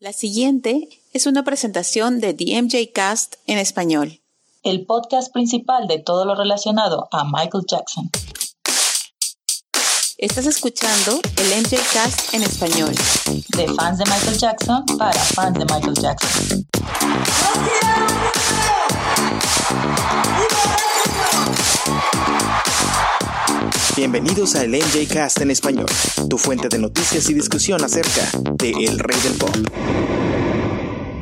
La siguiente es una presentación de The Cast en español. El podcast principal de todo lo relacionado a Michael Jackson. Estás escuchando el MJ Cast en español. De fans de Michael Jackson para fans de Michael Jackson. Bienvenidos a el MJ Cast en español, tu fuente de noticias y discusión acerca de El Rey del Pop.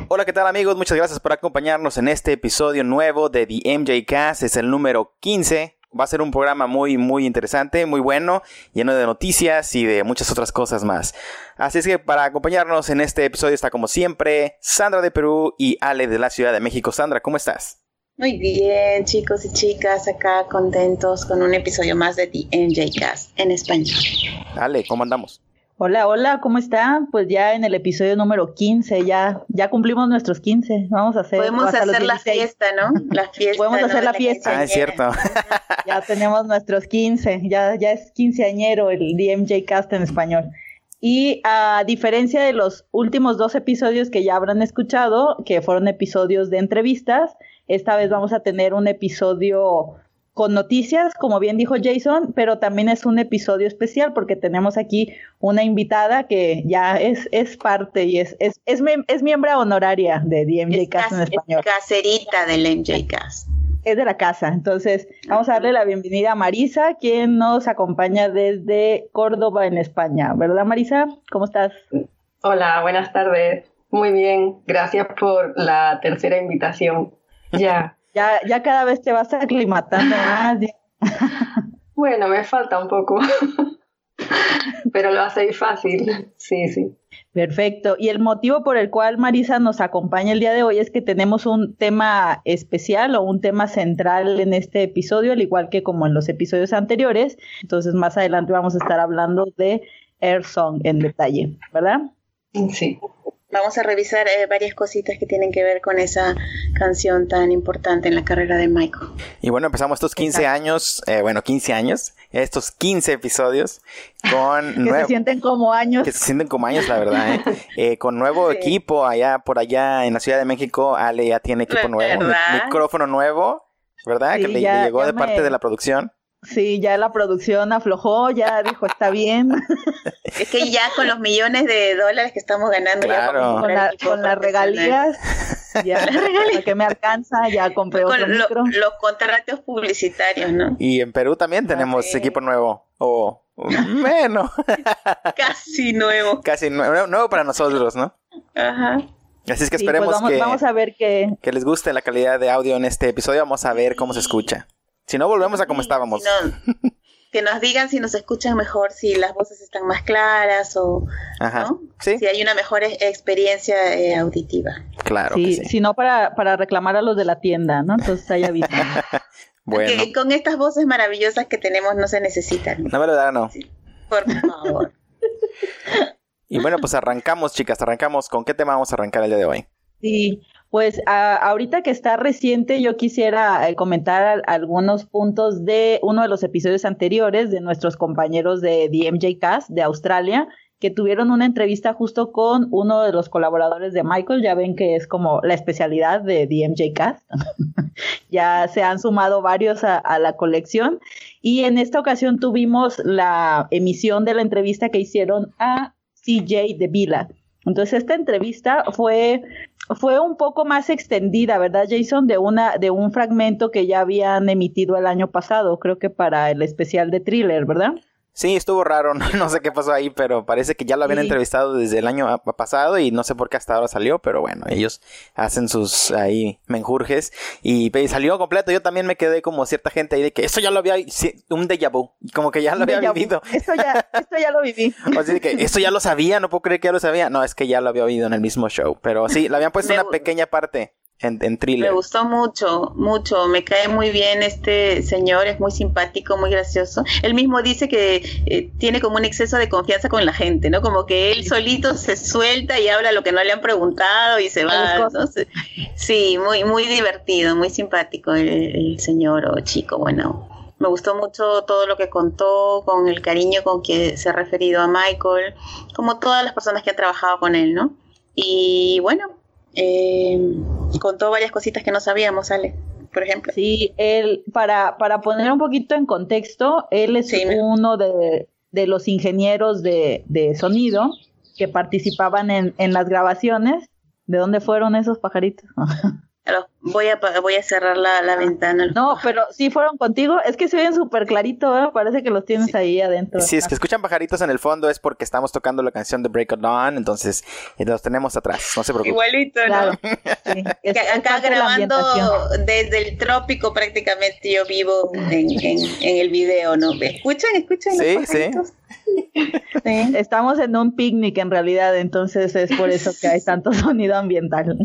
Hola, ¿qué tal amigos? Muchas gracias por acompañarnos en este episodio nuevo de The MJ Cast. Es el número 15. Va a ser un programa muy, muy interesante, muy bueno, lleno de noticias y de muchas otras cosas más. Así es que para acompañarnos en este episodio está como siempre Sandra de Perú y Ale de la Ciudad de México. Sandra, ¿cómo estás? Muy bien, chicos y chicas, acá contentos con un episodio más de The MJ Cast en español. Ale, ¿cómo andamos? Hola, hola, ¿cómo están? Pues ya en el episodio número 15, ya, ya cumplimos nuestros 15. Vamos a hacer. Podemos hacer la fiesta, ¿no? La fiesta. Podemos hacer la, fiesta. Ah, es cierto. ya tenemos nuestros 15, ya, ya es quinceañero el DMJ Cast en español. Y a diferencia de los últimos dos episodios que ya habrán escuchado, que fueron episodios de entrevistas, esta vez vamos a tener un episodio con noticias, como bien dijo Jason, pero también es un episodio especial porque tenemos aquí una invitada que ya es, es parte y es, es, es, es miembro honoraria de DMJ Cast en español. Es caserita del MJ Cast. Es de la casa. Entonces, vamos a darle la bienvenida a Marisa, quien nos acompaña desde Córdoba, en España. ¿Verdad, Marisa? ¿Cómo estás? Hola, buenas tardes. Muy bien. Gracias por la tercera invitación. Ya. ya, ya cada vez te vas aclimatando más. bueno, me falta un poco. Pero lo hacéis fácil. Sí, sí. Perfecto. Y el motivo por el cual Marisa nos acompaña el día de hoy es que tenemos un tema especial o un tema central en este episodio, al igual que como en los episodios anteriores. Entonces, más adelante vamos a estar hablando de Air Song en detalle, ¿verdad? Sí vamos a revisar eh, varias cositas que tienen que ver con esa canción tan importante en la carrera de Michael. Y bueno, empezamos estos 15 años, eh, bueno, 15 años, estos 15 episodios con... que se sienten como años. Que se sienten como años, la verdad, ¿eh? eh con nuevo equipo allá, por allá en la Ciudad de México, Ale ya tiene equipo nuevo, micrófono nuevo, ¿verdad? que le, llegó de parte de la producción. Sí, ya la producción aflojó, ya dijo, está bien. Es que ya con los millones de dólares que estamos ganando, con, las regalías, ya la que me alcanza, ya compré otro micro. Los contratos publicitarios, ¿no? Y en Perú también tenemos equipo nuevo, o menos. Casi nuevo. Casi nuevo, nuevo para nosotros, ¿no? Ajá. Así es que pues esperemos vamos, que, vamos a ver que... que les guste la calidad de audio en este episodio. Vamos a ver cómo se escucha. Si no, volvemos a como estábamos. que nos digan si nos escuchan mejor, si las voces están más claras o si hay una mejor e-, experiencia eh, auditiva. Claro. Sí, Si no, para, para reclamar a los de la tienda, ¿no? Entonces hay aviso. bueno. con estas voces maravillosas que tenemos no se necesitan. No me lo da, no. por favor. y bueno, pues arrancamos, chicas, arrancamos. ¿Con qué tema vamos a arrancar el día de hoy? Sí, pues ahorita que está reciente, yo quisiera eh, comentar algunos puntos de uno de los episodios anteriores de nuestros compañeros de DMJ Cast de Australia, que tuvieron una entrevista justo con uno de los colaboradores de Michael. Ya ven que es como la especialidad de DMJ Cast. ya se han sumado varios a, a la colección. Y en esta ocasión tuvimos la emisión de la entrevista que hicieron a CJ de Vila. Entonces esta entrevista fue fue un poco más extendida, ¿verdad, Jason? De una de un fragmento que ya habían emitido el año pasado, creo que para el especial de thriller, ¿verdad? Sí, estuvo raro, no, sé qué pasó ahí, pero parece que ya lo habían entrevistado desde el año pasado y no sé por qué hasta ahora salió, pero bueno, ellos hacen sus ahí menjurjes y, salió completo. Yo también me quedé como cierta gente ahí de que eso ya lo había, un déjà vu, como que ya lo había vivido. Esto ya, esto ya lo viví. o sea, que esto ya lo sabía, no puedo creer que ya lo sabía. No, es que ya lo había oído en el mismo show, pero sí, le habían puesto una pequeña parte en, thriller. Me gustó mucho, mucho. Me cae muy bien este señor, es muy simpático, muy gracioso. Él mismo dice que eh, tiene como un exceso de confianza con la gente, ¿no? Como que él solito se suelta y habla lo que no le han preguntado y se va. Sí, muy, muy divertido, muy simpático el, señor o chico, bueno. Me gustó mucho todo lo que contó, con el cariño con que se ha referido a Michael, como todas las personas que han trabajado con él, ¿no? Y bueno, eh, contó varias cositas que no sabíamos, Ale, por ejemplo. Sí, él, para, para poner un poquito en contexto, él es uno de, de, los ingenieros de, de sonido que participaban en, en las grabaciones. ¿De dónde fueron esos pajaritos? voy a, voy a cerrar la, ventana. No, pero sí fueron contigo. Es que se ven súper clarito, ¿eh? Parece que los tienes ahí adentro. Sí, es que escuchan pajaritos en el fondo es porque estamos tocando la canción de Break of Dawn, entonces eh, los tenemos atrás, no se preocupen. Igualito, ¿no? acá grabando desde el trópico prácticamente yo vivo en, en, el video, ¿no? ¿Escuchan? ¿Escuchan? Sí, sí. Sí. Estamos en un picnic en realidad, entonces es por eso que hay tanto sonido ambiental.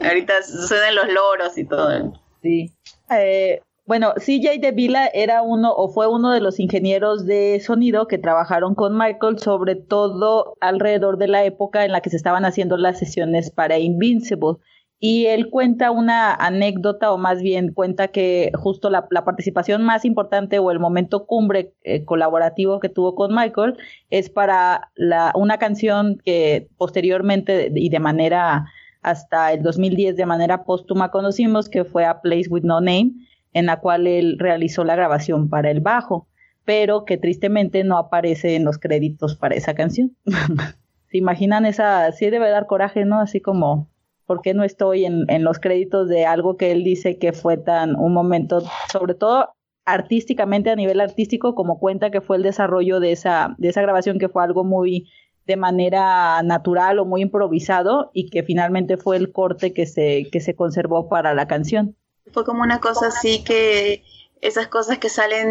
Ahorita suceden los loros y todo. Sí. Eh, bueno, CJ de Vila era uno o fue uno de los ingenieros de sonido que trabajaron con Michael, sobre todo alrededor de la época en la que se estaban haciendo las sesiones para Invincible. Y él cuenta una anécdota, o más bien cuenta que justo la, participación más importante o el momento cumbre eh, colaborativo que tuvo con Michael es para la, una canción que posteriormente y de manera hasta el 2010 de manera póstuma conocimos, que fue A Place with No Name, en la cual él realizó la grabación para el bajo, pero que tristemente no aparece en los créditos para esa canción. ¿Se imaginan esa? Sí debe dar coraje, ¿no? Así como, ¿por qué no estoy en, en los créditos de algo que él dice que fue tan un momento, sobre todo artísticamente a nivel artístico, como cuenta que fue el desarrollo de esa, de esa grabación, que fue algo muy de manera natural o muy improvisado y que finalmente fue el corte que se, que se conservó para la canción. Fue como una cosa así que esas cosas que salen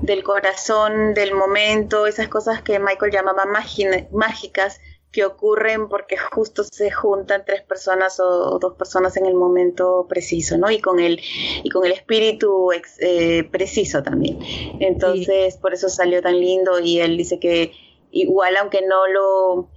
del corazón, del momento, esas cosas que Michael llamaba mágicas, que ocurren porque justo se juntan tres personas o, dos personas en el momento preciso, ¿no? Y con el, y con el espíritu eh, preciso también. Entonces, por eso salió tan lindo y él dice que igual aunque no lo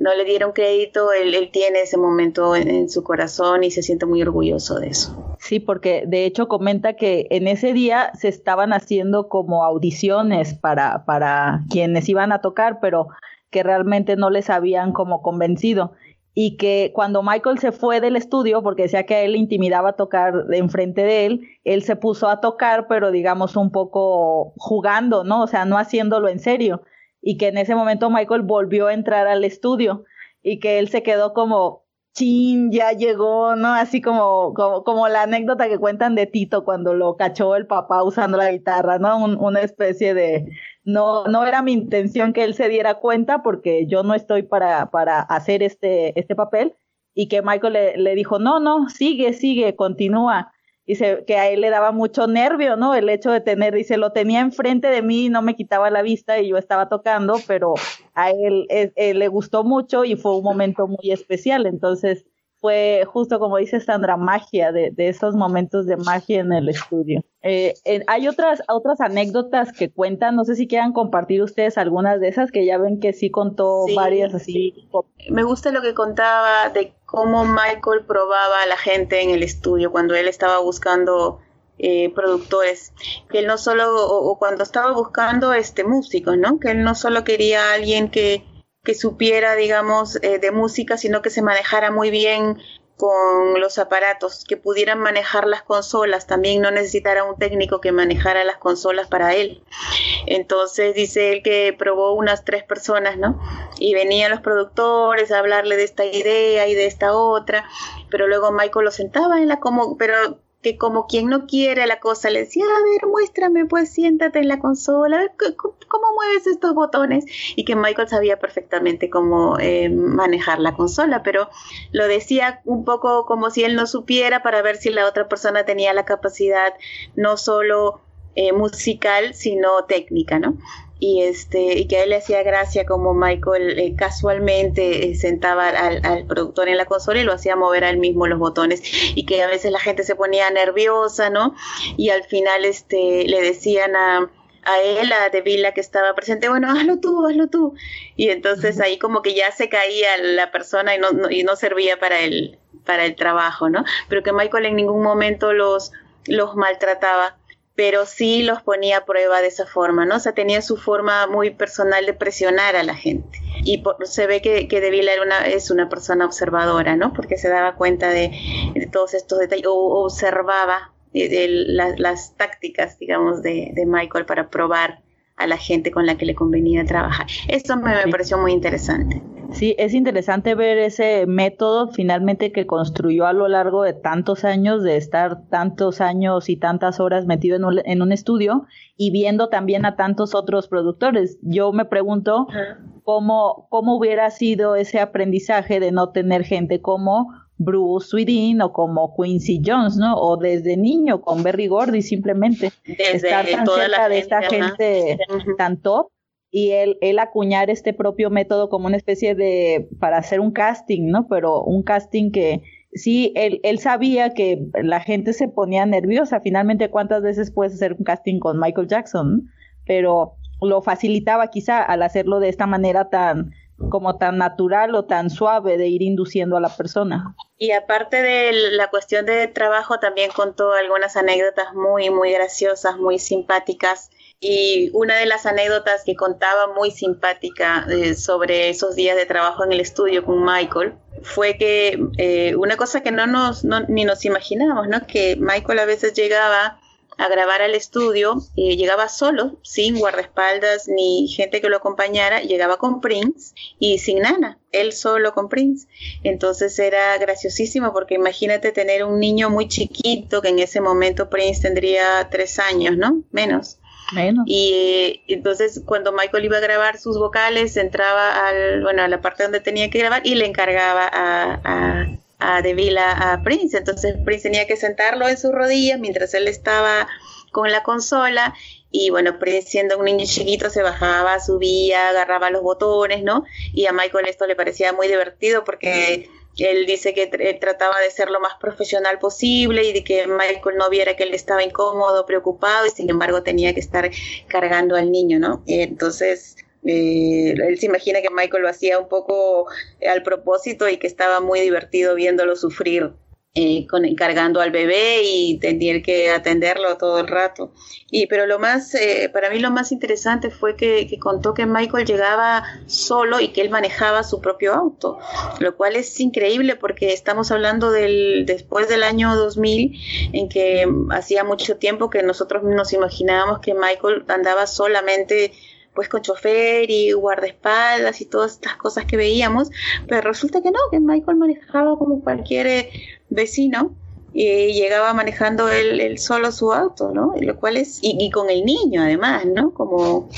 no le dieron crédito, él, tiene ese momento en, su corazón y se siente muy orgulloso de eso. Sí, porque de hecho comenta que en ese día se estaban haciendo como audiciones para, para quienes iban a tocar, pero que realmente no les habían como convencido. Y que cuando Michael se fue del estudio, porque decía que a él le intimidaba tocar enfrente de él, él se puso a tocar, pero digamos un poco jugando, ¿no? O sea, no haciéndolo en serio y que en ese momento Michael volvió a entrar al estudio y que él se quedó como, chin, ya llegó, ¿no? Así como, como, como la anécdota que cuentan de Tito cuando lo cachó el papá usando la guitarra, ¿no? una especie de, no, no era mi intención que él se diera cuenta porque yo no estoy para, para hacer este, este papel y que Michael le, le dijo, no, no, sigue, sigue, continúa dice que a él le daba mucho nervio, ¿no? El hecho de tener, dice, lo tenía enfrente de mí, no me quitaba la vista y yo estaba tocando, pero a él, le gustó mucho y fue un momento muy especial. Entonces, fue justo como dice Sandra, magia de, de esos momentos de magia en el estudio. Eh, hay otras, otras anécdotas que cuentan, no sé si quieran compartir ustedes algunas de esas, que ya ven que sí contó varias así. Me gusta lo que contaba de cómo Michael probaba a la gente en el estudio cuando él estaba buscando eh, productores, que él no solo, o, cuando estaba buscando este músicos, ¿no? Que él no solo quería a alguien que, que supiera, digamos, eh, de música, sino que se manejara muy bien con los aparatos, que pudieran manejar las consolas, también no necesitara un técnico que manejara las consolas para él. Entonces dice él que probó unas tres personas, ¿no? Y venían los productores a hablarle de esta idea y de esta otra, pero luego Michael lo sentaba en la como, pero que como quien no quiere la cosa le decía, a ver, muéstrame, pues siéntate en la consola, ¿cómo mueves estos botones? Y que Michael sabía perfectamente cómo eh, manejar la consola, pero lo decía un poco como si él no supiera para ver si la otra persona tenía la capacidad no solo eh, musical, sino técnica, ¿no? Y este y que a él le hacía gracia como Michael eh, casualmente eh, sentaba al, productor en la consola y lo hacía mover a él mismo los botones y que a veces la gente se ponía nerviosa no y al final este le decían a a él, a De Villa que estaba presente, bueno, hazlo tú, hazlo tú. Y entonces ahí como que ya se caía la persona y no, y no servía para el, para el trabajo, ¿no? Pero que Michael en ningún momento los, los maltrataba pero sí los ponía a prueba de esa forma, ¿no? O sea, tenía su forma muy personal de presionar a la gente. y se ve que, que era una, es una persona observadora, ¿no? Porque se daba cuenta de, todos estos detalles, o observaba de, las tácticas, digamos, de, de Michael para probar a la gente con la que le convenía trabajar. Eso me, pareció muy interesante. Sí, es interesante ver ese método finalmente que construyó a lo largo de tantos años, de estar tantos años y tantas horas metido en un, en un estudio y viendo también a tantos otros productores. Yo me pregunto cómo, cómo hubiera sido ese aprendizaje de no tener gente como Bruce Sweden o como Quincy Jones, ¿no? O desde niño con Berry Gordy simplemente estar tan cerca de esta gente tan top y él, él acuñar este propio método como una especie de para hacer un casting, ¿no? Pero un casting que sí, él, él sabía que la gente se ponía nerviosa. Finalmente, ¿cuántas veces puedes hacer un casting con Michael Jackson? Pero lo facilitaba quizá al hacerlo de esta manera tan como tan natural o tan suave de ir induciendo a la persona. Y aparte de la cuestión de trabajo, también contó algunas anécdotas muy, muy graciosas, muy simpáticas. Y una de las anécdotas que contaba muy simpática eh, sobre esos días de trabajo en el estudio con Michael fue que eh, una cosa que no nos, ni nos imaginábamos, ¿no? Que Michael a veces llegaba a grabar al estudio, y llegaba solo, sin guardaespaldas ni gente que lo acompañara, llegaba con Prince y sin nana, él solo con Prince. Entonces era graciosísimo porque imagínate tener un niño muy chiquito, que en ese momento Prince tendría tres años, ¿no? Menos. Menos. Y entonces cuando Michael iba a grabar sus vocales, entraba al, bueno, a la parte donde tenía que grabar y le encargaba a a Vila a Prince. Entonces Prince tenía que sentarlo en sus rodillas mientras él estaba con la consola y bueno, Prince siendo un niño chiquito se bajaba, subía, agarraba los botones, ¿no? Y a Michael esto le parecía muy divertido porque él dice que trataba de ser lo más profesional posible y de que Michael no viera que él estaba incómodo, preocupado y sin embargo tenía que estar cargando al niño, ¿no? Entonces eh, él se imagina que Michael lo hacía un poco al propósito y que estaba muy divertido viéndolo sufrir eh, con, cargando al bebé y tener que atenderlo todo el rato. Y pero lo más, eh, para mí lo más interesante fue que, contó que Michael llegaba solo y que él manejaba su propio auto, lo cual es increíble porque estamos hablando del después del año 2000 en que hacía mucho tiempo que nosotros nos imaginábamos que Michael andaba solamente pues con chofer y guardaespaldas y todas estas cosas que veíamos, pero resulta que no, que Michael manejaba como cualquier vecino y llegaba manejando él, solo su auto, ¿no? Lo cual es, y, con el niño además, ¿no? Como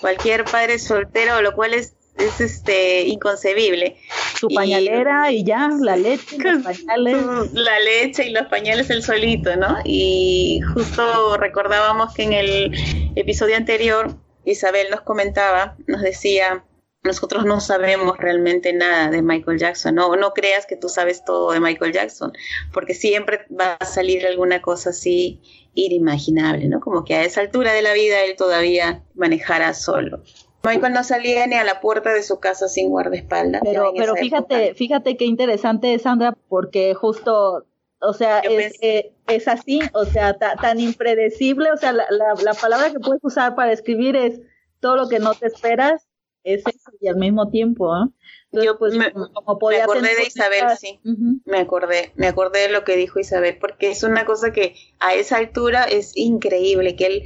cualquier padre soltero, lo cual es es este inconcebible. Su pañalera y, ya, la leche, los pañales. La leche y los pañales el solito, ¿no? Y justo recordábamos que en el episodio anterior Isabel nos comentaba, nos decía, nosotros no sabemos realmente nada de Michael Jackson, no, no creas que tú sabes todo de Michael Jackson, porque siempre va a salir alguna cosa así inimaginable, ¿no? Como que a esa altura de la vida él todavía manejara solo. Michael no salía ni a la puerta de su casa sin guardaespaldas. Pero, pero fíjate, fíjate qué interesante, Sandra, porque justo o sea, es, eh, es, así, o sea, tan impredecible, o sea, la, la, palabra que puedes usar para escribir es todo lo que no te esperas, es eso, y al mismo tiempo, ¿no? Yo pues me, como podía me acordé de Isabel, sí, me acordé, me acordé de lo que dijo Isabel, porque es una cosa que a esa altura es increíble que él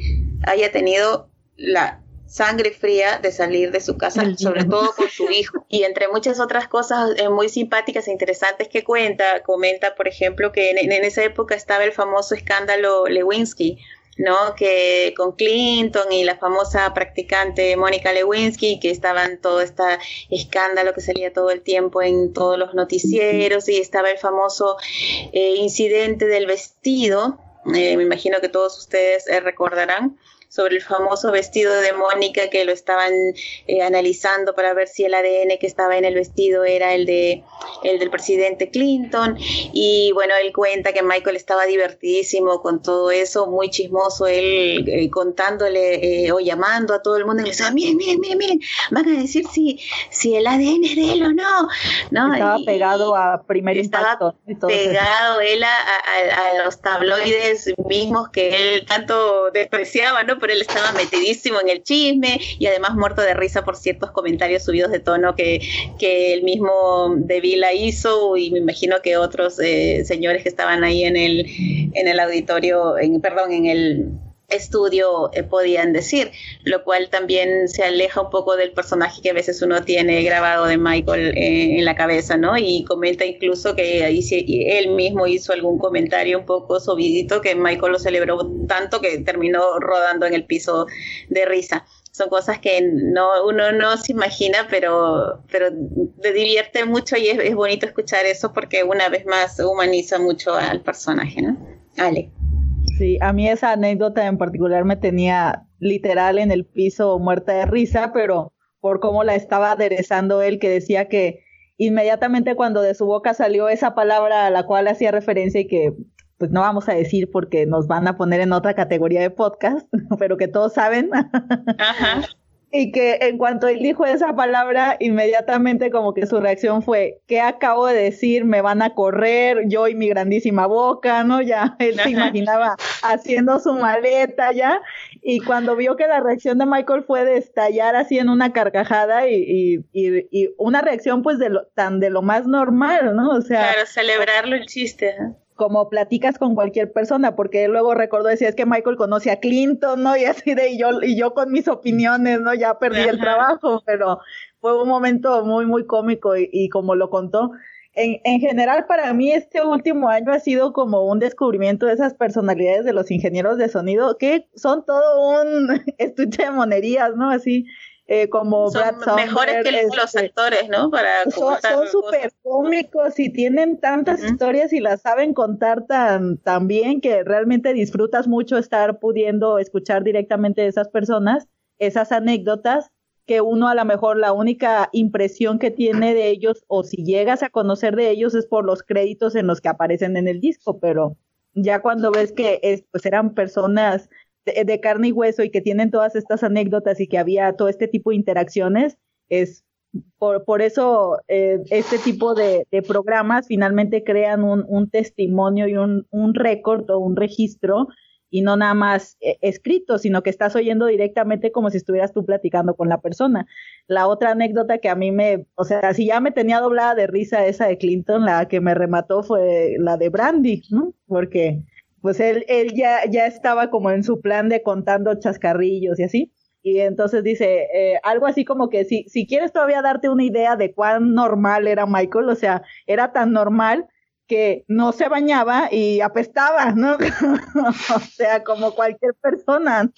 haya tenido la sangre fría de salir de su casa, sobre todo con su hijo. Y entre muchas otras cosas eh, muy simpáticas e interesantes que cuenta, comenta, por ejemplo, que en, esa época estaba el famoso escándalo Lewinsky, ¿no? Que con Clinton y la famosa practicante Mónica Lewinsky, que estaban todo este escándalo que salía todo el tiempo en todos los noticieros, y estaba el famoso eh, incidente del vestido, eh, me imagino que todos ustedes recordarán, sobre el famoso vestido de Mónica que lo estaban eh, analizando para ver si el ADN que estaba en el vestido era el de el del presidente Clinton. Y bueno, él cuenta que Michael estaba divertidísimo con todo eso, muy chismoso, él eh, contándole eh, o llamando a todo el mundo y le decía, miren, miren, miren, miren, van a decir si, si el ADN es de él o no. ¿no? Estaba pegado a primer estaba Pegado él a, los tabloides mismos que él tanto despreciaba, ¿no? Pero él estaba metidísimo en el chisme y además muerto de risa por ciertos comentarios subidos de tono que, que el mismo De Vila hizo y me imagino que otros eh, señores que estaban ahí en el, en el auditorio, en, perdón, en el estudio eh, podían decir, lo cual también se aleja un poco del personaje que a veces uno tiene grabado de Michael eh, en la cabeza, ¿no? Y comenta incluso que ahí él mismo hizo algún comentario un poco sobidito que Michael lo celebró tanto que terminó rodando en el piso de risa. Son cosas que no, uno no se imagina, pero, pero te divierte mucho y es, es bonito escuchar eso porque una vez más humaniza mucho al personaje, ¿no? Ale. Sí, a mí esa anécdota en particular me tenía literal en el piso muerta de risa, pero por cómo la estaba aderezando él, que decía que inmediatamente cuando de su boca salió esa palabra a la cual hacía referencia y que pues no vamos a decir porque nos van a poner en otra categoría de podcast, pero que todos saben. Ajá y que en cuanto él dijo esa palabra, inmediatamente como que su reacción fue, ¿qué acabo de decir? Me van a correr, yo y mi grandísima boca, ¿no? Ya él se imaginaba haciendo su maleta ya, y cuando vio que la reacción de Michael fue de estallar así en una carcajada y, y, y, una reacción pues de lo, tan de lo más normal, ¿no? O sea... Claro, celebrarlo el chiste. ¿eh? Como platicas con cualquier persona, porque luego recordó decía es que Michael conoce a Clinton, ¿no? Y así de y yo y yo con mis opiniones, ¿no? Ya perdí el trabajo, pero fue un momento muy muy cómico y, como lo contó. En, en, general, para mí este último año ha sido como un descubrimiento de esas personalidades de los ingenieros de sonido que son todo un estuche de monerías, ¿no? Así, eh, como son mejores que los este, actores, ¿no? Para son súper cómicos y tienen tantas historias y las saben contar tan, tan bien que realmente disfrutas mucho estar pudiendo escuchar directamente de esas personas, esas anécdotas que uno a lo mejor la única impresión que tiene de ellos o si llegas a conocer de ellos es por los créditos en los que aparecen en el disco, pero ya cuando ves que es, pues eran personas de, carne y hueso y que tienen todas estas anécdotas y que había todo este tipo de interacciones, es por, por eso eh, este tipo de, programas finalmente crean un, un testimonio y un, un récord o un registro y no nada más eh, escrito, sino que estás oyendo directamente como si estuvieras tú platicando con la persona. La otra anécdota que a mí me, o sea, si ya me tenía doblada de risa esa de Clinton, la que me remató fue la de Brandy, ¿no? Porque pues él, él ya, ya estaba como en su plan de contando chascarrillos y así. Y entonces dice eh, algo así como que si, si quieres todavía darte una idea de cuán normal era Michael, o sea, era tan normal que no se bañaba y apestaba, ¿no? o sea, como cualquier persona.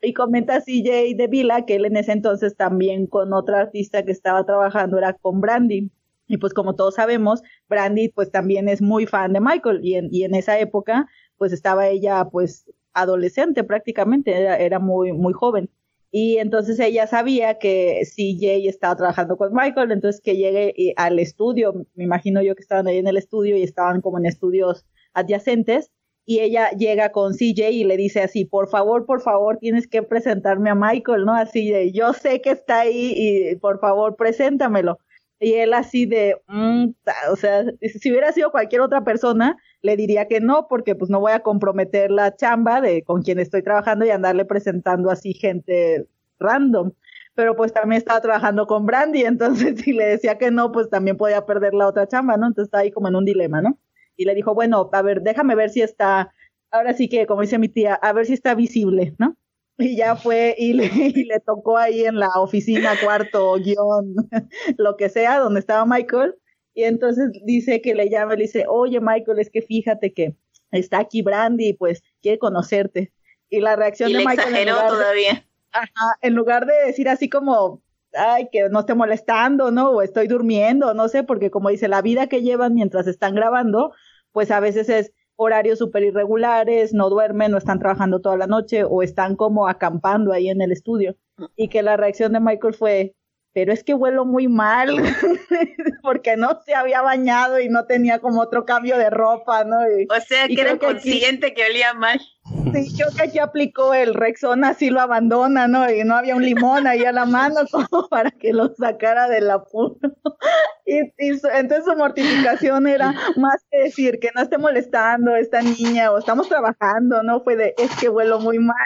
Y comenta CJ de Vila que él en ese entonces también con otra artista que estaba trabajando era con Brandy. Y pues como todos sabemos, Brandy pues también es muy fan de Michael y en, y en esa época pues estaba ella pues adolescente prácticamente, era, muy, muy joven. Y entonces ella sabía que CJ estaba trabajando con Michael, entonces que llegue al estudio, me imagino yo que estaban ahí en el estudio y estaban como en estudios adyacentes, y ella llega con CJ y le dice así, por favor, por favor, tienes que presentarme a Michael, ¿no? Así de, yo sé que está ahí y por favor, preséntamelo. Y él así de, mm, o sea, si hubiera sido cualquier otra persona, le diría que no, porque pues no voy a comprometer la chamba de con quien estoy trabajando y andarle presentando así gente random. Pero pues también estaba trabajando con Brandy, entonces si le decía que no, pues también podía perder la otra chamba, ¿no? Entonces está ahí como en un dilema, ¿no? Y le dijo, bueno, a ver, déjame ver si está, ahora sí que, como dice mi tía, a ver si está visible, ¿no? Y ya fue y le, y le tocó ahí en la oficina, cuarto, guion, lo que sea, donde estaba Michael y entonces dice que le llama y le dice, oye Michael, es que fíjate que está aquí Brandy y pues quiere conocerte. Y la reacción de Michael... En lugar todavía. De, ajá, en lugar de decir así como, ay, que no esté molestando, ¿no? O estoy durmiendo, no sé, porque como dice, la vida que llevan mientras están grabando, pues a veces es horarios súper irregulares, no duermen, no están trabajando toda la noche o están como acampando ahí en el estudio. Y que la reacción de Michael fue, pero es que huelo muy mal porque no se había bañado y no tenía como otro cambio de ropa, ¿no? o sea, que era consciente que olía mal. Sí, creo que aquí aplicó el Rexona, así lo abandona, ¿no? Y no había un limón ahí a la mano como para que lo sacara del apuro. Y, y entonces su mortificación era más que decir que no esté molestando esta niña o estamos trabajando, ¿no? Fue de, es que huelo muy mal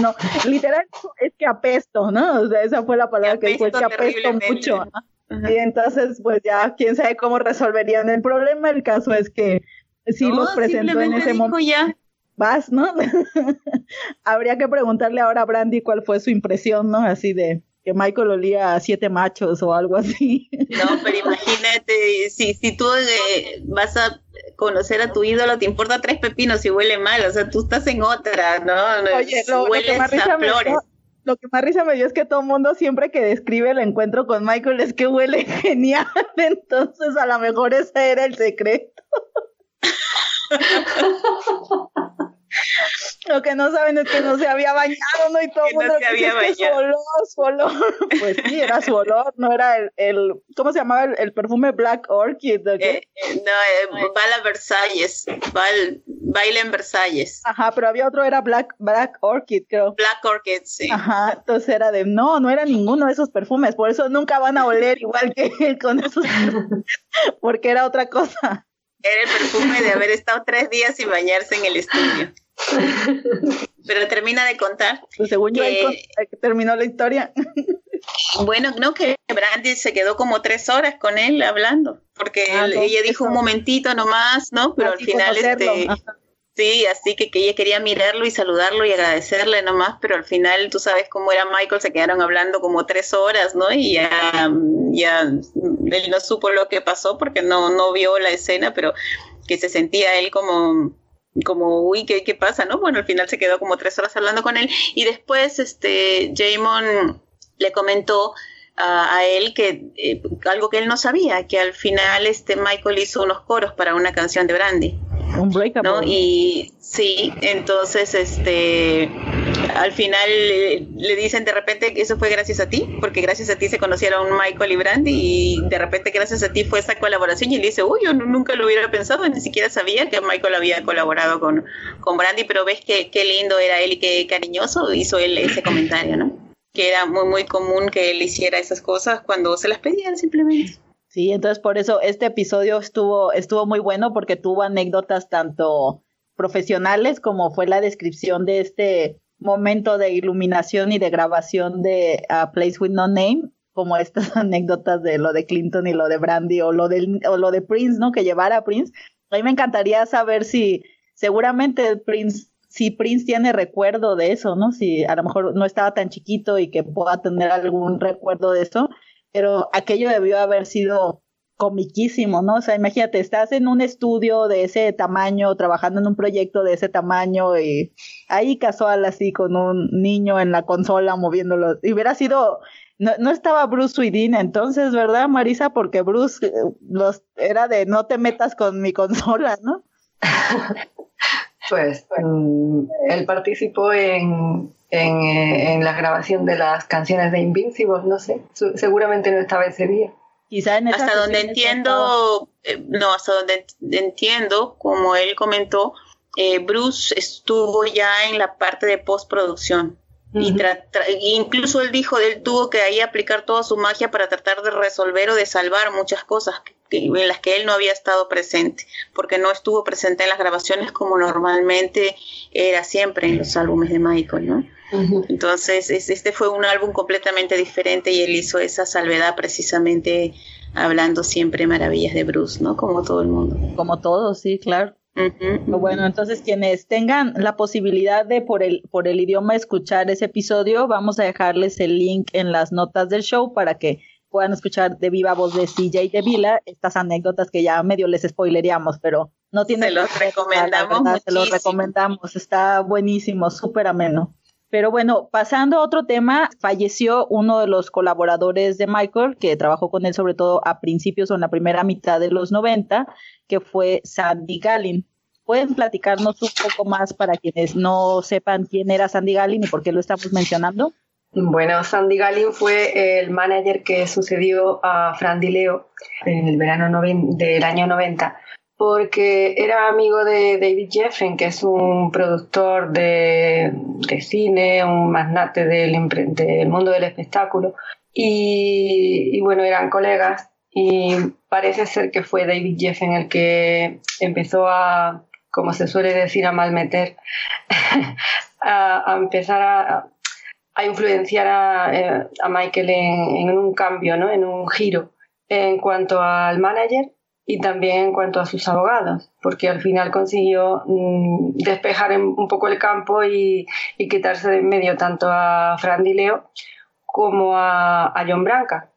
no, literal es que apesto, ¿no? O sea, esa fue la palabra que dijo, es que apesto mucho. Y entonces, pues ya, quién sabe cómo resolverían el problema. El caso es que sí los presentó en ese momento. Ya. Vas, ¿no? Habría que preguntarle ahora a Brandy cuál fue su impresión, ¿no? Así de, que Michael olía a siete machos o algo así. No, pero imagínate, si, si tú eh, vas a conocer a tu ídolo, te importa tres pepinos si huele mal, o sea, tú estás en otra, ¿no? Oye, lo, que más risa me dio, lo que más risa me dio es que todo el mundo siempre que describe el encuentro con Michael es que huele genial, entonces a lo mejor ese era el secreto. Lo que no saben es que no se había bañado, ¿no? Y todo el mundo no dice que su olor, su olor. Pues sí, era su olor, no era el, el ¿cómo se llamaba el, perfume Black Orchid? Eh, eh, no, eh, Bala Versalles, Bal, Baile en Versalles. Ajá, pero había otro, era Black, Black Orchid, creo. Black Orchid, sí. Ajá, entonces era de, no, no era ninguno de esos perfumes, por eso nunca van a oler igual que él con esos perfumes, porque era otra cosa. Era el perfume de haber estado tres días sin bañarse en el estudio. Pero termina de contar. Pues según que, yo, terminó la historia. Bueno, no, que Brandy se quedó como tres horas con él hablando, porque ah, ella dijo un momentito nomás, ¿no? Pero al final, este, sí, así que, que ella quería mirarlo y saludarlo y agradecerle nomás, pero al final, tú sabes cómo era Michael, se quedaron hablando como tres horas, ¿no? Y ya, ya él no supo lo que pasó porque no, no vio la escena, pero que se sentía él como como, uy, ¿qué, ¿qué pasa? ¿No? Bueno, al final se quedó como tres horas hablando con él y después, este, Jamon le comentó a él que eh, algo que él no sabía, que al final este Michael hizo unos coros para una canción de Brandy. Un ¿no? Y sí, entonces este al final le, dicen de repente que eso fue gracias a ti, porque gracias a ti se conocieron Michael y Brandy y de repente gracias a ti fue esa colaboración y él dice, uy, yo nunca lo hubiera pensado, ni siquiera sabía que Michael había colaborado con, con Brandy, pero ves que qué lindo era él y qué cariñoso hizo él ese comentario, ¿no? Que era muy, muy común que él hiciera esas cosas cuando se las pedían simplemente. Sí, entonces por eso este episodio estuvo, estuvo muy bueno porque tuvo anécdotas tanto profesionales como fue la descripción de este momento de iluminación y de grabación de Place with No Name, como estas anécdotas de lo de Clinton y lo de Brandy o lo, del, o lo de Prince, ¿no? Que llevara a Prince. A mí me encantaría saber si seguramente Prince, si Prince tiene recuerdo de eso, ¿no? Si a lo mejor no estaba tan chiquito y que pueda tener algún recuerdo de eso, pero aquello debió haber sido comiquísimo, ¿no? O sea, imagínate, estás en un estudio de ese tamaño, trabajando en un proyecto de ese tamaño y ahí casual así con un niño en la consola moviéndolo. Y hubiera sido, no, no estaba Bruce Within entonces, ¿verdad, Marisa? Porque Bruce eh, los, era de no te metas con mi consola, ¿no? pues mm, él participó en, en, eh, en la grabación de las canciones de Invincible, no sé, seguramente no estaba ese día hasta donde entiendo, eh, no, hasta donde entiendo, como él comentó, eh, Bruce estuvo ya en la parte de postproducción. Y incluso él dijo, él tuvo que ahí aplicar toda su magia para tratar de resolver o de salvar muchas cosas en las que él no había estado presente, porque no estuvo presente en las grabaciones como normalmente era siempre en los álbumes de Michael, ¿no? Entonces, este fue un álbum completamente diferente y él hizo esa salvedad precisamente hablando siempre maravillas de Bruce, ¿no? Como todo el mundo. Como todos, sí, claro. Bueno, entonces quienes tengan la posibilidad de por el, por el idioma escuchar ese episodio, vamos a dejarles el link en las notas del show para que puedan escuchar de viva voz de CJ de Vila estas anécdotas que ya medio les spoileríamos, pero no tiene... Se los recomendamos. se los recomendamos, está buenísimo, súper ameno. Pero bueno, pasando a otro tema, falleció uno de los colaboradores de Michael, que trabajó con él sobre todo a principios o en la primera mitad de los 90, que fue Sandy Gallin. ¿Pueden platicarnos un poco más para quienes no sepan quién era Sandy Gallin y por qué lo estamos mencionando? Bueno, Sandy Gallin fue el manager que sucedió a Fran Di Leo en el verano del año 90 porque era amigo de David Jeffen, que es un productor de, cine, un magnate del, mundo del espectáculo. Y, bueno, eran colegas y parece ser que fue David Jeffen el que empezó a, como se suele decir, a malmeter, a, empezar a, a influenciar a, eh, Michael en, en, un cambio, ¿no? en un giro en cuanto al manager y también en cuanto a sus abogados, porque al final consiguió mm, despejar un poco el campo y, quitarse de en medio tanto a Fran Di Leo como a, John Branca.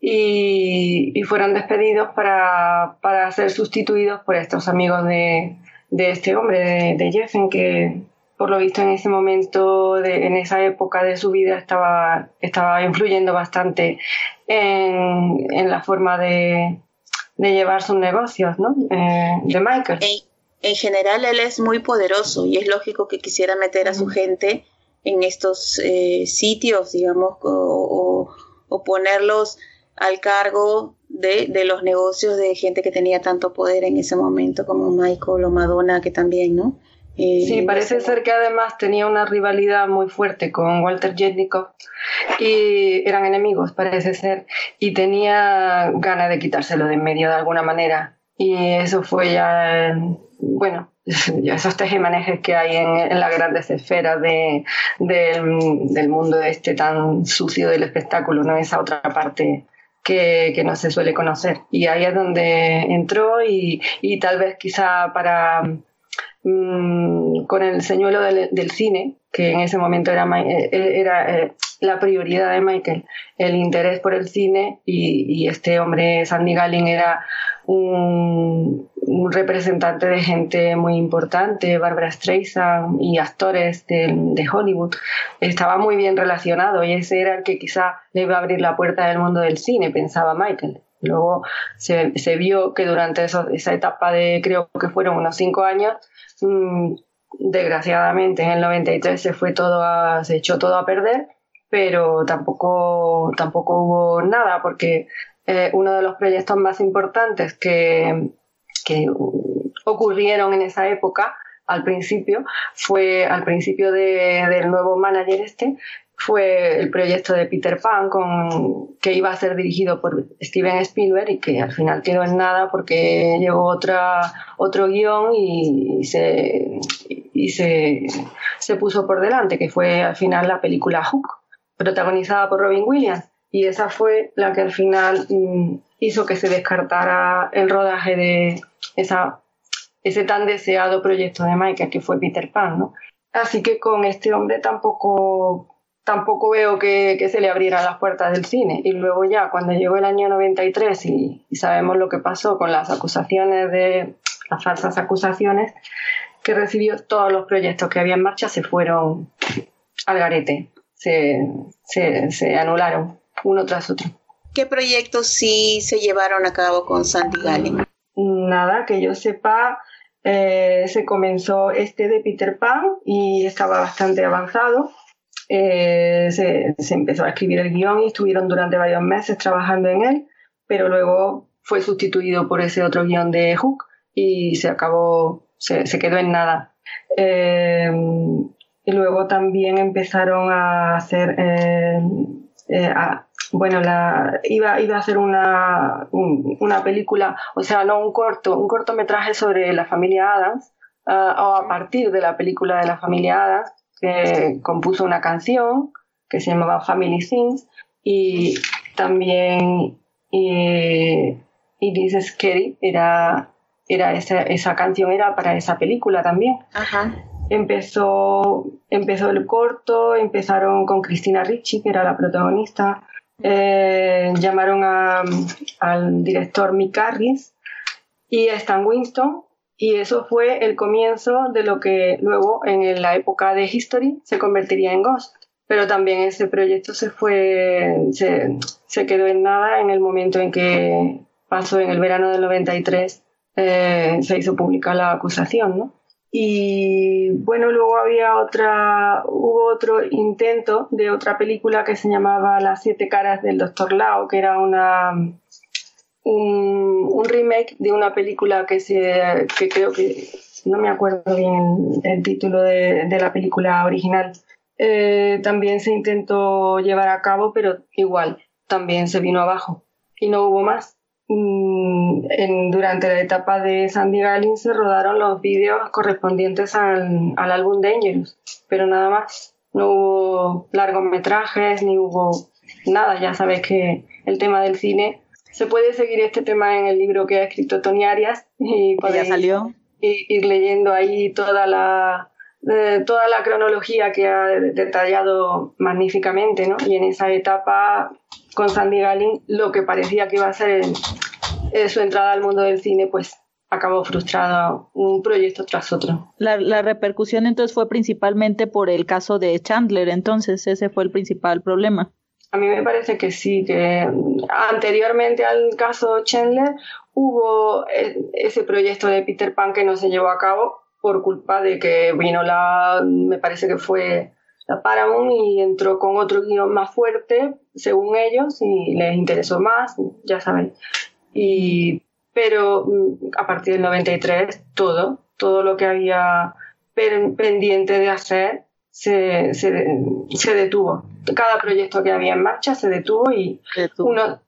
Y, fueron despedidos para, ser sustituidos por estos amigos de, este hombre, de, Jeffen, que por lo visto en ese momento, en esa época de su vida, estaba, estaba influyendo bastante en la forma de, de llevar sus negocios, ¿no? Eh, de Michael. En, general, él es muy poderoso y es lógico que quisiera meter a su gente en estos eh, sitios, digamos, o, ponerlos al cargo de, de, los negocios de gente que tenía tanto poder en ese momento como Michael o Madonna, que también, ¿no? Eh, sí, parece ser que además tenía una rivalidad muy fuerte con Walter Jetnikov y eran enemigos, parece ser, y tenía ganas de quitárselo de en medio de alguna manera. Y eso fue ya, bueno, esos tejemanejes que hay en, las grandes esferas de, del mundo este tan sucio del espectáculo, ¿no? Esa otra parte que, que, no se suele conocer. Y ahí es donde entró y, y tal vez quizá para Mm, con el señuelo del, cine, que en ese momento era, eh, eh, era eh, la prioridad de Michael, el interés por el cine y, este hombre, Sandy Gallin, era un, representante de gente muy importante, Barbara Streisand y actores de, de, Hollywood. Estaba muy bien relacionado y ese era el que quizá le iba a abrir la puerta del mundo del cine, pensaba Michael. Luego se, se vio que durante esa etapa de, creo que fueron unos cinco años, Mm, desgraciadamente en el 93 se fue todo se echó todo a perder, pero tampoco, tampoco hubo nada porque eh, uno de los proyectos más importantes que, que ocurrieron en esa época al principio fue al principio del nuevo manager este fue el proyecto de Peter Pan con, que iba a ser dirigido por Steven Spielberg y que al final quedó en nada porque llegó otra, otro guion y, se, y se, se puso por delante, que fue al final la película Hook, protagonizada por Robin Williams. Y esa fue la que al final mm, hizo que se descartara el rodaje de esa, ese tan deseado proyecto de Michael, que fue Peter Pan, ¿no? Así que con este hombre tampoco tampoco veo que, se le abrieran las puertas del cine. Y luego ya, cuando llegó el año 93 y, y sabemos lo que pasó con las acusaciones de las falsas acusaciones, que recibió todos los proyectos que había en marcha se fueron al garete, se, se, anularon uno tras otro. ¿Qué proyectos sí se llevaron a cabo con Sandy Gallin? Nada, que yo sepa, eh, se comenzó este de Peter Pan y estaba bastante avanzado eh, se, empezó a escribir el guion y estuvieron durante varios meses trabajando en él, pero luego fue sustituido por ese otro guion de Hook y se acabó, se, quedó en nada. Eh, y luego también empezaron a hacer, eh, bueno, la, iba, iba a hacer una, una película, o sea, no un corto, un cortometraje sobre la familia Adams, ah, o a partir de la película de la familia Adams, que compuso una canción que se llamaba Family Sings y también y, y Scary era, era esa, esa, canción era para esa película también. Empezó, empezó el corto, empezaron con Cristina Ricci, que era la protagonista, eh, llamaron a, al director Mick Harris y a Stan Winston y eso fue el comienzo de lo que luego en la época de History se convertiría en Ghost. Pero también ese proyecto se fue, se, quedó en nada en el momento en que pasó en el verano del 93, eh, se hizo pública la acusación, ¿no? Y bueno, luego había otra, hubo otro intento de otra película que se llamaba Las siete caras del Doctor Lao, que era una, un, remake de una película que, se, que creo que, no me acuerdo bien el, título de, la película original. Eh, también se intentó llevar a cabo, pero igual, también se vino abajo y no hubo más. Mm, durante la etapa de Sandy Gallin se rodaron los vídeos correspondientes al, al álbum Dangerous, pero nada más. No hubo largometrajes ni hubo nada. Ya sabes que el tema del cine se puede seguir este tema en el libro que ha escrito Tony Arias y ya salió. Ir, leyendo ahí toda la eh, toda la cronología que ha detallado magníficamente, ¿no? Y en esa etapa con Sandy Gallin lo que parecía que iba a ser su entrada al mundo del cine, pues acabó frustrado un proyecto tras otro. La, la, repercusión entonces fue principalmente por el caso de Chandler, entonces ese fue el principal problema. A mí me parece que sí, que anteriormente al caso Chandler hubo e, ese proyecto de Peter Pan que no se llevó a cabo por culpa de que vino la, me parece que fue la Paramount y entró con otro guion más fuerte, según ellos, y les interesó más, ya saben. Y, pero mm, a partir del 93, todo, todo lo que había pendiente de hacer se, se, detuvo. Cada proyecto que había en marcha se detuvo y uno,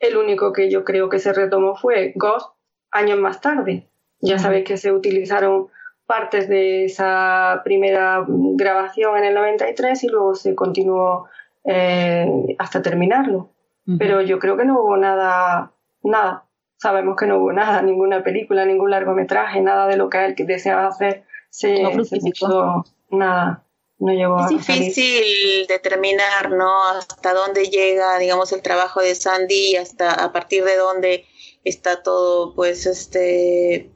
el único que yo creo que se retomó fue Ghost años más tarde. Ya sabéis que se utilizaron partes de esa primera grabación en el 93 y luego se continuó eh, hasta terminarlo. Pero yo creo que no hubo nada, nada. Sabemos que no hubo nada, ninguna película, ningún largometraje, nada de lo que él deseaba hacer se, no nada. No llegó es difícil determinar, ¿no? Hasta dónde llega, digamos, el trabajo de Sandy y hasta a partir de dónde está todo, pues, este,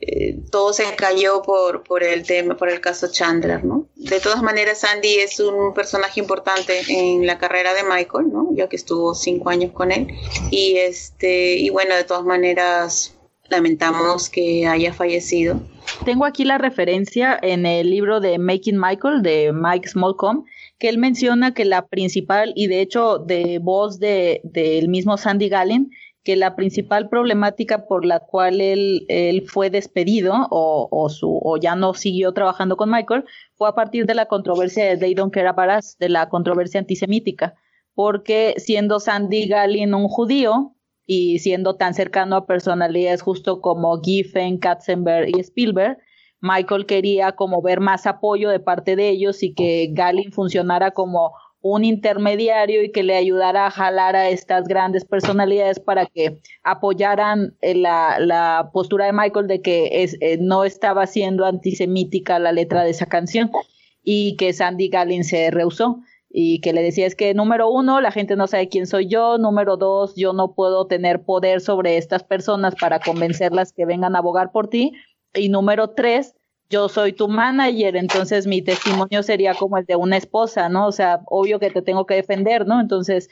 eh, todo se cayó por, por el tema, por el caso Chandler, ¿no? De todas maneras, Andy es un personaje importante en la carrera de Michael, ¿no? Ya que estuvo cinco años con él. Y este, y bueno, de todas maneras, lamentamos que haya fallecido. Tengo aquí la referencia en el libro de Making Michael de Mike Smallcombe, que él menciona que la principal, y de hecho de voz del de, mismo Sandy Gallin, que la principal problemática por la cual él, él fue despedido o, o, su, o ya no siguió trabajando con Michael fue a partir de la controversia de They Don't Care About Us, de la controversia antisemítica, porque siendo Sandy Gallin un judío y siendo tan cercano a personalidades justo como Giffen, Katzenberg y Spielberg, Michael quería como ver más apoyo de parte de ellos y que Gallin funcionara como un intermediario y que le ayudara a jalar a estas grandes personalidades para que apoyaran eh, la, la postura de Michael de que eh, no estaba siendo antisemítica la letra de esa canción y que Sandy Gallin se rehusó y que le decía es que número uno, la gente no sabe quién soy yo, número dos, yo no puedo tener poder sobre estas personas para convencerlas que vengan a abogar por ti y número tres, yo soy tu manager, entonces mi testimonio sería como el de una esposa, ¿no? O sea, obvio que te tengo que defender, ¿no? Entonces,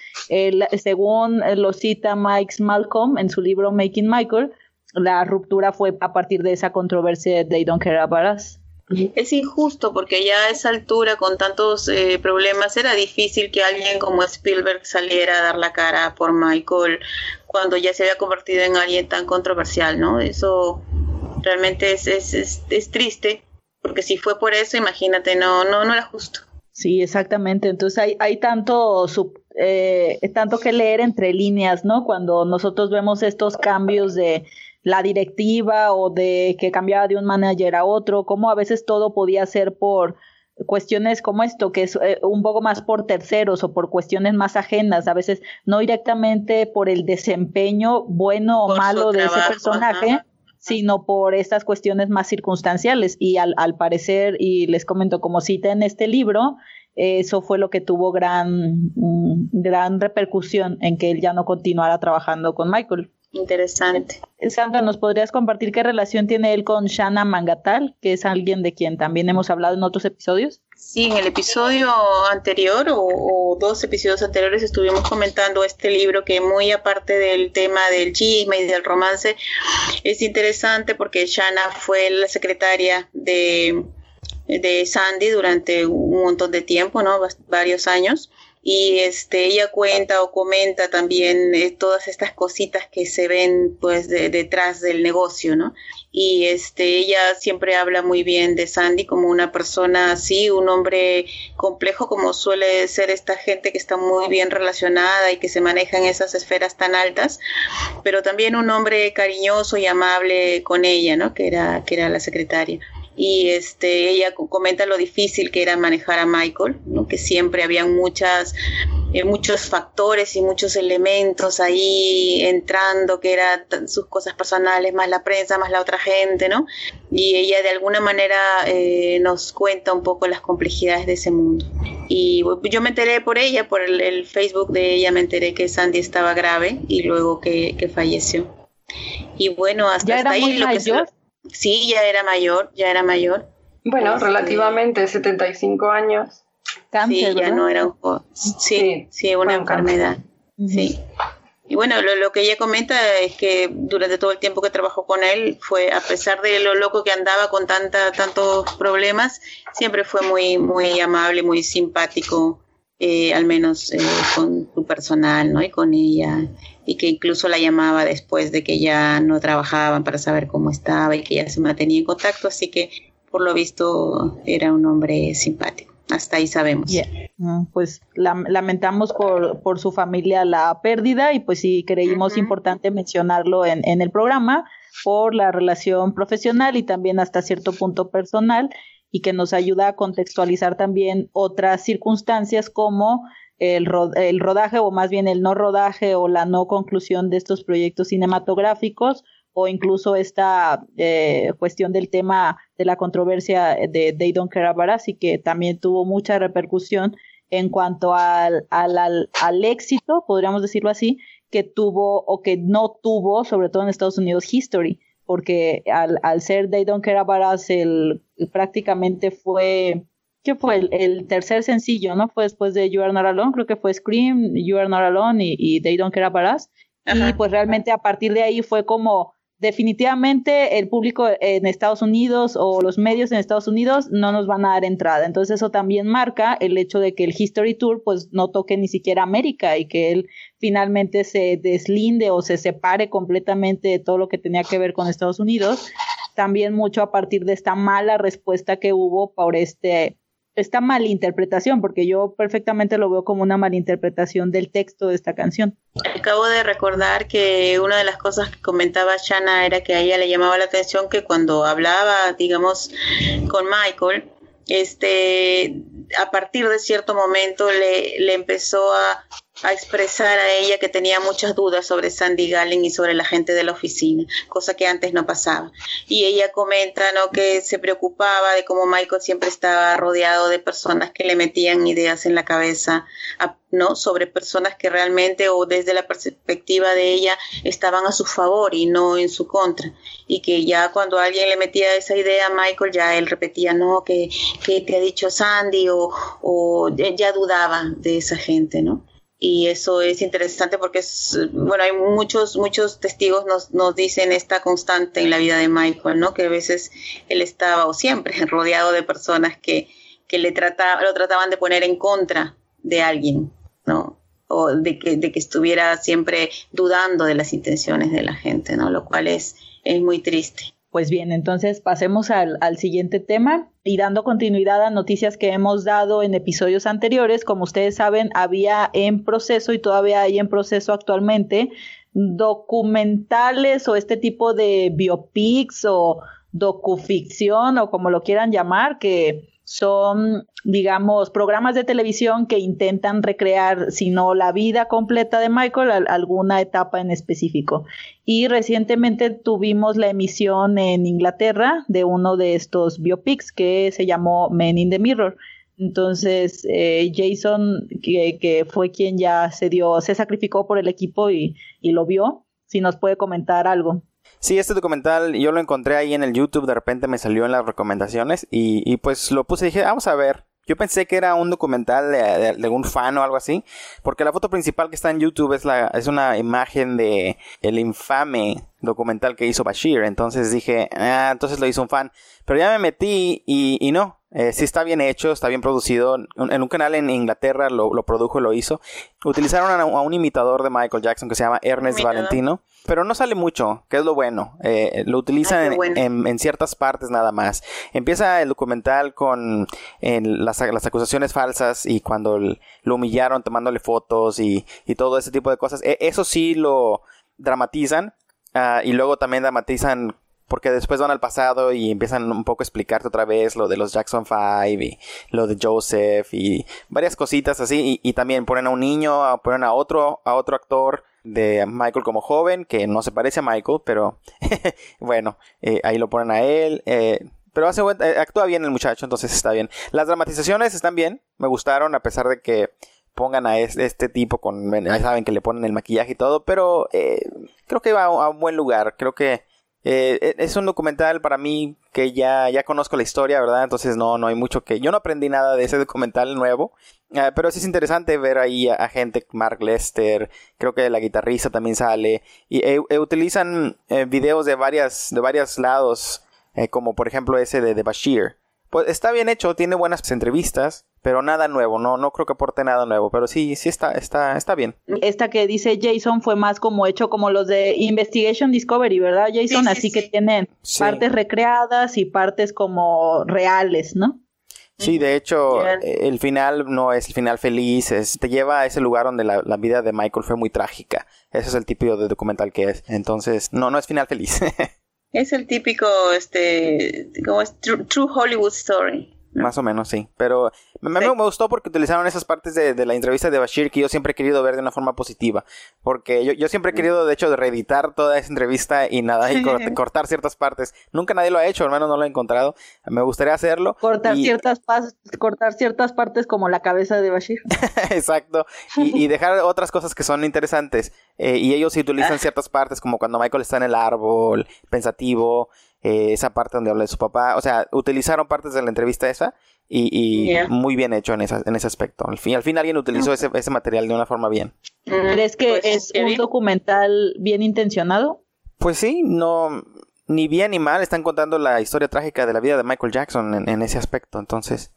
según lo cita Mike Malcolm en su libro Making Michael, la ruptura fue a partir de esa controversia de They Don't Care About Us. Es injusto porque ya a esa altura, con tantos eh, problemas, era difícil que alguien como Spielberg saliera a dar la cara por Michael cuando ya se había convertido en alguien tan controversial, ¿no? Eso realmente es, es, es, triste, porque si fue por eso, imagínate, no, no, no era justo. Sí, exactamente. Entonces hay, hay tanto, eh, tanto que leer entre líneas, ¿no? Cuando nosotros vemos estos cambios de la directiva o de que cambiaba de un manager a otro, como a veces todo podía ser por cuestiones como esto, que es eh, un poco más por terceros o por cuestiones más ajenas, a veces no directamente por el desempeño bueno o malo de ese personaje, sino por estas cuestiones más circunstanciales. Y al, al parecer, y les comento como cita en este libro, eso fue lo que tuvo gran, mm, gran repercusión en que él ya no continuara trabajando con Michael. Interesante. Sandra, ¿nos podrías compartir qué relación tiene él con Shana Mangatal, que es alguien de quien también hemos hablado en otros episodios? Sí, en el episodio anterior o, dos episodios anteriores estuvimos comentando este libro que muy aparte del tema del chisme y del romance, es interesante porque Shana fue la secretaria de, de Sandy durante un montón de tiempo, ¿no? varios años y este ella cuenta o comenta también eh, todas estas cositas que se ven pues detrás del negocio no y este ella siempre habla muy bien de Sandy como una persona así un hombre complejo como suele ser esta gente que está muy bien relacionada y que se maneja en esas esferas tan altas pero también un hombre cariñoso y amable con ella no que era que era la secretaria y este ella comenta lo difícil que era manejar a Michael, ¿no? que siempre habían muchas eh, muchos factores y muchos elementos ahí entrando, que eran sus cosas personales, más la prensa, más la otra gente, ¿no? Y ella de alguna manera eh, nos cuenta un poco las complejidades de ese mundo. Y yo me enteré por ella, por el, Facebook de ella, me enteré que Sandy estaba grave y luego que, que falleció. Y bueno, hasta, ahí lo que Sí, ya era mayor, ya era mayor. Bueno, este, relativamente 75 años. sí, ya no era un Sí, sí, una enfermedad. Sí. Y bueno, lo, que ella comenta es que durante todo el tiempo que trabajó con él, fue a pesar de lo loco que andaba con tanta, tantos problemas, siempre fue muy, muy amable, muy simpático, eh, al menos eh, con su personal, ¿no? Y con ella y que incluso la llamaba después de que ya no trabajaban para saber cómo estaba y que ya se mantenía en contacto, así que por lo visto era un hombre simpático. Hasta ahí sabemos. Mm, pues lamentamos por, por, su familia la pérdida y pues sí creímos importante mencionarlo en, en el programa por la relación profesional y también hasta cierto punto personal y que nos ayuda a contextualizar también otras circunstancias como el, el rodaje o más bien el no rodaje o la no conclusión de estos proyectos cinematográficos o incluso esta eh, cuestión del tema de la controversia de They Don't Care About y que también tuvo mucha repercusión en cuanto al, al, al, éxito, podríamos decirlo así, que tuvo o que no tuvo, sobre todo en Estados Unidos, History, porque al, al ser They Don't Care About el, prácticamente fue que fue el, tercer sencillo, ¿no? Fue después de You Are Not Alone, creo que fue Scream, You Are Not Alone y, y They Don't Care About Us. Y pues realmente a partir de ahí fue como definitivamente el público en Estados Unidos o los medios en Estados Unidos no nos van a dar entrada. Entonces eso también marca el hecho de que el History Tour pues no toque ni siquiera América y que él finalmente se deslinde o se separe completamente de todo lo que tenía que ver con Estados Unidos. También mucho a partir de esta mala respuesta que hubo por este esta malinterpretación, porque yo perfectamente lo veo como una malinterpretación del texto de esta canción. Acabo de recordar que una de las cosas que comentaba Shanna era que a ella le llamaba la atención que cuando hablaba, digamos, con Michael, este, a partir de cierto momento le, empezó a expresar a ella que tenía muchas dudas sobre Sandy Gallen y sobre la gente de la oficina, cosa que antes no pasaba. Y ella comenta ¿no? que se preocupaba de cómo Michael siempre estaba rodeado de personas que le metían ideas en la cabeza, ¿no? sobre personas que realmente o desde la perspectiva de ella estaban a su favor y no en su contra. Y que ya cuando alguien le metía esa idea Michael, ya él repetía, no, que, que te ha dicho Sandy o, o ya dudaba de esa gente, ¿no? y eso es interesante porque es, bueno, hay muchos, muchos testigos nos, nos dicen esta constante en la vida de Michael, ¿no? Que a veces él estaba o siempre rodeado de personas que, que le trataba, lo trataban de poner en contra de alguien, ¿no? O de que, de que estuviera siempre dudando de las intenciones de la gente, ¿no? Lo cual es, es muy triste. Pues bien, entonces pasemos al, siguiente tema y dando continuidad a noticias que hemos dado en episodios anteriores, como ustedes saben, había en proceso y todavía hay en proceso actualmente documentales o este tipo de biopics o docuficción o como lo quieran llamar, que son, digamos, programas de televisión que intentan recrear, si no la vida completa de Michael, alguna etapa en específico. Y recientemente tuvimos la emisión en Inglaterra de uno de estos biopics que se llamó Men in the Mirror. Entonces, eh, Jason, que, fue quien ya se dio, se sacrificó por el equipo y, y lo vio, si nos puede comentar algo. Sí, este documental yo lo encontré ahí en el YouTube, de repente me salió en las recomendaciones y, y pues lo puse y dije, vamos a ver. Yo pensé que era un documental de, de, un fan o algo así, porque la foto principal que está en YouTube es, la, es una imagen de el infame documental que hizo Bashir. Entonces dije, ah, entonces lo hizo un fan. Pero ya me metí y, y no, eh, sí está bien hecho, está bien producido. En un canal en Inglaterra lo, lo produjo, lo hizo. Utilizaron a, a, un imitador de Michael Jackson que se llama Ernest Valentino. Pero no sale mucho, que es lo bueno. Eh, lo utilizan Ay, bueno. en, en, en, ciertas partes nada más. Empieza el documental con las, las, acusaciones falsas y cuando lo humillaron tomándole fotos y, y todo ese tipo de cosas. E, eso sí lo dramatizan. Uh, y luego también dramatizan porque después van al pasado y empiezan un poco a explicarte otra vez lo de los Jackson 5 y lo de Joseph y varias cositas así y, también ponen a un niño, ponen a otro, a otro actor de Michael como joven que no se parece a Michael, pero bueno, eh, ahí lo ponen a él. Eh, pero hace eh, actúa bien el muchacho, entonces está bien. Las dramatizaciones están bien, me gustaron a pesar de que pongan a este, tipo con, saben que le ponen el maquillaje y todo, pero eh, creo que va a, un buen lugar, creo que eh, es un documental para mí que ya, ya conozco la historia, ¿verdad? Entonces no, no hay mucho que... Yo no aprendí nada de ese documental nuevo, uh, pero sí es interesante ver ahí a, a, gente, Mark Lester, creo que la guitarrista también sale, y eh, utilizan eh, videos de, varias, de varios lados, eh, como por ejemplo ese de, de Bashir. Pues está bien hecho, tiene buenas entrevistas, pero nada nuevo, no, no creo que aporte nada nuevo, pero sí, sí está, está, está bien. Esta que dice Jason fue más como hecho como los de Investigation Discovery, ¿verdad, Jason? Sí, sí, Así sí. que tienen partes recreadas y partes como reales, ¿no? Sí, de hecho, el final no es el final feliz, es, te lleva a ese lugar donde la, la, vida de Michael fue muy trágica. Ese es el tipo de documental que es. Entonces, no, no es final feliz. es el típico, este, como es true, true Hollywood story. Más o menos, sí. Pero me, sí. me, gustó porque utilizaron esas partes de, de, la entrevista de Bashir que yo siempre he querido ver de una forma positiva. Porque yo, yo siempre he querido, de hecho, reeditar toda esa entrevista y nada, y cortar, cortar ciertas partes. Nunca nadie lo ha hecho, al menos no lo he encontrado. Me gustaría hacerlo. Cortar, y... ciertas, cortar ciertas partes como la cabeza de Bashir. Exacto. Y, y, dejar otras cosas que son interesantes. Eh, y ellos sí utilizan ciertas partes como cuando Michael está en el árbol, pensativo. Eh, esa parte donde habla de su papá, o sea, utilizaron partes de la entrevista esa y, y yeah. muy bien hecho en, esa, en ese aspecto. Al fin, al fin alguien utilizó ese, ese material de una forma bien. ¿Crees que pues, es un bien. documental bien intencionado? Pues sí, no, ni bien ni mal, están contando la historia trágica de la vida de Michael Jackson en, en ese aspecto. Entonces,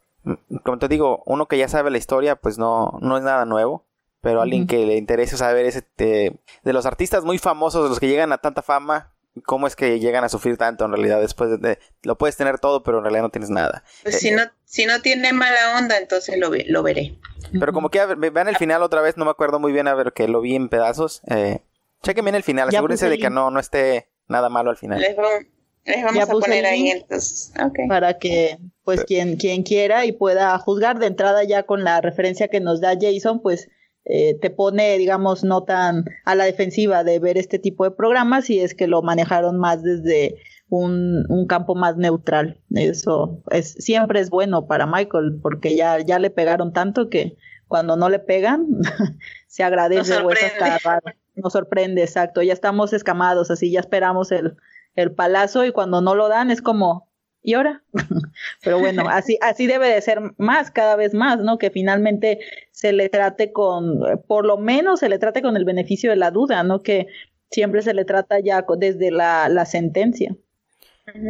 como te digo, uno que ya sabe la historia, pues no, no es nada nuevo. Pero alguien uh -huh. que le interese saber ese de, de los artistas muy famosos, de los que llegan a tanta fama, cómo es que llegan a sufrir tanto en realidad después de, de, lo puedes tener todo pero en realidad no tienes nada pues eh, si no si no tiene mala onda entonces lo, lo veré. Pero como que vean el final otra vez no me acuerdo muy bien a ver que lo vi en pedazos. Eh, chequen bien el final asegúrense de que no no esté nada malo al final. Les, vamos, les vamos a poner ahí entonces okay. para que pues quien quien quiera y pueda juzgar de entrada ya con la referencia que nos da Jason pues eh, te pone, digamos, no tan a la defensiva de ver este tipo de programas y es que lo manejaron más desde un, un campo más neutral. Eso es, siempre es bueno para Michael porque ya, ya le pegaron tanto que cuando no le pegan se agradece o es hasta raro. Nos sorprende, exacto. Ya estamos escamados, así ya esperamos el, el palazo y cuando no lo dan es como, ¿y ahora? Pero bueno, así, así debe de ser más, cada vez más, ¿no? Que finalmente se le trate con, por lo menos se le trate con el beneficio de la duda, ¿no? Que siempre se le trata ya desde la, la sentencia.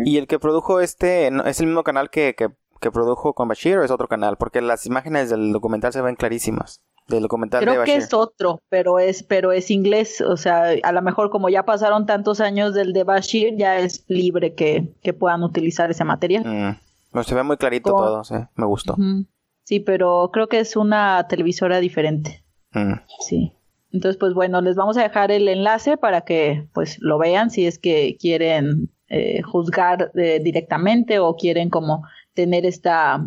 Y el que produjo este, ¿es el mismo canal que, que, que, produjo con Bashir o es otro canal? Porque las imágenes del documental se ven clarísimas. Del documental Creo de que es otro, pero es, pero es inglés. O sea, a lo mejor como ya pasaron tantos años del de Bashir, ya es libre que, que puedan utilizar ese material. Mm. Bueno, se ve muy clarito todo, sí, me gustó. Uh -huh. Sí, pero creo que es una televisora diferente. Mm. Sí. Entonces, pues bueno, les vamos a dejar el enlace para que pues lo vean si es que quieren eh, juzgar eh, directamente o quieren como tener esta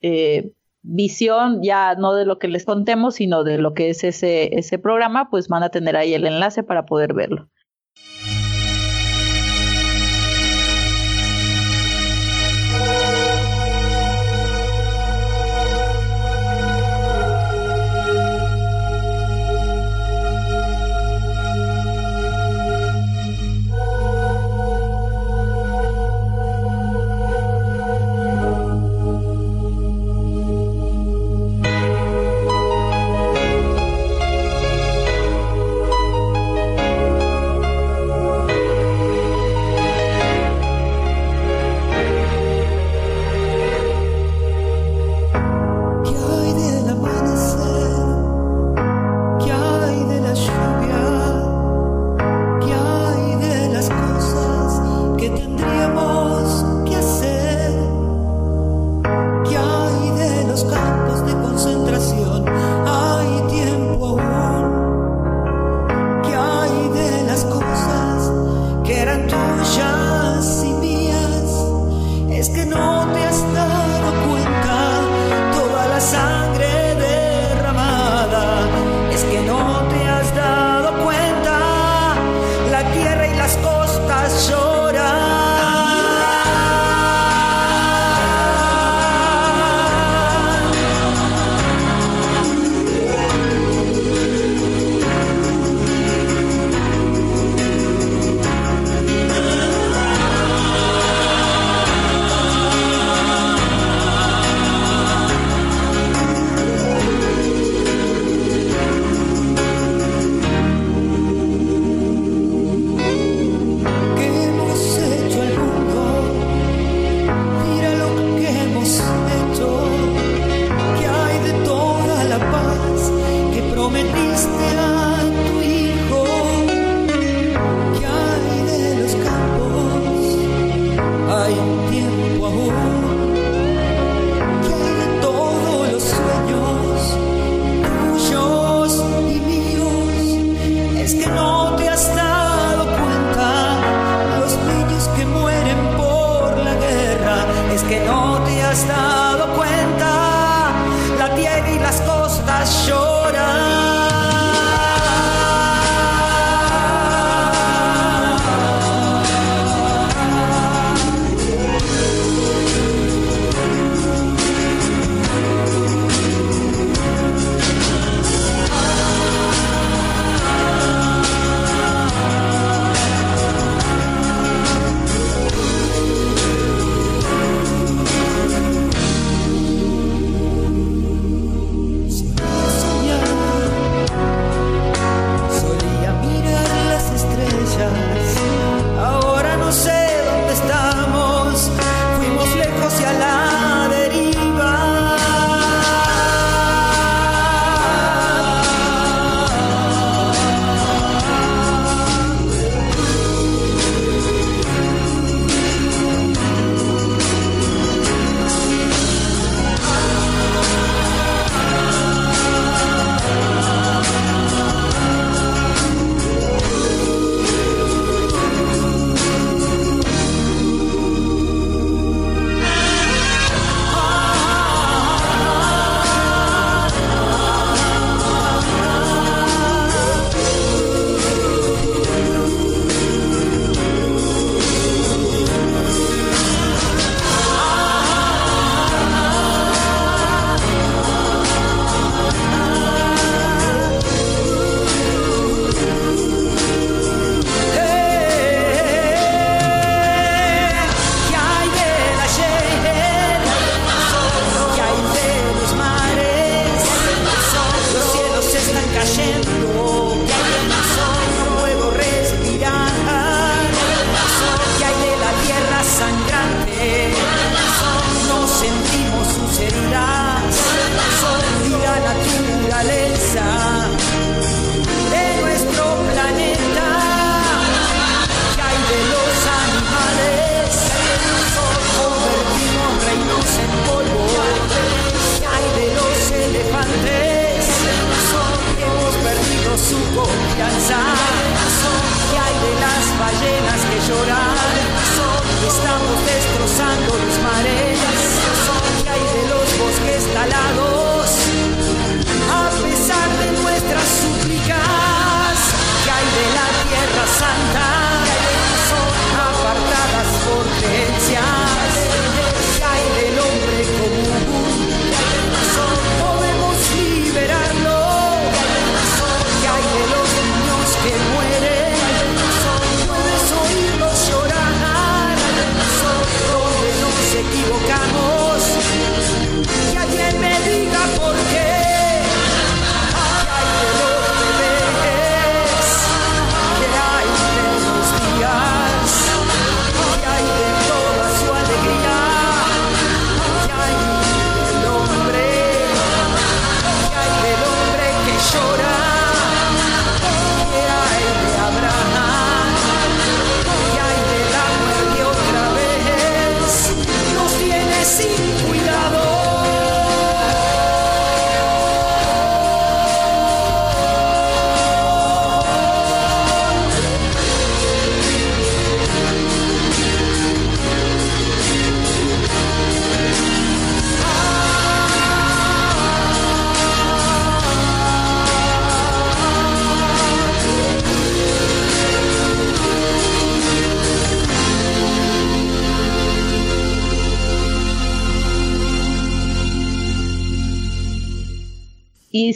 eh, visión ya no de lo que les contemos, sino de lo que es ese, ese programa, pues van a tener ahí el enlace para poder verlo.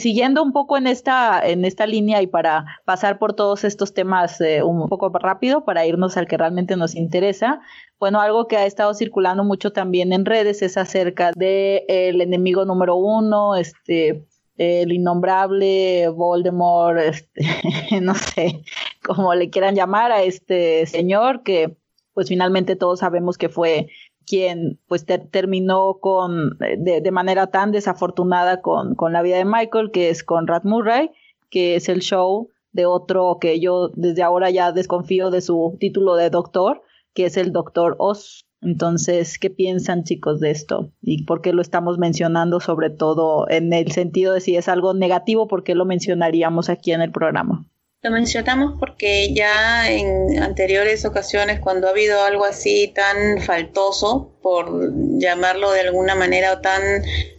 Siguiendo un poco en esta, en esta línea y para pasar por todos estos temas eh, un poco rápido para irnos al que realmente nos interesa, bueno, algo que ha estado circulando mucho también en redes es acerca de enemigo número uno, este, el innombrable Voldemort, este, no sé cómo le quieran llamar a este señor que pues finalmente todos sabemos que fue quien pues terminó con de, de, manera tan desafortunada con, con, la vida de Michael, que es con Rat Murray, que es el show de otro que yo desde ahora ya desconfío de su título de doctor, que es el doctor Oz. Entonces, ¿qué piensan chicos de esto? ¿Y por qué lo estamos mencionando sobre todo en el sentido de si es algo negativo, por qué lo mencionaríamos aquí en el programa? Lo mencionamos porque ya en anteriores ocasiones, cuando ha habido algo así tan faltoso, por llamarlo de alguna manera, o tan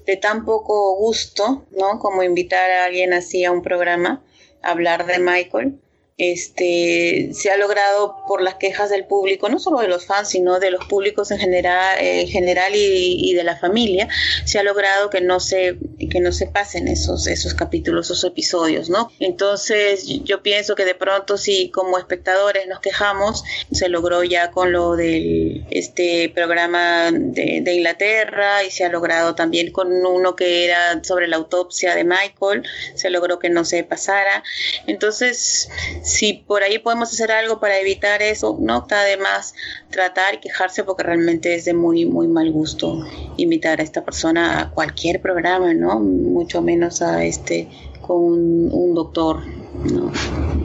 de tan poco gusto, ¿no? Como invitar a alguien así a un programa, a hablar de Michael este, se ha logrado por las quejas del público, no solo de los fans, sino de los públicos en general, en general y, de la familia, se ha logrado que no se, que no se pasen esos, esos capítulos, esos episodios, ¿no? Entonces, yo pienso que de pronto si como espectadores nos quejamos, se logró ya con lo del este programa de, de Inglaterra y se ha logrado también con uno que era sobre la autopsia de Michael, se logró que no se pasara. Entonces, si por ahí podemos hacer algo para evitar eso, no está de más tratar y quejarse porque realmente es de muy, muy mal gusto invitar a esta persona a cualquier programa, ¿no? Mucho menos a este con un, doctor, ¿no?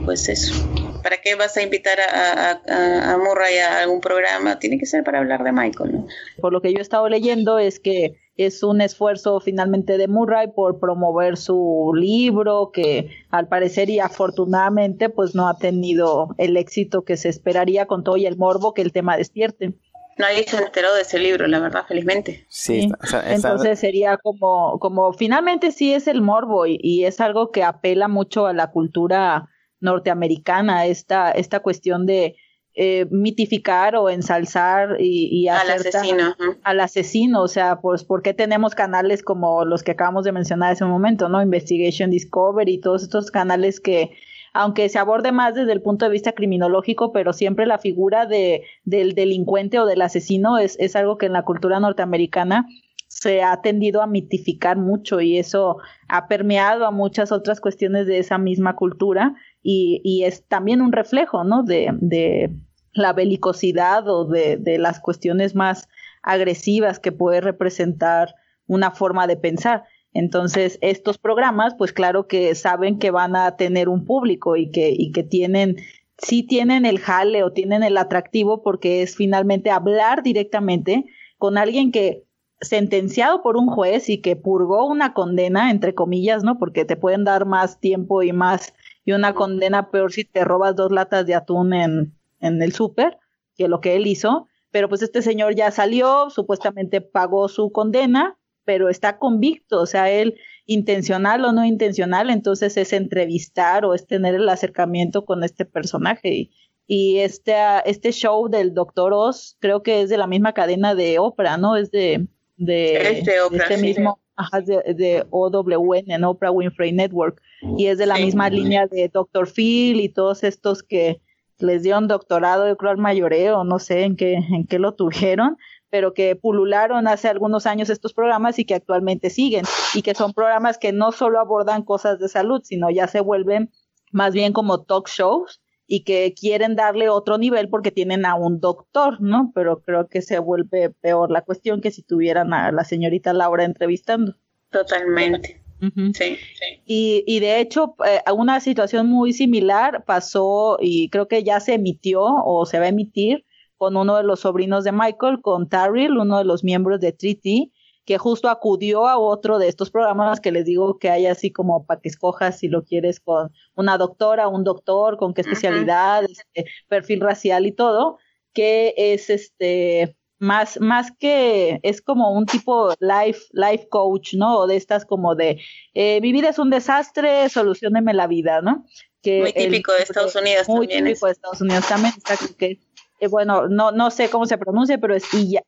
Pues eso. ¿Para qué vas a invitar a, a, a, Murray a algún programa? Tiene que ser para hablar de Michael, ¿no? Por lo que yo he estado leyendo es que es un esfuerzo finalmente de Murray por promover su libro que al parecer y afortunadamente pues no ha tenido el éxito que se esperaría con todo y el morbo que el tema despierte. Nadie se enteró de ese libro, la verdad, felizmente. Sí, entonces sería como, como finalmente sí es el morbo y, y, es algo que apela mucho a la cultura norteamericana, esta, esta cuestión de eh, mitificar o ensalzar y, al asesino. Al asesino, o sea, pues, ¿por qué tenemos canales como los que acabamos de mencionar hace un momento, ¿no? Investigation Discovery y todos estos canales que, aunque se aborde más desde el punto de vista criminológico, pero siempre la figura de, del delincuente o del asesino es, es algo que en la cultura norteamericana se ha tendido a mitificar mucho y eso ha permeado a muchas otras cuestiones de esa misma cultura y, y es también un reflejo, ¿no? De, de, la belicosidad o de, de las cuestiones más agresivas que puede representar una forma de pensar. Entonces, estos programas, pues claro que saben que van a tener un público y que, y que tienen, sí tienen el jale o tienen el atractivo porque es finalmente hablar directamente con alguien que sentenciado por un juez y que purgó una condena, entre comillas, ¿no? Porque te pueden dar más tiempo y más, y una condena peor si te robas dos latas de atún en, en el súper, que lo que él hizo, pero pues este señor ya salió, supuestamente pagó su condena, pero está convicto, o sea, él intencional o no intencional, entonces es entrevistar o es tener el acercamiento con este personaje. Y, y este, este show del Doctor Oz creo que es de la misma cadena de ópera, ¿no? Es de, de, este mismo, de, de, OWN, en Oprah Winfrey Network, y es de la misma línea de Doctor Phil y todos estos que, les dio un doctorado, de creo al mayoreo, no sé en qué, en qué lo tuvieron, pero que pulularon hace algunos años estos programas y que actualmente siguen, y que son programas que no solo abordan cosas de salud, sino ya se vuelven más bien como talk shows y que quieren darle otro nivel porque tienen a un doctor, ¿no? Pero creo que se vuelve peor la cuestión que si tuvieran a la señorita Laura entrevistando. Totalmente sí, Y, y, de hecho, eh, una situación muy similar pasó y creo que ya se emitió o se va a emitir con uno de los sobrinos de Michael, con Tarrell, uno de los miembros de Treaty, que justo acudió a otro de estos programas que les digo que hay así como para que escojas si lo quieres con una doctora, un doctor, con qué especialidad, este, perfil racial y todo, que es este más, más que es como un tipo life, life coach, ¿no? O de estas como de, eh, mi vida es un desastre, solucioneme la vida, ¿no? Que muy típico de Estados Unidos muy típico de Estados Unidos también, está que, eh, bueno, no, no sé cómo se pronuncia, pero es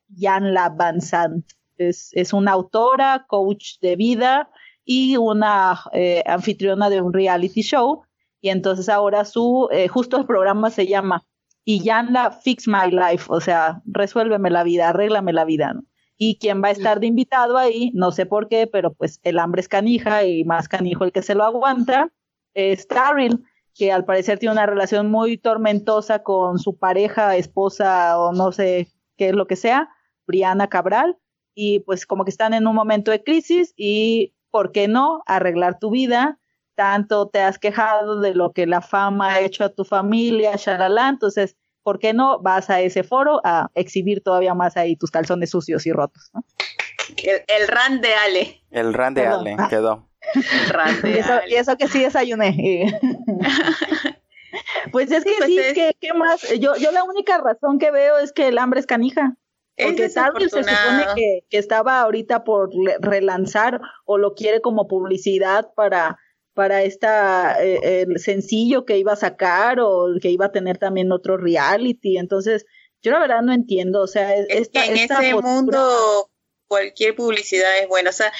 Yanla Van Sant. Es, es una autora, coach de vida y una eh, anfitriona de un reality show. Y entonces ahora su, eh, justo el programa se llama y la Fix My Life, o sea, resuélveme la vida, arréglame la vida, ¿no? Y quien va a estar de invitado ahí, no sé por qué, pero pues el hambre es canija y más canijo el que se lo aguanta, es Tarrell, que al parecer tiene una relación muy tormentosa con su pareja, esposa o no sé qué es lo que sea, Brianna Cabral, y pues como que están en un momento de crisis y, ¿por qué no?, arreglar tu vida tanto te has quejado de lo que la fama ha hecho a tu familia, shalala, entonces, ¿por qué no vas a ese foro a exhibir todavía más ahí tus calzones sucios y rotos? ¿no? El, ran de Ale. El ran de Ale, quedó. El y, eso, y eso que sí desayuné. pues es que pues sí, ¿qué, más? Yo, yo la única razón que veo es que el hambre es canija. Porque tal vez se supone que, que, estaba ahorita por relanzar o lo quiere como publicidad para, para esta eh, el sencillo que iba a sacar o que iba a tener también otro reality. Entonces, yo la verdad no entiendo. O sea, esta, en ese mundo cualquier publicidad es buena. O sea,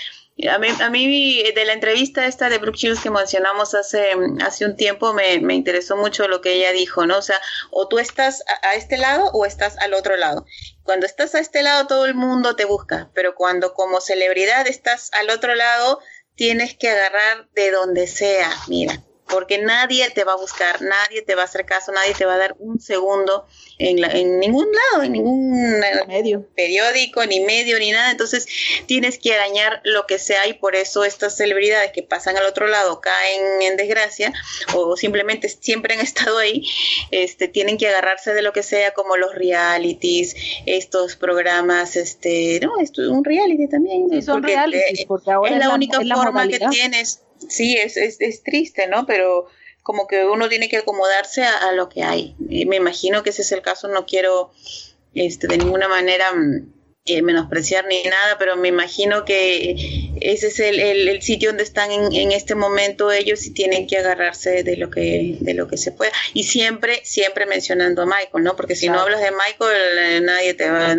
a mí, a mí de la entrevista esta de Brooke Shields que mencionamos hace, hace un tiempo me, me, interesó mucho lo que ella dijo, ¿no? O sea, o tú estás a, este lado o estás al otro lado. Cuando estás a este lado todo el mundo te busca, pero cuando como celebridad estás al otro lado tienes que agarrar de donde sea, mira, porque nadie te va a buscar, nadie te va a hacer caso, nadie te va a dar un segundo en, en ningún lado, en ningún eh, medio. periódico, ni medio, ni nada. Entonces tienes que arañar lo que sea y por eso estas celebridades que pasan al otro lado caen en desgracia o simplemente siempre han estado ahí, este, tienen que agarrarse de lo que sea como los realities, estos programas, este, no, esto es un reality también. Sí, son realities, porque ahora es la, única forma que tienes sí, es, es, es, triste, ¿no? Pero como que uno tiene que acomodarse a, lo que hay. Y me imagino que ese es el caso, no quiero este, de ninguna manera mm, eh, menospreciar ni nada, pero me imagino que ese es el, el, sitio donde están en, en, este momento ellos y tienen que agarrarse de lo que de lo que se pueda y siempre siempre mencionando a Michael, ¿no? Porque si no hablas de Michael eh, nadie te va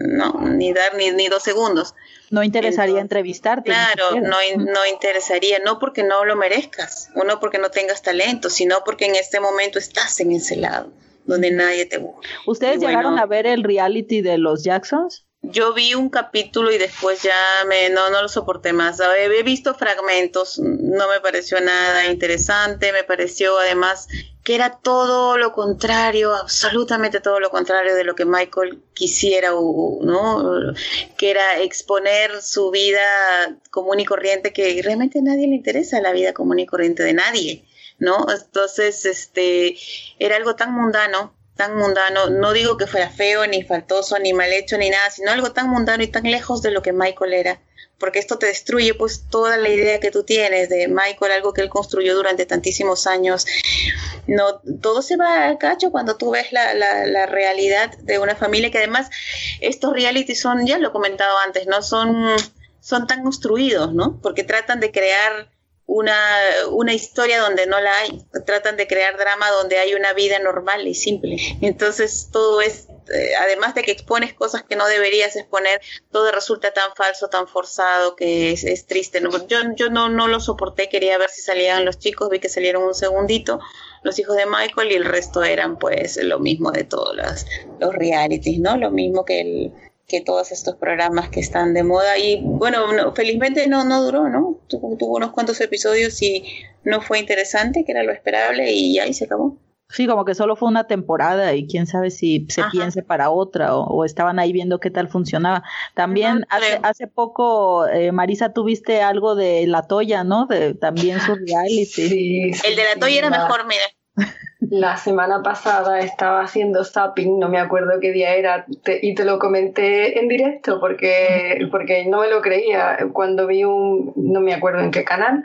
no ni dar ni, ni dos segundos. No interesaría entrevistarte. Claro, no, no interesaría, no porque no lo merezcas, o no porque no tengas talento, sino porque en este momento estás en ese lado, donde nadie te busca. ¿Ustedes llegaron a ver el reality de los Jacksons? Yo vi un capítulo y después ya me, no, no lo soporté más. He visto fragmentos, no me pareció nada interesante, me pareció además que era todo lo contrario, absolutamente todo lo contrario de lo que Michael quisiera, ¿no? Que era exponer su vida común y corriente, que realmente a nadie le interesa la vida común y corriente de nadie, ¿no? Entonces, este, era algo tan mundano, tan mundano, no digo que fuera feo, ni faltoso, ni mal hecho, ni nada, sino algo tan mundano y tan lejos de lo que Michael era porque esto te destruye pues toda la idea que tú tienes de Michael, algo que él construyó durante tantísimos años. No, todo se va a cacho cuando tú ves la, la, realidad de una familia que además estos reality son, ya lo he comentado antes, ¿no? Son, son tan construidos, ¿no? Porque tratan de crear una, una historia donde no la hay. Tratan de crear drama donde hay una vida normal y simple. Entonces todo es, eh, además de que expones cosas que no deberías exponer, todo resulta tan falso, tan forzado que es, es triste. Yo, yo no, no lo soporté, quería ver si salían los chicos, vi que salieron un segundito los hijos de Michael y el resto eran pues lo mismo de todos los, los realities, ¿no? Lo mismo que el, que todos estos programas que están de moda y bueno, felizmente no, no duró, ¿no? tuvo unos cuantos episodios y no fue interesante, que era lo esperable y ahí se acabó. Sí, como que solo fue una temporada y quién sabe si se piense para otra o, estaban ahí viendo qué tal funcionaba. También hace, hace poco, eh, Marisa, tuviste algo de La Toya, ¿no? De, también su reality. Sí, El de La Toya era mejor, mira. La semana pasada estaba haciendo zapping, no me acuerdo qué día era, y te lo comenté en directo porque, porque no me lo creía. Cuando vi un, no me acuerdo en qué canal,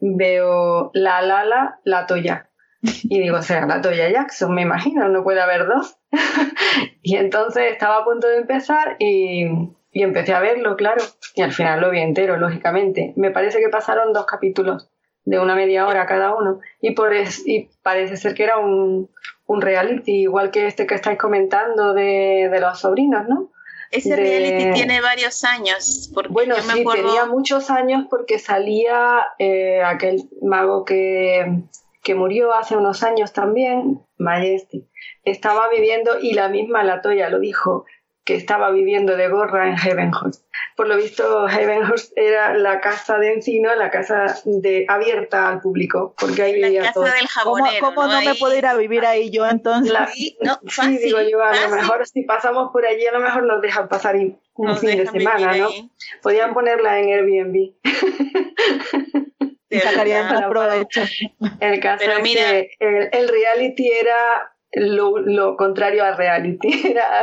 veo la Lala, la Toya. Y digo, sea, la Toya Jackson, me imagino, no puede haber dos. y entonces estaba a punto de empezar y, y empecé a verlo, claro. Y al final lo vi entero, lógicamente. Me parece que pasaron dos capítulos de una media hora cada uno. Y, por y parece ser que era un, un, reality, igual que este que estáis comentando de, de los sobrinos, ¿no? Ese reality tiene varios años. Porque bueno, yo me sí, acuerdo... tenía muchos años porque salía eh, aquel mago que, que murió hace unos años también, Majesty. Estaba viviendo, y la misma Latoya lo dijo, que estaba viviendo de gorra en Heavenhurst. Por lo visto, Heavenhurst era la casa de encino, la casa de abierta al público, porque ahí la casa todo. del jabonero, ¿Cómo, cómo no, me Ahí- puedo ir a vivir ahí yo entonces? La- Sí, no, sí, fácil, digo yo, a lo fácil. mejor si pasamos por allí, a lo mejor nos dejan pasar un Nos fin de semana, ¿no? ahí. Podían ponerla en Airbnb. Y sacarían verdad. más provecho. El caso Pero es mira- que el, el reality era lo, lo contrario al reality. Era...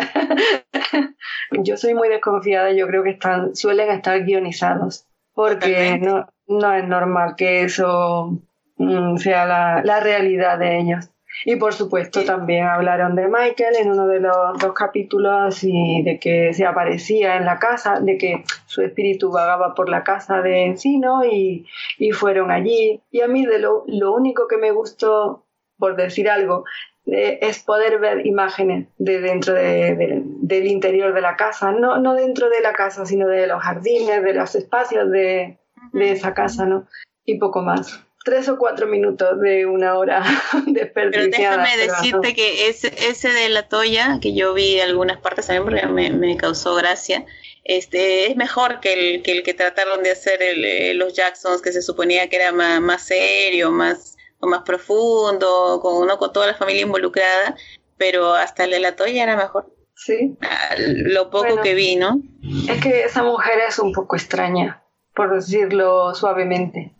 yo soy muy desconfiada, yo creo que están, suelen estar guionizados, porque no, no es normal que eso mm, sea la, la realidad de ellos. Y por supuesto también hablaron de Michael en uno de los dos capítulos y de que se aparecía en la casa, de que su espíritu vagaba por la casa de Encino y, y fueron allí. Y a mí de lo, lo único que me gustó, por decir algo, eh, es poder ver imágenes de dentro de, del interior de la casa, no, no dentro de la casa, sino de los jardines, de los espacios de, de esa casa, ¿no? Y poco más tres o cuatro minutos de una hora desperdiciada. Pero déjame decirte que ese, ese de la toya, que yo vi algunas partes también porque me, me causó gracia, este es mejor que el que, el que trataron de hacer el, los Jacksons, que se suponía que era más, más serio, más, más profundo, con, uno con toda la familia involucrada, pero hasta el de la toya era mejor. Sí. Ah, lo poco que vi, ¿no? Es que esa mujer es un poco extraña, por decirlo suavemente.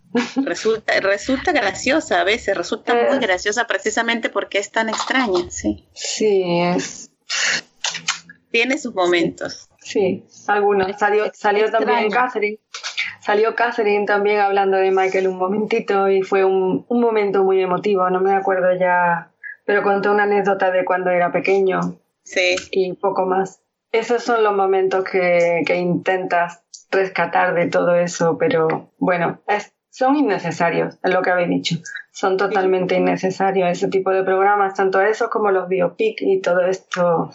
Resulta, resulta graciosa a veces, resulta muy graciosa precisamente porque es tan extraña, sí. Sí, es. Tiene sus momentos. Sí, algunos. Salió, salió también Catherine. Salió Catherine también hablando de Michael un momentito y fue un, un momento muy emotivo, no me acuerdo ya, pero contó una anécdota de cuando era pequeño. Sí. Y poco más. Esos son los momentos que, que intentas rescatar de todo eso, pero bueno, es, son innecesarios, es lo que habéis dicho. Son totalmente innecesarios ese tipo de programas, tanto esos como los biopic y todo esto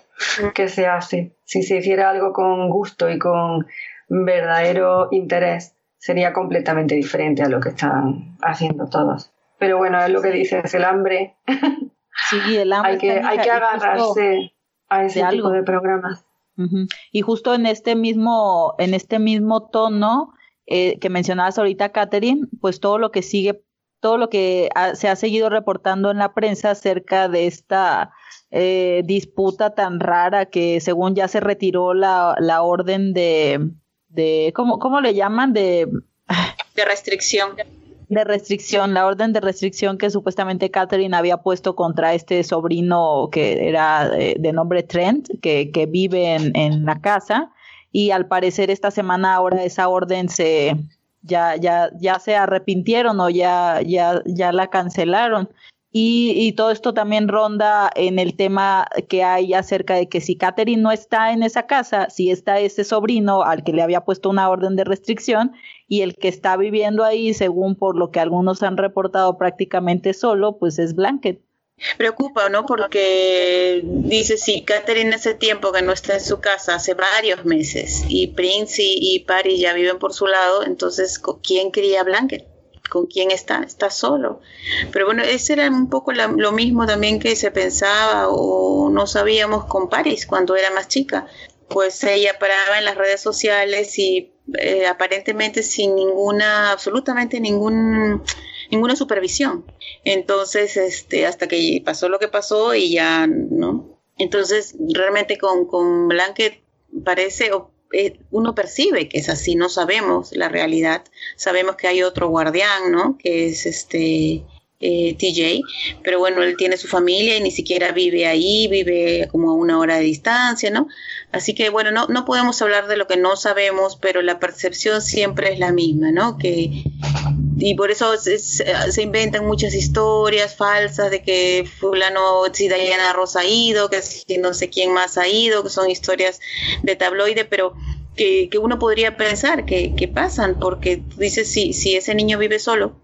que se hace. Si se hiciera algo con gusto y con verdadero interés, sería completamente diferente a lo que están haciendo todos. Pero bueno, es lo que dices, el hambre. Sí, el hambre. hay que, hay que agarrarse a ese de tipo de programas. Y justo en este mismo, en este mismo tono, eh, que mencionabas ahorita, Catherine, pues todo lo que sigue, todo lo que se ha seguido reportando en la prensa acerca de esta eh, disputa tan rara que según ya se retiró la, la orden de, de ¿cómo, ¿cómo le llaman? De, de restricción de restricción, la orden de restricción que supuestamente Catherine había puesto contra este sobrino que era de, de nombre Trent, que, que vive en, en, la casa y al parecer esta semana ahora esa orden se ya ya ya se arrepintieron o ya ya ya la cancelaron y, y, todo esto también ronda en el tema que hay acerca de que si Catherine no está en esa casa, si está ese sobrino al que le había puesto una orden de restricción y el que está viviendo ahí, según por lo que algunos han reportado prácticamente solo, pues es Blanket. Preocupa, ¿no? Porque dice, sí, Catherine hace tiempo que no está en su casa, hace varios meses, y Prince y, Paris ya viven por su lado, entonces, ¿quién cría Blanket? ¿Con quién está? Está solo. Pero bueno, ese era un poco la, lo mismo también que se pensaba o no sabíamos con Paris cuando era más chica. Pues ella paraba en las redes sociales y eh, aparentemente sin ninguna, absolutamente ningún ninguna supervisión. Entonces, este, hasta que pasó lo que pasó y ya, ¿no? Entonces, realmente con, con Blanket parece, o, eh, uno percibe que es así, no sabemos la realidad, sabemos que hay otro guardián, ¿no? Que es este eh, TJ, pero bueno, él tiene su familia y ni siquiera vive ahí, vive como a una hora de distancia, ¿no? Así que bueno, no, no podemos hablar de lo que no sabemos, pero la percepción siempre es la misma, ¿no? Que, y por eso se, inventan muchas historias falsas de que fulano, si Diana Rosa ha ido, que si no sé quién más ha ido, que son historias de tabloide, pero que, que uno podría pensar que, que pasan, porque dices, si, si ese niño vive solo,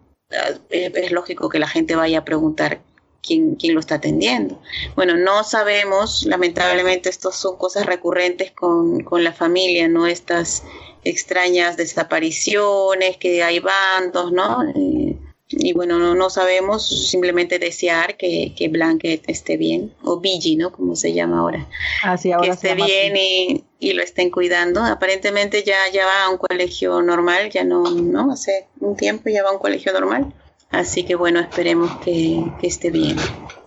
es lógico que la gente vaya a preguntar quién, quién lo está atendiendo. Bueno, no sabemos, lamentablemente, estas son cosas recurrentes con, con la familia, ¿no? Estas extrañas desapariciones, que hay bandos, ¿no? Eh, y bueno, no, no, sabemos, simplemente desear que, que Blanket esté bien, o Bigi, ¿no? Como se llama ahora. Así ahora que esté bien y, y, lo estén cuidando. Aparentemente ya, ya va a un colegio normal, ya no, ¿no? Hace un tiempo ya va a un colegio normal. Así que bueno, esperemos que, que esté bien.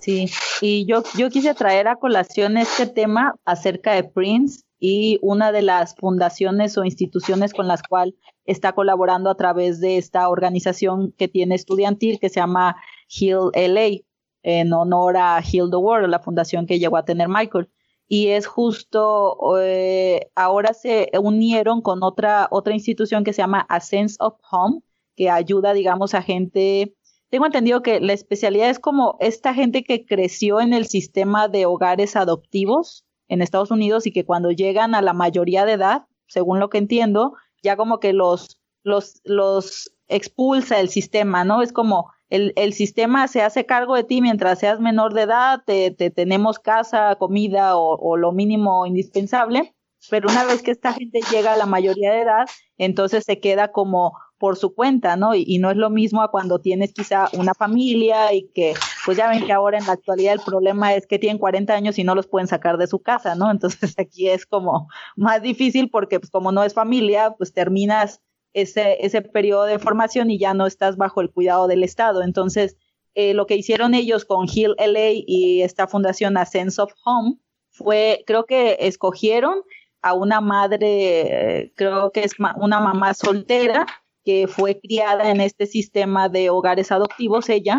Sí, y yo, yo quise traer a colación este tema acerca de Prince y una de las fundaciones o instituciones con las cuales está colaborando a través de esta organización que tiene estudiantil que se llama Heal LA, en honor a Heal the World, la fundación que llegó a tener Michael. Y es justo, eh, ahora se unieron con otra, otra institución que se llama A Sense of Home, que ayuda, digamos, a gente tengo entendido que la especialidad es como esta gente que creció en el sistema de hogares adoptivos en Estados Unidos y que cuando llegan a la mayoría de edad, según lo que entiendo, ya como que los, los, los expulsa el sistema, ¿no? Es como el, el sistema se hace cargo de ti mientras seas menor de edad, te, te tenemos casa, comida o, o lo mínimo indispensable, pero una vez que esta gente llega a la mayoría de edad, entonces se queda como por su cuenta, ¿no? Y, no es lo mismo a cuando tienes quizá una familia y que, pues ya ven que ahora en la actualidad el problema es que tienen 40 años y no los pueden sacar de su casa, ¿no? Entonces aquí es como más difícil porque pues como no es familia, pues terminas ese, ese periodo de formación y ya no estás bajo el cuidado del Estado. Entonces, eh, lo que hicieron ellos con Hill LA y esta fundación A Sense of Home fue, creo que escogieron a una madre, creo que es una mamá soltera, que fue criada en este sistema de hogares adoptivos ella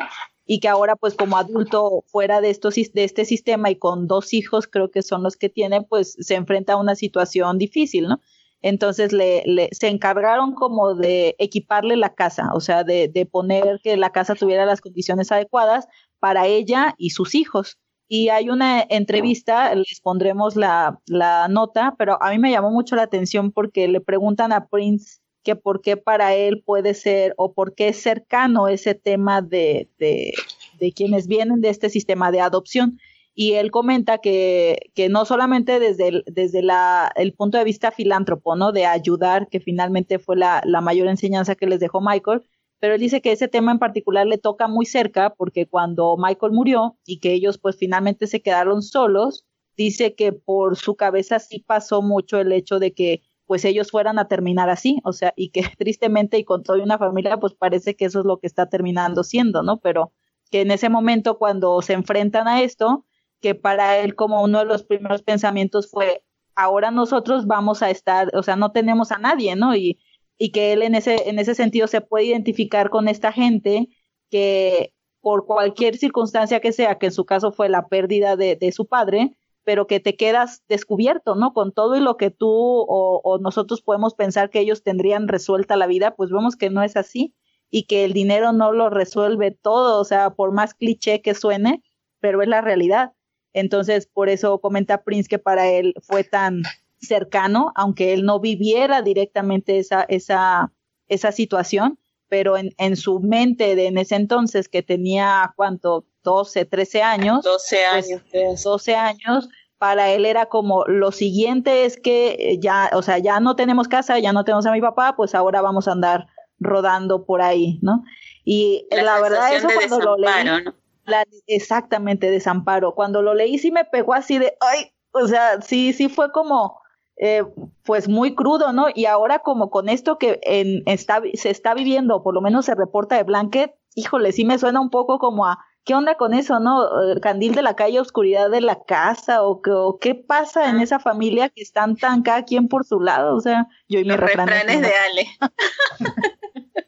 y que ahora pues como adulto fuera de estos de este sistema y con dos hijos creo que son los que tiene pues se enfrenta a una situación difícil no entonces le, le se encargaron como de equiparle la casa o sea de, de poner que la casa tuviera las condiciones adecuadas para ella y sus hijos. Y hay una entrevista, les pondremos la, la, nota, pero a mí me llamó mucho la atención porque le preguntan a Prince que por qué para él puede ser o por qué es cercano ese tema de, de, de quienes vienen de este sistema de adopción. Y él comenta que, que no solamente desde, el, desde la, el punto de vista filántropo, ¿no? De ayudar, que finalmente fue la, la mayor enseñanza que les dejó Michael, pero él dice que ese tema en particular le toca muy cerca porque cuando Michael murió y que ellos pues finalmente se quedaron solos, dice que por su cabeza sí pasó mucho el hecho de que pues ellos fueran a terminar así, o sea, y que tristemente y con toda una familia pues parece que eso es lo que está terminando siendo, ¿no? Pero que en ese momento cuando se enfrentan a esto, que para él como uno de los primeros pensamientos fue, ahora nosotros vamos a estar, o sea, no tenemos a nadie, ¿no? Y y que él en ese, en ese sentido se puede identificar con esta gente que por cualquier circunstancia que sea, que en su caso fue la pérdida de, de su padre, pero que te quedas descubierto, ¿no? Con todo y lo que tú o, o, nosotros podemos pensar que ellos tendrían resuelta la vida, pues vemos que no es así y que el dinero no lo resuelve todo, o sea, por más cliché que suene, pero es la realidad. Entonces, por eso comenta Prince que para él fue tan, cercano, aunque él no viviera directamente esa, esa, esa situación, pero en, en su mente de en ese entonces que tenía, ¿cuánto? 12, 13 años. 12 pues, años. Pues, 12 años, para él era como lo siguiente es que ya, o sea, ya no tenemos casa, ya no tenemos a mi papá, pues ahora vamos a andar rodando por ahí, ¿no? Y la, la verdad eso de cuando lo leí, ¿no? la, exactamente, desamparo. Cuando lo leí sí me pegó así de, ay, o sea, sí, sí fue como, eh, pues muy crudo, ¿no? Y ahora como con esto que en, está, se está viviendo, por lo menos se reporta de Blanket, híjole, sí me suena un poco como a, ¿qué onda con eso, no? El candil de la calle, oscuridad de la casa, o, o qué pasa en esa familia que están tan cada quien por su lado, o sea, yo y mis Los refranes, refranes de Ale.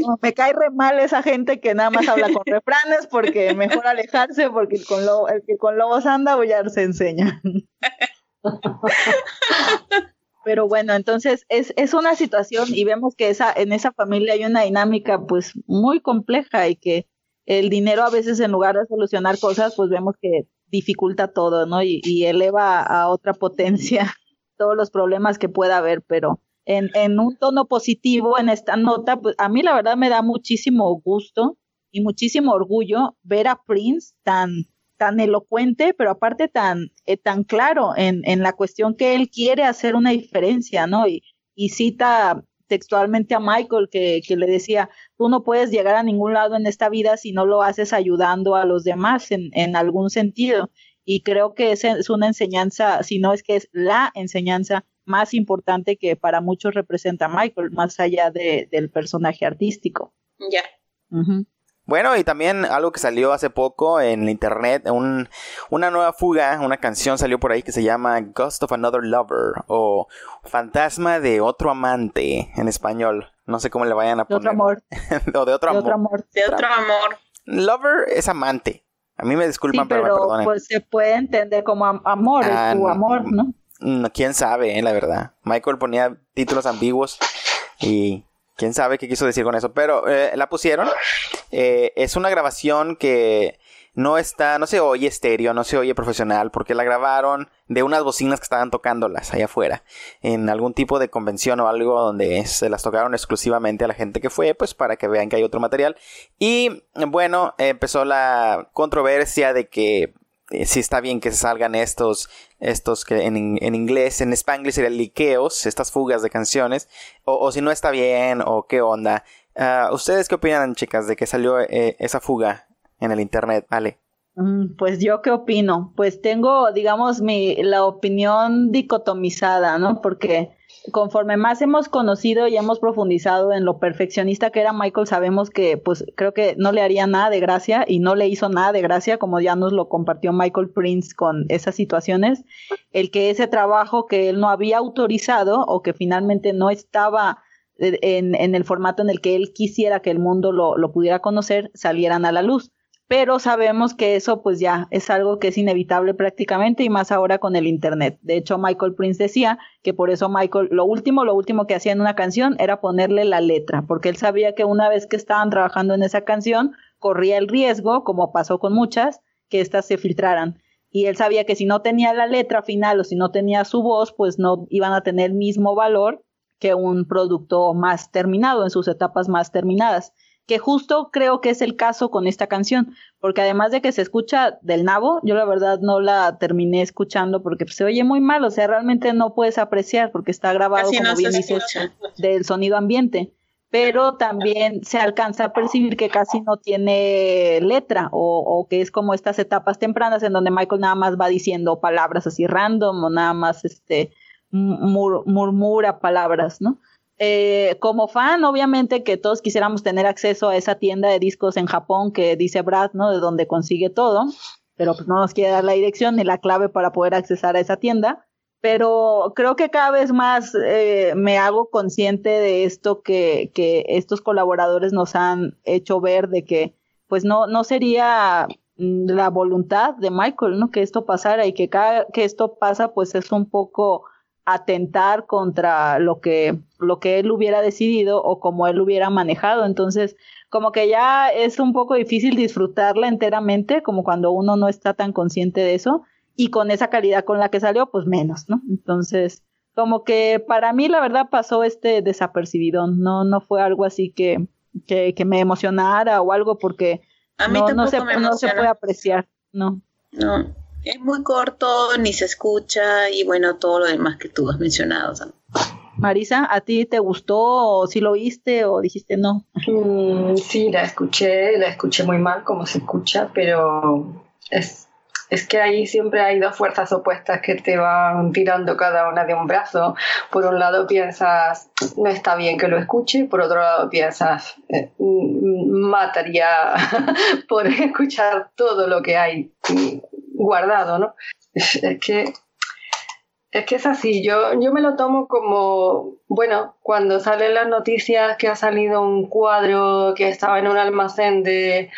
No, me cae re mal esa gente que nada más habla con refranes porque mejor alejarse porque el, con lo, el que con lobos anda ya se enseña. Pero bueno, entonces es, es una situación y vemos que esa, en esa familia hay una dinámica pues muy compleja y que el dinero a veces en lugar de solucionar cosas pues vemos que dificulta todo, ¿no? Y, eleva a, otra potencia todos los problemas que pueda haber, pero en, un tono positivo en esta nota, pues a mí la verdad me da muchísimo gusto y muchísimo orgullo ver a Prince tan tan elocuente, pero aparte tan, eh, tan claro en, en, la cuestión que él quiere hacer una diferencia, ¿no? Y cita textualmente a Michael que, que, le decía, tú no puedes llegar a ningún lado en esta vida si no lo haces ayudando a los demás en, en algún sentido. Y creo que esa es una enseñanza, si no es que es la enseñanza más importante que para muchos representa Michael, más allá de, del personaje artístico. Ya. Yeah. Uh -huh. Bueno, y también algo que salió hace poco en internet, un, una nueva fuga, una canción salió por ahí que se llama Ghost of Another Lover o Fantasma de otro amante en español. No sé cómo le vayan a poner. De otro amor. o de otro de amor. Otro amor. De otro amor. Lover es amante. A mí me disculpan, sí, pero, pero me perdonen. Pues se puede entender como am amor, ah, es tu amor, ¿no? no quién sabe, eh, la verdad. Michael ponía títulos ambiguos y quién sabe qué quiso decir con eso, pero eh, la pusieron. Eh, es una grabación que no está, no se oye estéreo, no se oye profesional, porque la grabaron de unas bocinas que estaban tocándolas allá afuera, en algún tipo de convención o algo donde se las tocaron exclusivamente a la gente que fue, pues para que vean que hay otro material. Y bueno, empezó la controversia de que eh, si está bien que se salgan estos, estos que en, en inglés, en spanglish serían liqueos, estas fugas de canciones, o, si no está bien, o qué onda. Ah, ¿Ustedes qué opinan, chicas, de que salió eh, esa fuga en el internet, vale. Mm, pues yo qué opino, pues tengo, digamos, mi la opinión dicotomizada, ¿no? Porque conforme más hemos conocido y hemos profundizado en lo perfeccionista que era Michael, sabemos que pues creo que no le haría nada de gracia y no le hizo nada de gracia, como ya nos lo compartió Michael Prince con esas situaciones, el que ese trabajo que él no había autorizado o que finalmente no estaba eh, en, en el formato en el que él quisiera que el mundo lo, lo pudiera conocer, salieran a la luz pero sabemos que eso pues ya es algo que es inevitable prácticamente y más ahora con el internet. De hecho, Michael Prince decía que por eso Michael, lo último, lo último que hacía en una canción era ponerle la letra, porque él sabía que una vez que estaban trabajando en esa canción, corría el riesgo, como pasó con muchas, que éstas se filtraran. Y él sabía que si no tenía la letra final o si no tenía su voz, pues no iban a tener el mismo valor que un producto más terminado, en sus etapas más terminadas que justo creo que es el caso con esta canción, porque además de que se escucha del nabo, yo la verdad no la terminé escuchando porque se oye muy mal, o sea, realmente no puedes apreciar porque está grabado como bien dices del sonido ambiente, pero también se alcanza a percibir que casi no tiene letra o, o que es como estas etapas tempranas en donde Michael nada más va diciendo palabras así random o nada más este murmura palabras, ¿no? Eh, como fan, obviamente que todos quisiéramos tener acceso a esa tienda de discos en Japón que dice Brad, ¿no? De donde consigue todo, pero pues no nos quiere dar la dirección ni la clave para poder accesar a esa tienda. Pero creo que cada vez más eh, me hago consciente de esto que, que estos colaboradores nos han hecho ver de que pues no, no sería la voluntad de Michael, ¿no? Que esto pasara y que cada que esto pasa, pues es un poco atentar contra lo que, lo que él hubiera decidido o como él hubiera manejado. Entonces, como que ya es un poco difícil disfrutarla enteramente, como cuando uno no está tan consciente de eso, y con esa calidad con la que salió, pues menos, ¿no? Entonces, como que para mí la verdad pasó este desapercibido, no, no fue algo así que, que, que me emocionara o algo porque no, no, se, no se puede apreciar, no. No, es muy corto, ni se escucha y bueno, todo lo demás que tú has mencionado. Marisa, ¿a ti te gustó o si lo oíste o dijiste no? Mm, sí, la escuché, la escuché muy mal como se escucha, pero es, es que ahí siempre hay dos fuerzas opuestas que te van tirando cada una de un brazo. Por un lado piensas, no está bien que lo escuche, por otro lado piensas, eh, mataría por escuchar todo lo que hay guardado, ¿no? Es, que es que es así, yo, yo me lo tomo como, bueno, cuando salen las noticias que ha salido un cuadro que estaba en un almacén de,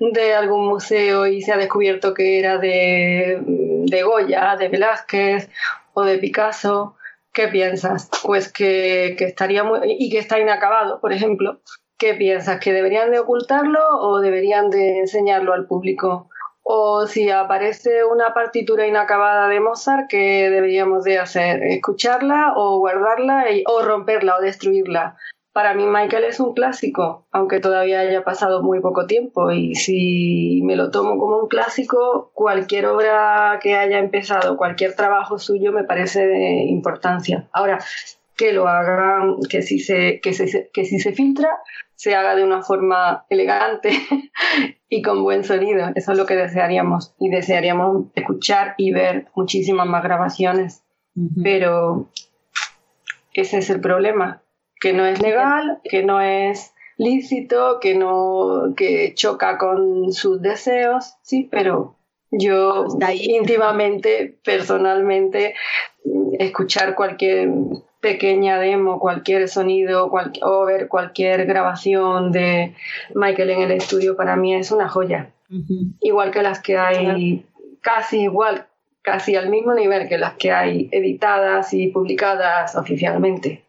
de algún museo y se ha descubierto que era de, de Goya, de Velázquez o de Picasso, ¿qué piensas? Pues que, que estaría muy, y que está inacabado, por ejemplo. ¿Qué piensas? ¿Que deberían de ocultarlo o deberían de enseñarlo al público? O si aparece una partitura inacabada de Mozart, ¿qué deberíamos de hacer? ¿Escucharla o guardarla o romperla o destruirla? Para mí Michael es un clásico, aunque todavía haya pasado muy poco tiempo y si me lo tomo como un clásico, cualquier obra que haya empezado, cualquier trabajo suyo me parece de importancia. Ahora, que lo hagan, que si se, que que si se filtra, se haga de una forma elegante y con buen sonido. Eso es lo que desearíamos. Y desearíamos escuchar y ver muchísimas más grabaciones. Pero ese es el problema, que no es legal, que no es lícito, que no que choca con sus deseos, sí, pero yo íntimamente, personalmente, escuchar cualquier pequeña demo, cualquier sonido o ver cualquier grabación de Michael en el estudio para mí es una joya. Igual que las que hay, casi igual, casi al mismo nivel que las que hay editadas y publicadas oficialmente.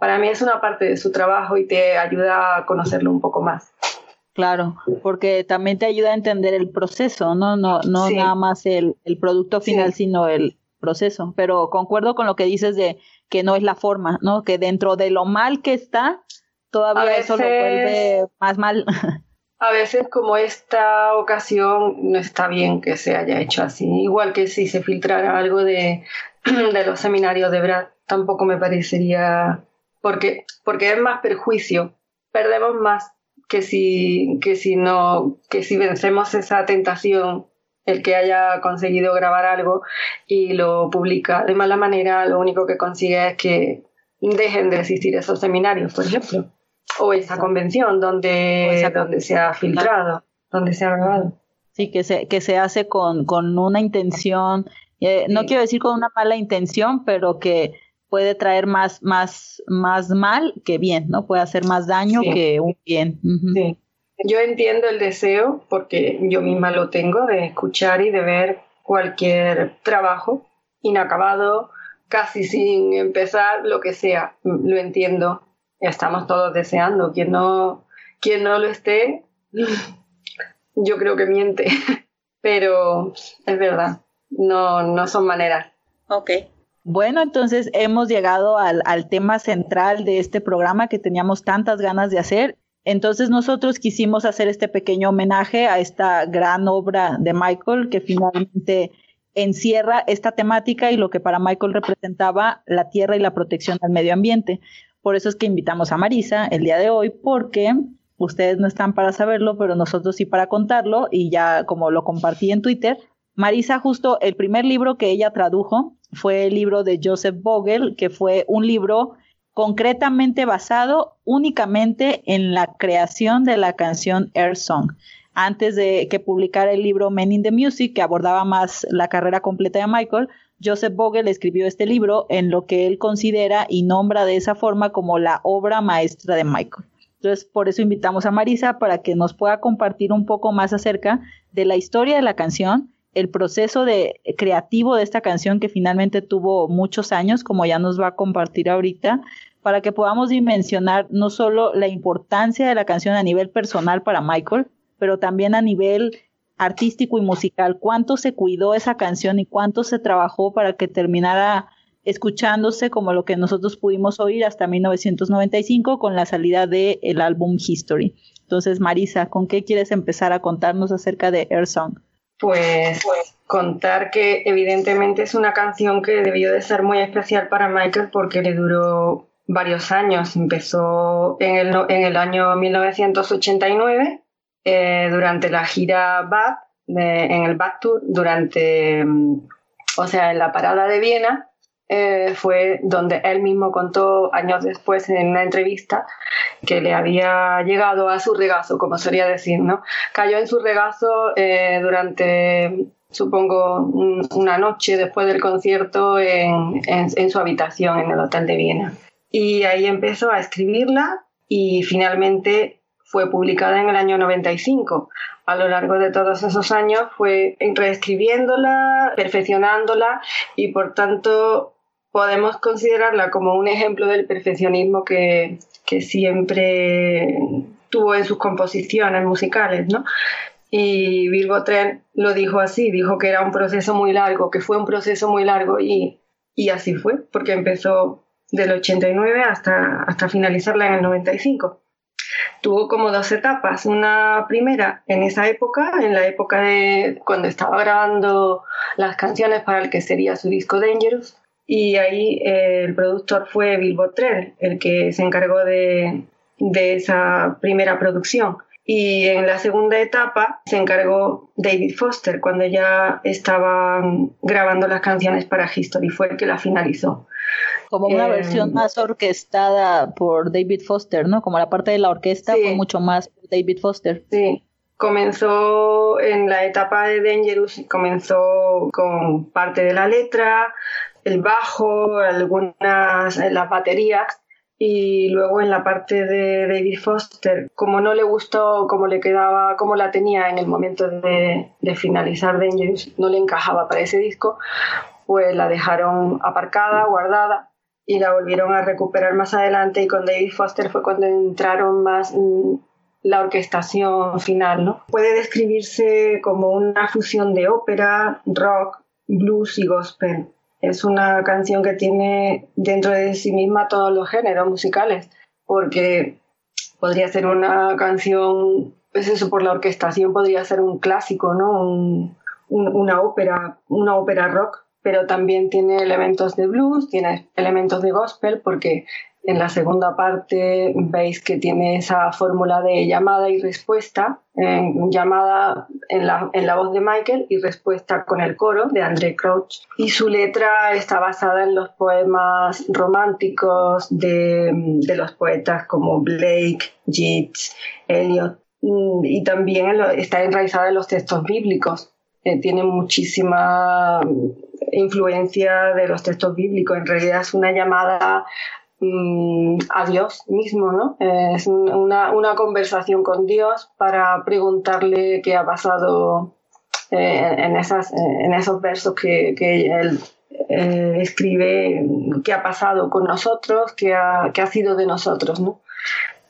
Para mí es una parte de su trabajo y te ayuda a conocerlo un poco más. Claro, porque también te ayuda a entender el proceso, no, no, no nada más el, el producto final, sino el proceso. Pero concuerdo con lo que dices de que no es la forma, ¿no? Que dentro de lo mal que está, todavía eso lo vuelve más mal. A veces, como esta ocasión, no está bien que se haya hecho así. Igual que si se filtrara algo de, de los seminarios de Brad, tampoco me parecería. Porque, porque es más perjuicio. Perdemos más que si, que si no, que si vencemos esa tentación, el que haya conseguido grabar algo y lo publica de mala manera, lo único que consigue es que dejen de existir esos seminarios, por ejemplo, o esa convención donde, donde se ha filtrado, donde se ha grabado. Sí, que se, que se hace con, con una intención, eh, no quiero decir con una mala intención, pero que puede traer más, más, más mal que bien, ¿no? Puede hacer más daño que un bien. sí. Yo entiendo el deseo, porque yo misma lo tengo, de escuchar y de ver cualquier trabajo inacabado, casi sin empezar, lo que sea. Lo entiendo. Estamos todos deseando. Quien no, quien no lo esté, yo creo que miente. Pero es verdad, no, no son maneras. Ok. Bueno, entonces hemos llegado al, al, tema central de este programa que teníamos tantas ganas de hacer. Entonces nosotros quisimos hacer este pequeño homenaje a esta gran obra de Michael que finalmente encierra esta temática y lo que para Michael representaba la tierra y la protección del medio ambiente. Por eso es que invitamos a Marisa el día de hoy porque ustedes no están para saberlo, pero nosotros sí para contarlo y ya como lo compartí en Twitter, Marisa justo el primer libro que ella tradujo fue el libro de Joseph Vogel, que fue un libro concretamente basado únicamente en la creación de la canción Air Song. Antes de que publicara el libro Men in the Music, que abordaba más la carrera completa de Michael, Joseph Vogel escribió este libro en lo que él considera y nombra de esa forma como la obra maestra de Michael. Entonces, por eso invitamos a Marisa para que nos pueda compartir un poco más acerca de la historia de la canción, el proceso de, creativo de esta canción que finalmente tuvo muchos años, como ya nos va a compartir ahorita, para que podamos dimensionar no solo la importancia de la canción a nivel personal para Michael, pero también a nivel artístico y musical, cuánto se cuidó esa canción y cuánto se trabajó para que terminara escuchándose como lo que nosotros pudimos oír hasta 1995 con la salida del el álbum History. Entonces, Marisa, ¿con qué quieres empezar a contarnos acerca de Air Song? Pues, contar que evidentemente es una canción que debió de ser muy especial para Michael porque le duró varios años. Empezó en el, en el año 1989 eh, durante la gira Bad, en el Bad Tour, durante, mm, o sea, en la parada de Viena. Eh, fue donde él mismo contó años después en una entrevista que le había llegado a su regazo, como solía decir, ¿no? Cayó en su regazo eh, durante, supongo, una noche después del concierto en, en, su habitación en el Hotel de Viena. Y ahí empezó a escribirla y finalmente fue publicada en el año 95. A lo largo de todos esos años fue reescribiéndola, perfeccionándola y por tanto podemos considerarla como un ejemplo del perfeccionismo que, que siempre tuvo en sus composiciones musicales, ¿no? Y Virgo Tren lo dijo así, dijo que era un proceso muy largo, que fue un proceso muy largo y, y así fue, porque empezó del 89 hasta, hasta finalizarla en el 95. Tuvo como dos etapas. Una primera en esa época, en la época de cuando estaba grabando las canciones para el que sería su disco Dangerous, y ahí eh, el productor fue Bill Trell, el que se encargó de, de esa primera producción. Y en la segunda etapa se encargó David Foster, cuando ya estaban grabando las canciones para History, fue el que la finalizó. Como una eh, versión más orquestada por David Foster, ¿no? Como la parte de la orquesta fue mucho más David Foster. Sí, comenzó en la etapa de Dangerous, comenzó con parte de la letra, el bajo, algunas, las baterías y luego en la parte de David Foster, como no le gustó cómo le quedaba, cómo la tenía en el momento de, finalizar Dangerous, no le encajaba para ese disco, pues la dejaron aparcada, guardada y la volvieron a recuperar más adelante y con David Foster fue cuando entraron más la orquestación final, ¿no? Puede describirse como una fusión de ópera, rock, blues y gospel. Es una canción que tiene dentro de sí misma todos los géneros musicales, porque podría ser una canción, pues eso por la orquestación podría ser un clásico, ¿no? una ópera, una ópera rock, pero también tiene elementos de blues, tiene elementos de gospel, porque en la segunda parte veis que tiene esa fórmula de llamada y respuesta, llamada en la, en la, voz de Michael y respuesta con el coro de André Crouch. Y su letra está basada en los poemas románticos de, de los poetas como Blake, Yeats, Eliot, mm, y también está enraizada en los textos bíblicos. Eh, tiene muchísima influencia de los textos bíblicos. En realidad es una llamada Mm, a Dios mismo, ¿no? Es una, una, conversación con Dios para preguntarle qué ha pasado eh, en, esas, en esos versos que, que él eh, escribe, qué ha pasado con nosotros, qué ha, qué ha sido de nosotros, ¿no?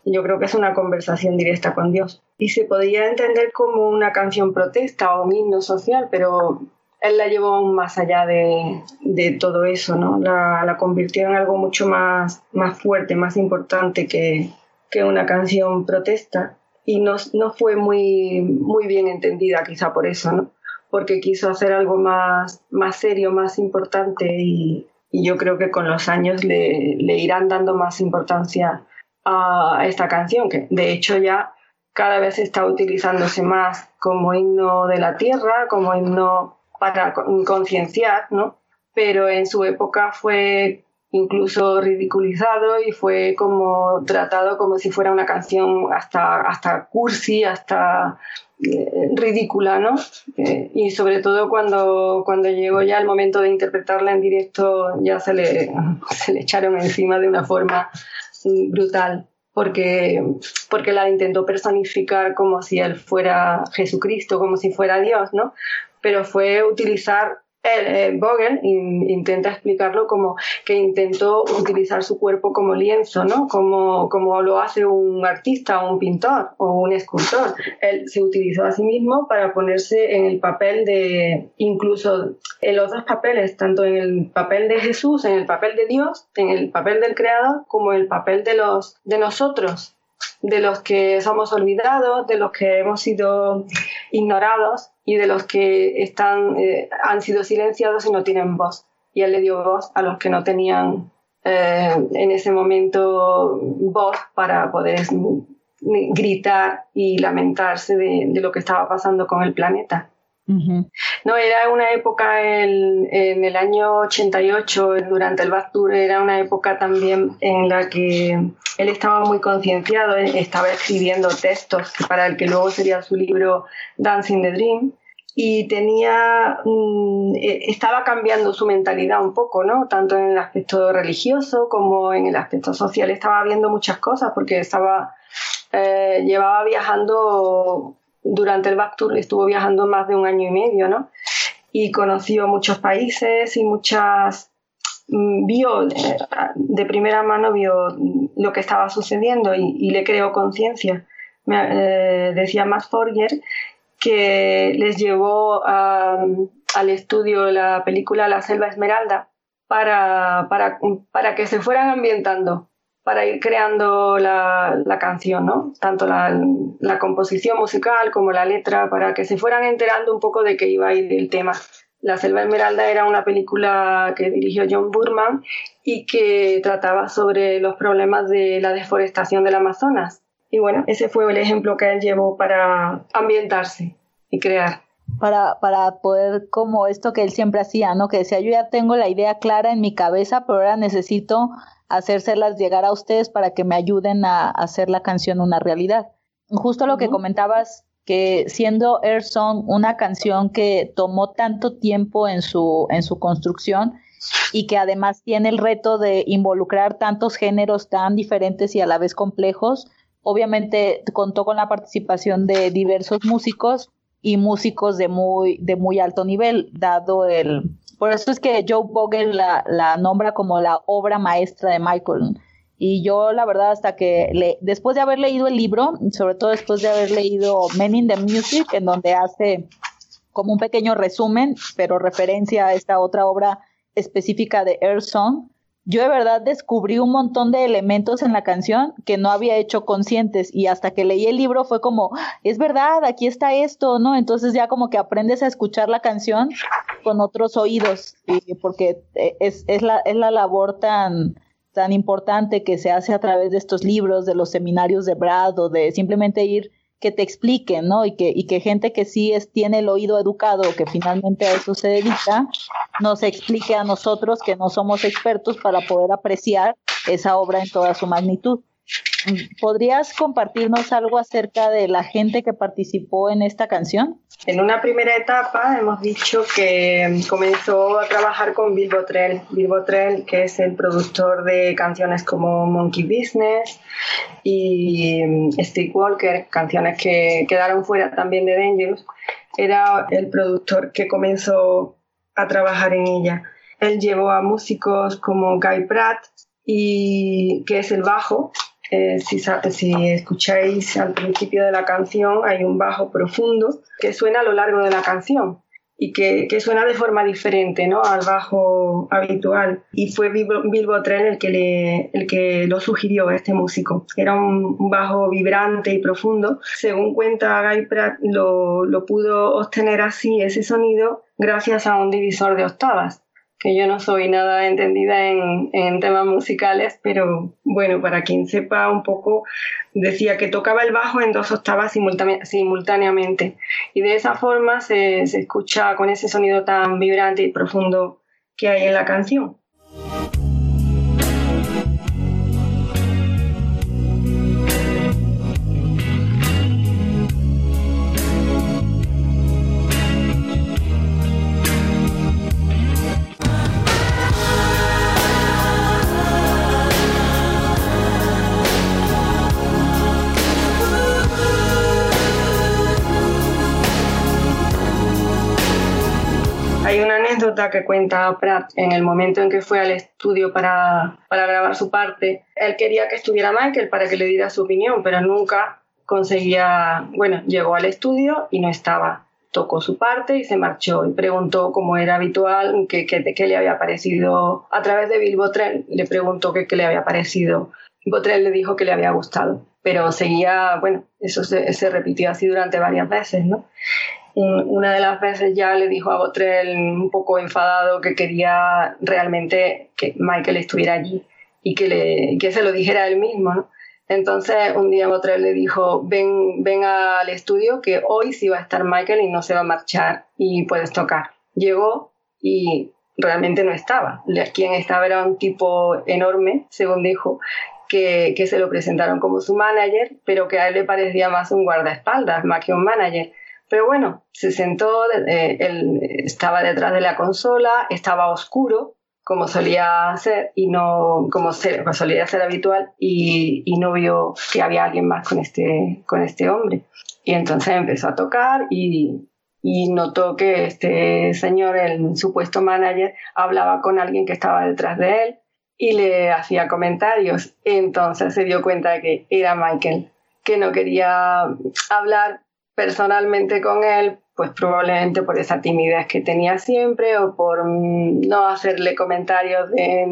Yo creo que es una conversación directa con Dios. Y se podría entender como una canción protesta o un himno social, pero él la llevó aún más allá de, de todo eso, ¿no? La, la, convirtió en algo mucho más, más fuerte, más importante que, que una canción protesta. Y no, no, fue muy, muy bien entendida quizá por eso, ¿no? Porque quiso hacer algo más, más serio, más importante y, y yo creo que con los años le, le irán dando más importancia a esta canción, que de hecho ya cada vez está utilizándose más como himno de la tierra, como himno para concienciar, ¿no? Pero en su época fue incluso ridiculizado y fue como tratado como si fuera una canción hasta, hasta cursi, hasta eh, ridícula, ¿no? Eh, y sobre todo cuando, cuando llegó ya el momento de interpretarla en directo ya se le, se le echaron encima de una forma brutal. Porque, porque la intentó personificar como si él fuera Jesucristo, como si fuera Dios, ¿no? Pero fue utilizar el, Vogel intenta explicarlo como que intentó utilizar su cuerpo como lienzo, ¿no? Como, como lo hace un artista un pintor o un escultor. Él se utilizó a sí mismo para ponerse en el papel de, incluso en los dos papeles, tanto en el papel de Jesús, en el papel de Dios, en el papel del Creador, como en el papel de, los, de nosotros, de los que somos olvidados, de los que hemos sido ignorados y de los que están, eh, han sido silenciados y no tienen voz. Y él le dio voz a los que no tenían eh, en ese momento voz para poder gritar y lamentarse de, lo que estaba pasando con el planeta. No, era una época en, el año 88, durante el Back Tour, era una época también en la que él estaba muy concienciado, estaba escribiendo textos para el que luego sería su libro Dancing the Dream y tenía mm, e, estaba cambiando su mentalidad un poco, ¿no? Tanto en el aspecto religioso como en el aspecto social estaba viendo muchas cosas porque estaba eh, llevaba viajando durante el back tour estuvo viajando más de un año y medio, ¿no? Y conoció muchos países y muchas mm, vio de primera mano vio lo que estaba sucediendo y, le creó conciencia. Eh, decía Max Forger que les llevó al estudio la película La Selva Esmeralda para, para, para, que se fueran ambientando, para ir creando la, la canción, ¿no? Tanto la, la, composición musical como la letra, para que se fueran enterando un poco de qué iba a ir el tema. La Selva Esmeralda era una película que dirigió John Burman y que trataba sobre los problemas de la deforestación del Amazonas y bueno, ese fue el ejemplo que él llevó para ambientarse y crear. Para, para poder, como esto que él siempre hacía, ¿no? Que decía, yo ya tengo la idea clara en mi cabeza, pero ahora necesito hacérselas llegar a ustedes para que me ayuden a hacer la canción una realidad. Justo lo que comentabas, que siendo Air Song una canción que tomó tanto tiempo en su, en su construcción y que además tiene el reto de involucrar tantos géneros tan diferentes y a la vez complejos, Obviamente contó con la participación de diversos músicos y músicos de muy, de muy alto nivel, dado el, Por eso es que Joe Bogle la, la nombra como la obra maestra de Michael. Y yo, la verdad, hasta que le, después de haber leído el libro, sobre todo después de haber leído Men in the Music, en donde hace como un pequeño resumen, pero referencia a esta otra obra específica de Air Song, yo de verdad descubrí un montón de elementos en la canción que no había hecho conscientes y hasta que leí el libro fue como, es verdad, aquí está esto, ¿no? Entonces ya como que aprendes a escuchar la canción con otros oídos, y porque eh, es, es, la, es la labor tan, tan importante que se hace a través de estos libros, de los seminarios de Brad o de simplemente ir que te expliquen, ¿no? Y que, y que gente que sí es, tiene el oído educado, que finalmente a eso se dedica, nos explique a nosotros que no somos expertos para poder apreciar esa obra en toda su magnitud. ¿Podrías compartirnos algo acerca de la gente que participó en esta canción? En una primera etapa hemos dicho que comenzó a trabajar con Bill Bottrell. Bill Bottrell, que es el productor de canciones como Monkey Business y Steve Walker, canciones que quedaron fuera también de Dangerous, era el productor que comenzó a trabajar en ella. Él llevó a músicos como Guy Pratt, y que es el bajo, eh, si, si escucháis al principio de la canción, hay un bajo profundo que suena a lo largo de la canción y que, que suena de forma diferente ¿no? al bajo habitual. Y fue Bill Bottrell el que, le, el que lo sugirió a este músico. Era un, bajo vibrante y profundo. Según cuenta Guy Pratt, lo, lo pudo obtener así ese sonido gracias a un divisor de octavas que yo no soy nada entendida en, temas musicales, pero bueno, para quien sepa un poco, decía que tocaba el bajo en dos octavas simultáneamente y de esa forma se, se escucha con ese sonido tan vibrante y profundo que hay en la canción. Que cuenta Pratt en el momento en que fue al estudio para, para grabar su parte. Él quería que estuviera Michael para que le diera su opinión, pero nunca conseguía, bueno, llegó al estudio y no estaba. Tocó su parte y se marchó y preguntó, como era habitual, qué que, le había parecido. A través de Bill Botrell le preguntó qué le había parecido. Botrell le dijo que le había gustado, pero seguía, bueno, eso se, se repitió así durante varias veces, ¿no? Una de las veces ya le dijo a Botrell un poco enfadado que quería realmente que Michael estuviera allí y que, que se lo dijera él mismo. Entonces un día Botrell le dijo, ven, ven al estudio que hoy sí va a estar Michael y no se va a marchar y puedes tocar. Llegó y realmente no estaba. Quien estaba era un tipo enorme, según dijo, que, que, se lo presentaron como su manager, pero que a él le parecía más un guardaespaldas, más que un manager. Pero bueno, se sentó, eh, él estaba detrás de la consola, estaba oscuro, como solía ser, y no, como, solía ser habitual, y, y, no vio que había alguien más con este, con este hombre. Y entonces empezó a tocar y, y notó que este señor, el supuesto manager, hablaba con alguien que estaba detrás de él y le hacía comentarios. Entonces se dio cuenta de que era Michael, que no quería hablar personalmente con él, pues probablemente por esa timidez que tenía siempre o por mm, no hacerle comentarios de,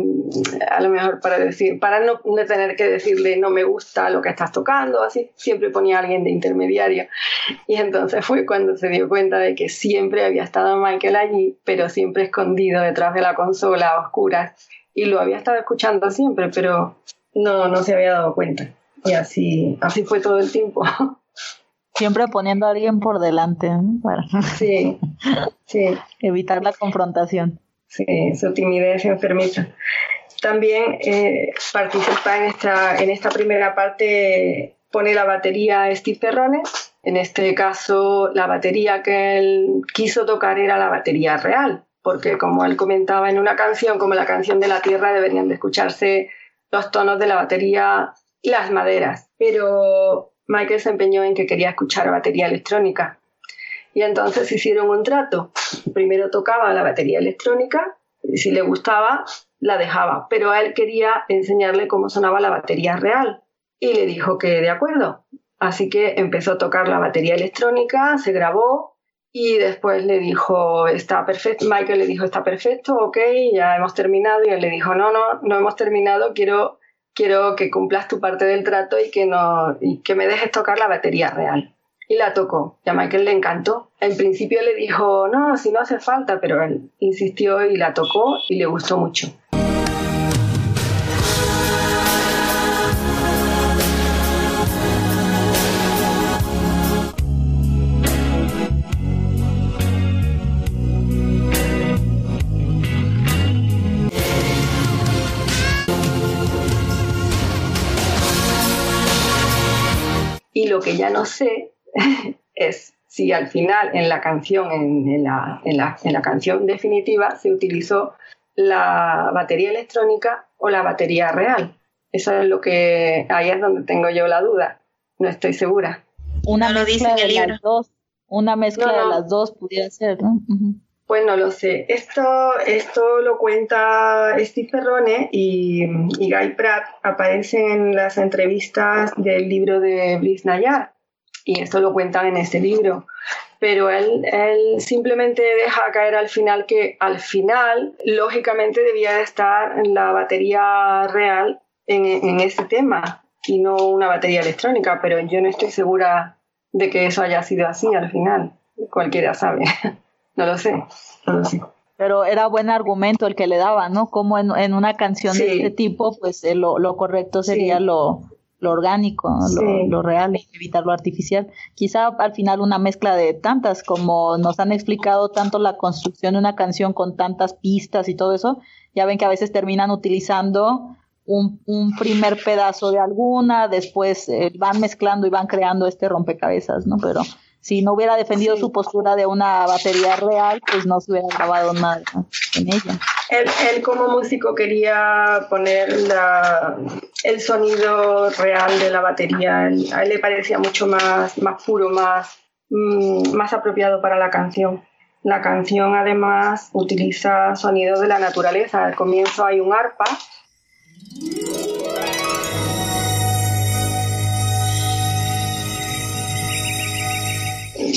a lo mejor para decir, para no, tener que decirle no me gusta lo que estás tocando, así, siempre ponía a alguien de intermediario. Y entonces fue cuando se dio cuenta de que siempre había estado Michael allí, pero siempre escondido detrás de la consola a oscuras. Y lo había estado escuchando siempre, pero no, no se había dado cuenta. Y así, así fue todo el tiempo. Siempre poniendo a alguien por delante para sí, sí. evitar la confrontación. Sí, su timidez enfermiza. También eh, participa en esta, en esta primera parte, pone la batería Steve Perrone. En este caso, la batería que él quiso tocar era la batería real, porque como él comentaba en una canción, como la canción de la Tierra, deberían de escucharse los tonos de la batería y las maderas. Pero Michael se empeñó en que quería escuchar batería electrónica. Y entonces hicieron un trato. primero tocaba la batería electrónica, y si le gustaba, la dejaba, pero él quería enseñarle cómo sonaba la batería real y le dijo que de acuerdo. Así que empezó a tocar la batería electrónica, se grabó y después le dijo, está perfecto, Michael le dijo, está perfecto, ok, ya hemos terminado y él le dijo, no, no, no hemos terminado, quiero, quiero que cumplas tu parte del trato y que, no, y que me dejes tocar la batería real. Y la tocó, y a Michael le encantó. En principio le dijo, no, si no hace falta, pero él insistió y la tocó y le gustó mucho. Lo que ya no sé es si al final en la canción, en, la, en, la, en la canción definitiva, se utilizó la batería electrónica o la batería real. Eso es lo que ahí es donde tengo yo la duda. No estoy segura. Una No lo dice mezcla en el de libro. las dos. Una mezcla No, no. de las dos pudiera ser, ¿no? Pues no lo sé. Esto, esto lo cuenta Steve Perrone y, Guy Pratt. Aparecen en las entrevistas del libro de Bliss Nayar. Y esto lo cuentan en este libro. Pero él, él simplemente deja caer al final que al final, lógicamente, debía de estar la batería real en, en este tema y no una batería electrónica. Pero yo no estoy segura de que eso haya sido así al final. Cualquiera sabe. No lo sé, no lo sé. Pero era buen argumento el que le daba, ¿no? Como en, en una canción de este tipo, pues eh, lo, lo correcto sería Sí. lo, lo orgánico, lo, lo real, evitar lo artificial. Quizá al final una mezcla de tantas, como nos han explicado tanto la construcción de una canción con tantas pistas y todo eso, ya ven que a veces terminan utilizando un, un primer pedazo de alguna, después eh, van mezclando y van creando este rompecabezas, ¿no? Pero si no hubiera defendido Sí. su postura de una batería real, pues no se hubiera grabado nada en ella. Él, él como músico quería poner la- el sonido real de la batería. Él- a él le parecía mucho más, más puro, más, mm, más apropiado para la canción. La canción además utiliza sonidos de la naturaleza. Al comienzo hay un arpa.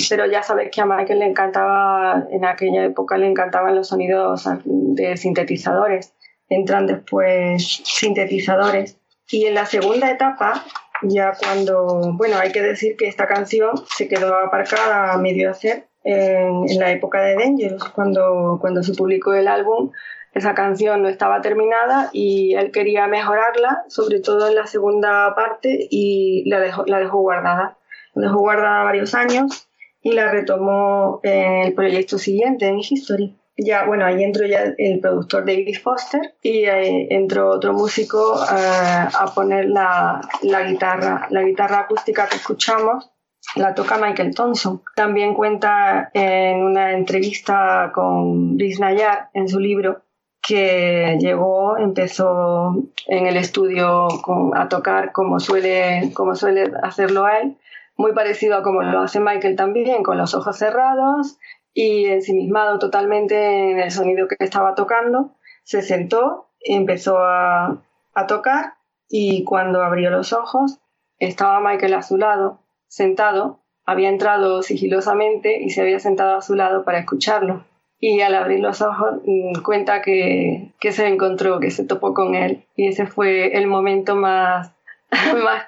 Pero ya sabes que a Michael le encantaba, en aquella época le encantaban los sonidos de sintetizadores. Entran después sintetizadores. Y en la segunda etapa, ya cuando, bueno, hay que decir que esta canción se quedó aparcada a medio hacer en, en la época de Dangerous, cuando, cuando se publicó el álbum. Esa canción no estaba terminada y él quería mejorarla, sobre todo en la segunda parte, y la dejó, la dejó guardada. La dejó guardada varios años y la retomó en el proyecto siguiente, en History. Ya, bueno, ahí entró ya el productor David Foster y eh, entró otro músico eh, a poner la, la guitarra. La guitarra acústica que escuchamos la toca Michael Thompson. También cuenta en una entrevista con Brice Nayar en su libro que llegó, empezó en el estudio con- a tocar como suele, como suele hacerlo él, muy parecido a como lo hace Michael también, con los ojos cerrados y ensimismado totalmente en el sonido que estaba tocando. Se sentó, empezó a, a tocar y cuando abrió los ojos estaba Michael a su lado, sentado, había entrado sigilosamente y se había sentado a su lado para escucharlo. Y al abrir los ojos mm, cuenta que, que se encontró, que se topó con él. Y ese fue el momento más, más,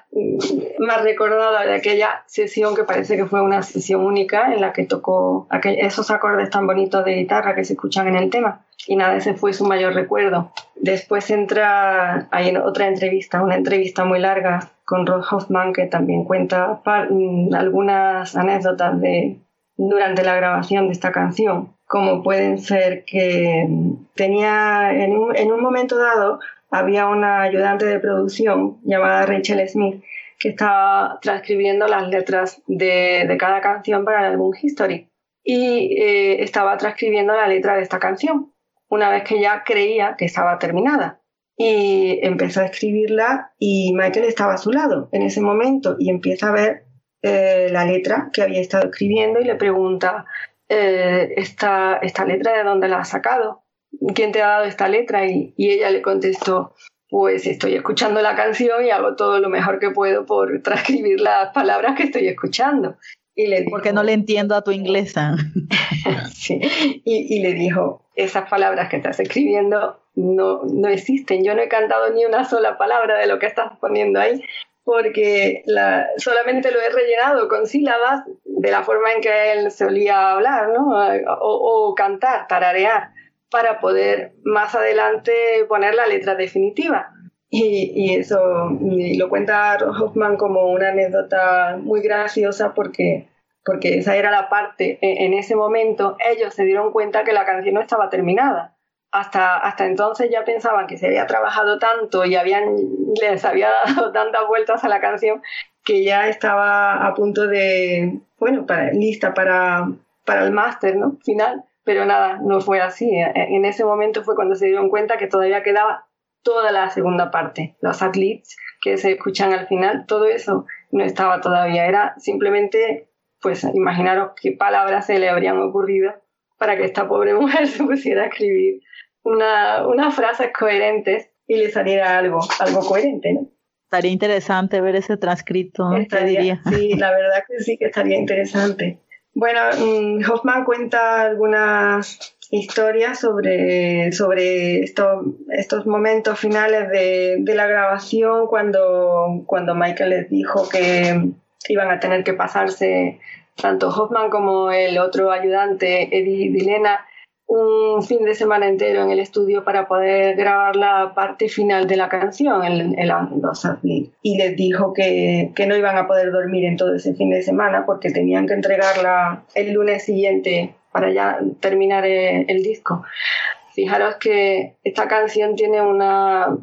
más recordado de aquella sesión que parece que fue una sesión única en la que tocó aquel- esos acordes tan bonitos de guitarra que se escuchan en el tema. Y nada, ese fue su mayor recuerdo. Después entra, hay otra entrevista, una entrevista muy larga con Rod Hoffman que también cuenta par- mm, algunas anécdotas de durante la grabación de esta canción, como pueden ser que mm, tenía en un, en un momento dado había una ayudante de producción llamada Rachel Smith que estaba transcribiendo las letras de, cada canción para el álbum History. Y eh, estaba transcribiendo la letra de esta canción una vez que ya creía que estaba terminada. Y empezó a escribirla y Michael estaba a su lado en ese momento y empieza a ver eh, la letra que había estado escribiendo y le pregunta eh, esta, esta letra de dónde la has sacado, quién te ha dado esta letra y, y ella le contestó, pues estoy escuchando la canción y hago todo lo mejor que puedo por transcribir las palabras que estoy escuchando. Y le dijo, Porque no le entiendo a tu inglesa. sí, y, y, le dijo, esas palabras que estás escribiendo no, no existen, yo no he cantado ni una sola palabra de lo que estás poniendo ahí, porque la, solamente lo he rellenado con sílabas de la forma en que él solía hablar, ¿no? O, o cantar, tararear, para poder más adelante poner la letra definitiva. Y, y, eso y lo cuenta Hoffman como una anécdota muy graciosa porque, porque esa era la parte, en, ese momento ellos se dieron cuenta que la canción no estaba terminada. Hasta, hasta entonces ya pensaban que se había trabajado tanto y habían, les había dado tantas vueltas a la canción que ya estaba a punto de, bueno, para, lista para, para el máster ¿no? final. Pero nada, no fue así. En ese momento fue cuando se dieron cuenta que todavía quedaba toda la segunda parte, los athletes que se escuchan al final, todo eso no estaba todavía, era simplemente, pues imaginaros qué palabras se le habrían ocurrido para que esta pobre mujer se pusiera a escribir una, unas frases coherentes y le saliera algo, algo coherente, ¿no? Estaría interesante ver ese transcrito, estaría, diría. Sí, la verdad que sí que estaría interesante. Bueno, Hoffman cuenta algunas historias sobre, sobre esto, estos momentos finales de, de, la grabación cuando, cuando Michael les dijo que iban a tener que pasarse tanto Hoffman como el otro ayudante, Eddie Dilena, un fin de semana entero en el estudio para poder grabar la parte final de la canción, el, el y les dijo que, que, no iban a poder dormir en todo ese fin de semana porque tenían que entregarla el lunes siguiente para ya terminar el, el disco. Fijaros que esta canción tiene una...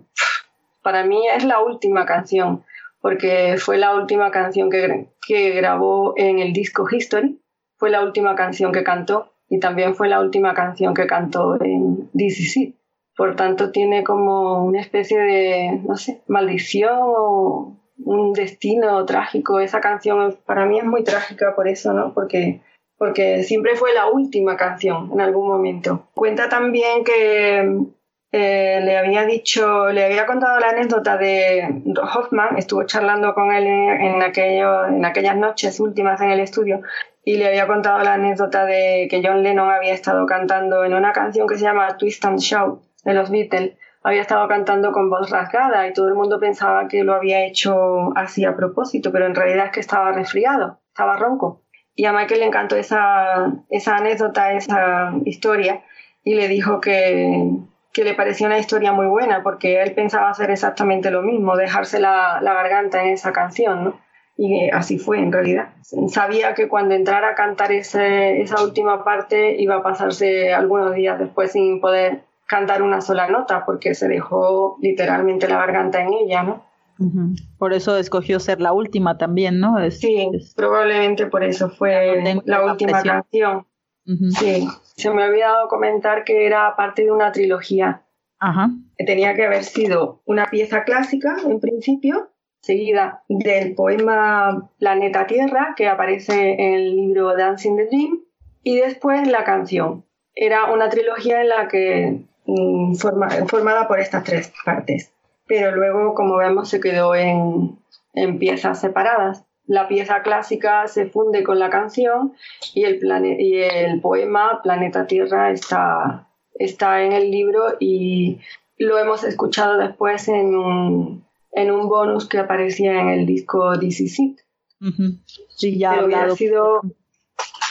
Para mí es la última canción, porque fue la última canción que, que grabó en el disco History, fue la última canción que cantó y también fue la última canción que cantó en DCC. Por tanto, tiene como una especie de, no sé, maldición o un destino trágico. Esa canción para mí es muy trágica por eso, ¿no? Porque, porque siempre fue la última canción en algún momento. Cuenta también que eh, le había dicho, le había contado la anécdota de Hoffman, estuvo charlando con él aquello, en aquellas noches últimas en el estudio y le había contado la anécdota de que John Lennon había estado cantando en una canción que se llama Twist and Shout de los Beatles. Había estado cantando con voz rasgada y todo el mundo pensaba que lo había hecho así a propósito, pero en realidad es que estaba resfriado, estaba ronco. Y a Michael le encantó esa, esa anécdota, esa historia, y le dijo que, que le parecía una historia muy buena porque él pensaba hacer exactamente lo mismo, dejarse la, la garganta en esa canción, ¿no? Y así fue en realidad. Sabía que cuando entrara a cantar ese, esa última parte iba a pasarse algunos días después sin poder cantar una sola nota porque se dejó literalmente la garganta en ella, ¿no? Uh -huh. Por eso escogió ser la última también, ¿no? Es, sí, es... probablemente por eso fue la última presión. canción. Uh -huh. Sí, se me había dado comentar que era parte de una trilogía. Ajá. Que tenía que haber sido una pieza clásica en principio, seguida del poema Planeta Tierra, que aparece en el libro Dancing the Dream, y después la canción. Era una trilogía en la que mm, forma, formada por estas tres partes, pero luego, como vemos, se quedó en, en piezas separadas. La pieza clásica se funde con la canción y el, y el poema Planeta Tierra está, está en el libro y lo hemos escuchado después en un, en un bonus que aparecía en el disco DC Seat. Uh -huh. Sí, ya hubiera sido,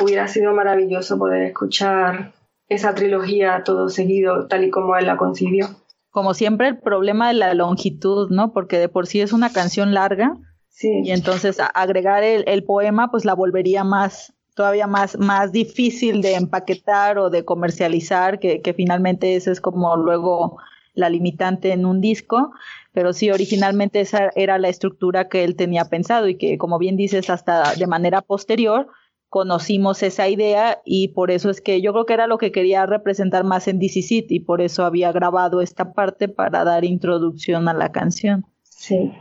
hubiera sido maravilloso poder escuchar esa trilogía todo seguido, tal y como él la concibió. Como siempre, el problema de la longitud, ¿no? Porque de por sí es una canción larga. Sí. Y entonces agregar el, el poema, pues la volvería más, todavía más, más difícil de empaquetar o de comercializar, que, que finalmente ese es como luego la limitante en un disco, pero sí, originalmente esa era la estructura que él tenía pensado y que, como bien dices, hasta de manera posterior conocimos esa idea y por eso es que yo creo que era lo que quería representar más en DC City y por eso había grabado esta parte para dar introducción a la canción. Sí.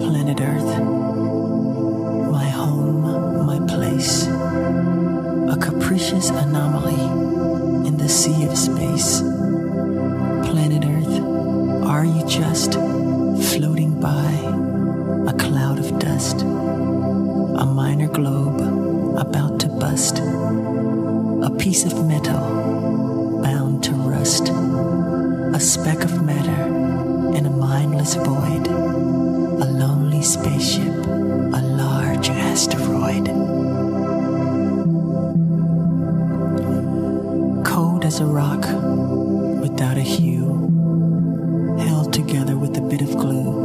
Planet Earth. anomaly in the sea of space. Planet Earth, are you just floating by a cloud of dust? A minor globe about to bust, a piece of metal bound to rust, a speck of matter in a mindless void, a lonely spaceship, a large asteroid. as a rock without a hue, held together with a bit of glue.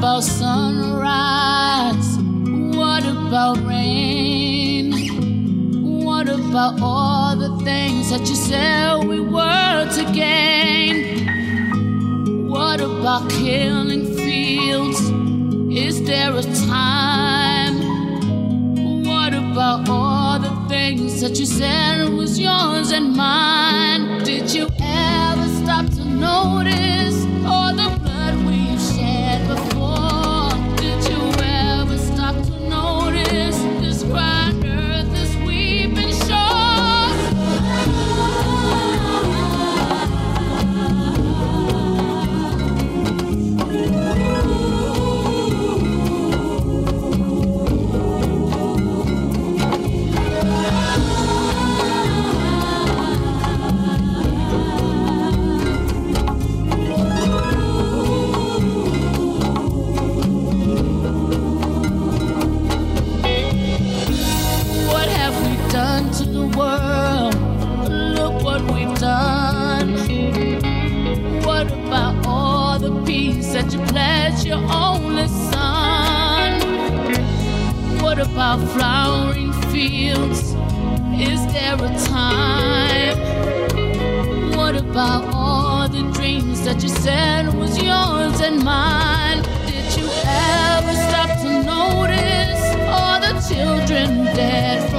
about sunrise? What about rain? What about all the things that you said we were to gain? What about killing fields? Is there a time? What about all the things that you said was yours and mine? Did you ever stop to notice? About flowering fields? Is there a time? What about all the dreams that you said was yours and mine? Did you ever stop to notice all the children dead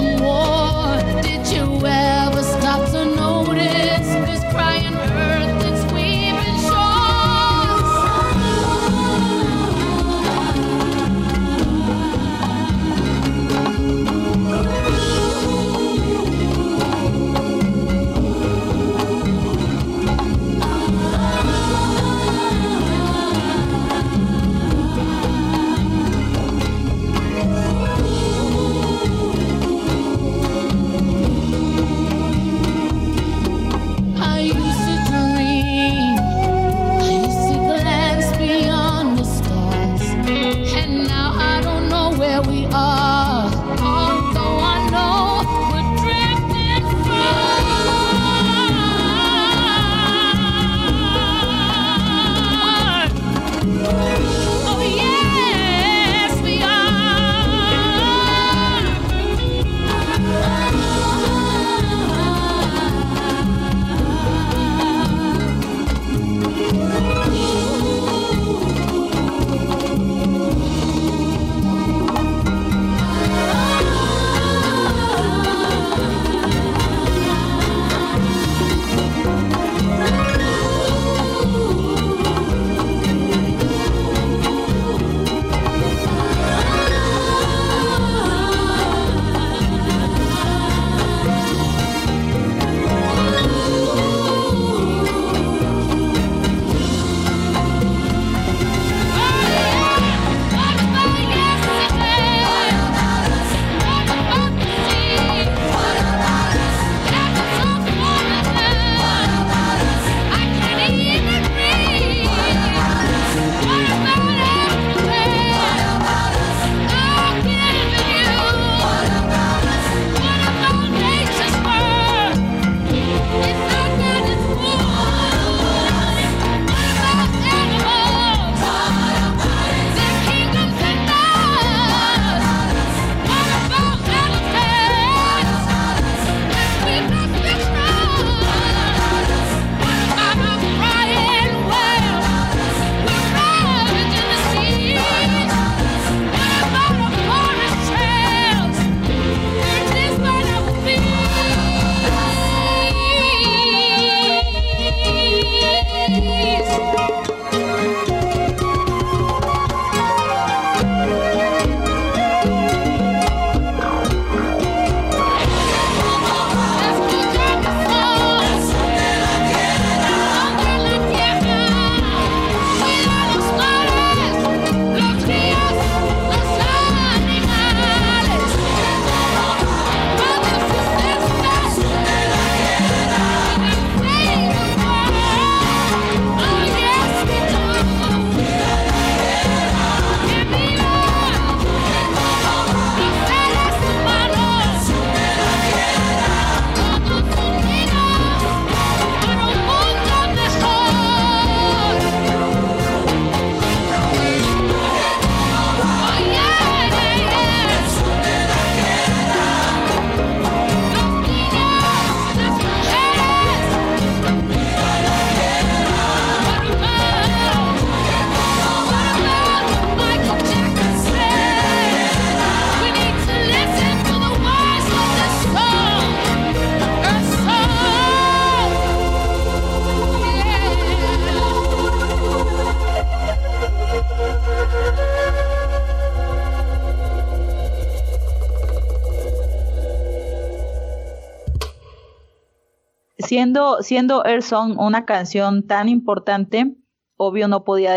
siendo, siendo Earth Song una canción tan importante, obvio no podía,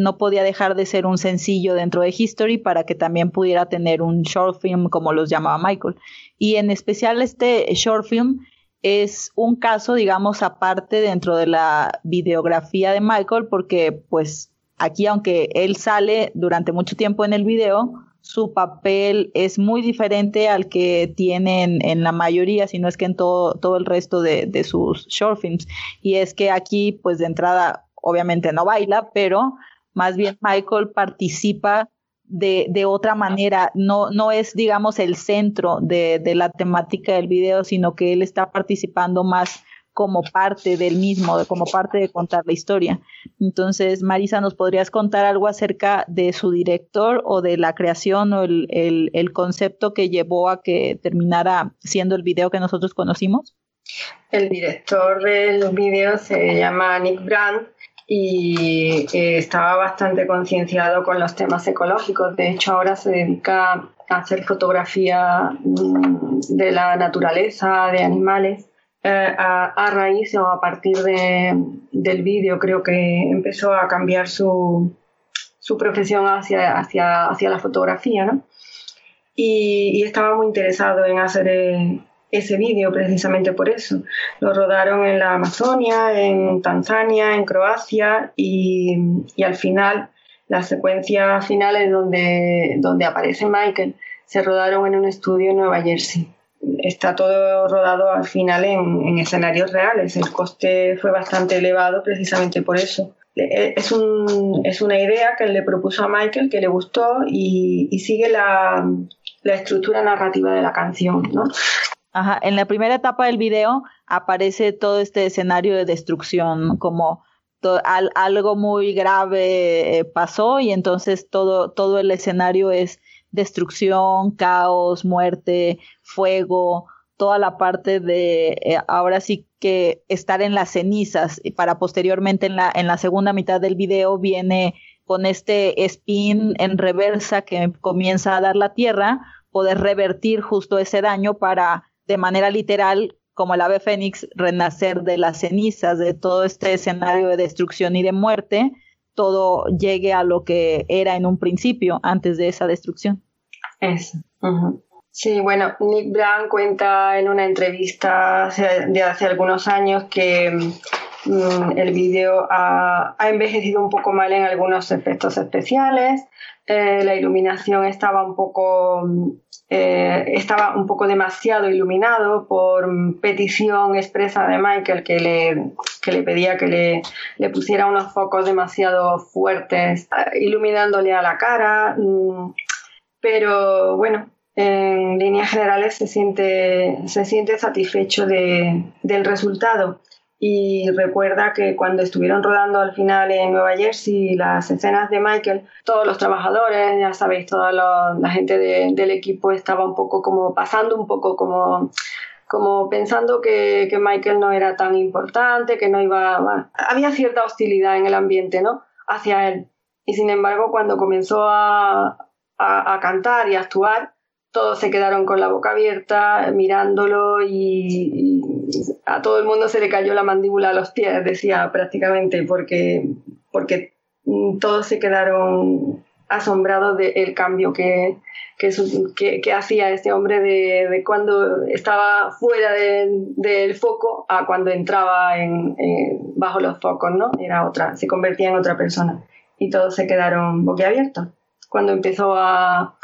no podía dejar de ser un sencillo dentro de History para que también pudiera tener un short film como los llamaba Michael. Y en especial este short film es un caso, digamos, aparte dentro de la videografía de Michael, porque pues aquí, aunque él sale durante mucho tiempo en el video, su papel es muy diferente al que tiene en, en la mayoría, si no es que en todo, todo el resto de, de sus short films. Y es que aquí, pues de entrada, obviamente no baila, pero más bien Michael participa de, de otra manera, no, no es, digamos, el centro de, de la temática del video, sino que él está participando más como parte del mismo, como parte de contar la historia. Entonces, Marisa, ¿nos podrías contar algo acerca de su director o de la creación o el, el, concepto que llevó a que terminara siendo el video que nosotros conocimos? El director del video se llama Nick Brandt y eh, estaba bastante concienciado con los temas ecológicos. De hecho, ahora se dedica a hacer fotografía mm, de la naturaleza, de animales. Eh, a, a, raíz o a partir de, del vídeo creo que empezó a cambiar su, su profesión hacia, hacia, hacia la fotografía, ¿no? Y, y, estaba muy interesado en hacer eh, ese vídeo precisamente por eso. Lo rodaron en la Amazonia, en Tanzania, en Croacia y, y al final, las secuencias finales donde, donde aparece Michael se rodaron en un estudio en Nueva Jersey. Está todo rodado al final en, en escenarios reales. El coste fue bastante elevado precisamente por eso. Es, un, es, una idea que le propuso a Michael, que le gustó y, y sigue la, la, estructura narrativa de la canción. ¿no? Ajá. En la primera etapa del video aparece todo este escenario de destrucción, como al, algo muy grave eh, pasó y entonces todo, todo el escenario es destrucción, caos, muerte, fuego, toda la parte de eh, ahora sí que estar en las cenizas. Y para posteriormente en la, en la segunda mitad del video viene con este spin en reversa que comienza a dar la tierra, poder revertir justo ese daño para de manera literal, como el ave fénix, renacer de las cenizas, de todo este escenario de destrucción y de muerte, todo llegue a lo que era en un principio, antes de esa destrucción. Eso. Sí, bueno, Nick Brown cuenta en una entrevista de hace algunos años que mm, el vídeo ha, envejecido un poco mal en algunos efectos especiales, eh, la iluminación estaba un poco eh, estaba un poco demasiado iluminado por petición expresa de Michael que le, que le pedía que le, pusiera unos focos demasiado fuertes eh, iluminándole a la cara mm, pero bueno en líneas generales se siente, se siente satisfecho de, del resultado y recuerda que cuando estuvieron rodando al final en Nueva Jersey las escenas de Michael, todos los trabajadores, ya sabéis, toda lo, la gente de, del equipo estaba un poco como pasando un poco como como pensando que, que, Michael no era tan importante, que no iba... Bueno, había cierta hostilidad en el ambiente, ¿no? Hacia él. Y sin embargo, cuando comenzó a, a, cantar y actuar, todos se quedaron con la boca abierta mirándolo y, y, a todo el mundo se le cayó la mandíbula a los pies, decía prácticamente, porque, porque todos se quedaron asombrados del cambio que, que, hacía este hombre de, cuando estaba fuera del de, foco a cuando entraba en, bajo los focos, ¿no? Era otra, se convertía en otra persona y todos se quedaron boquiabiertos. Cuando empezó a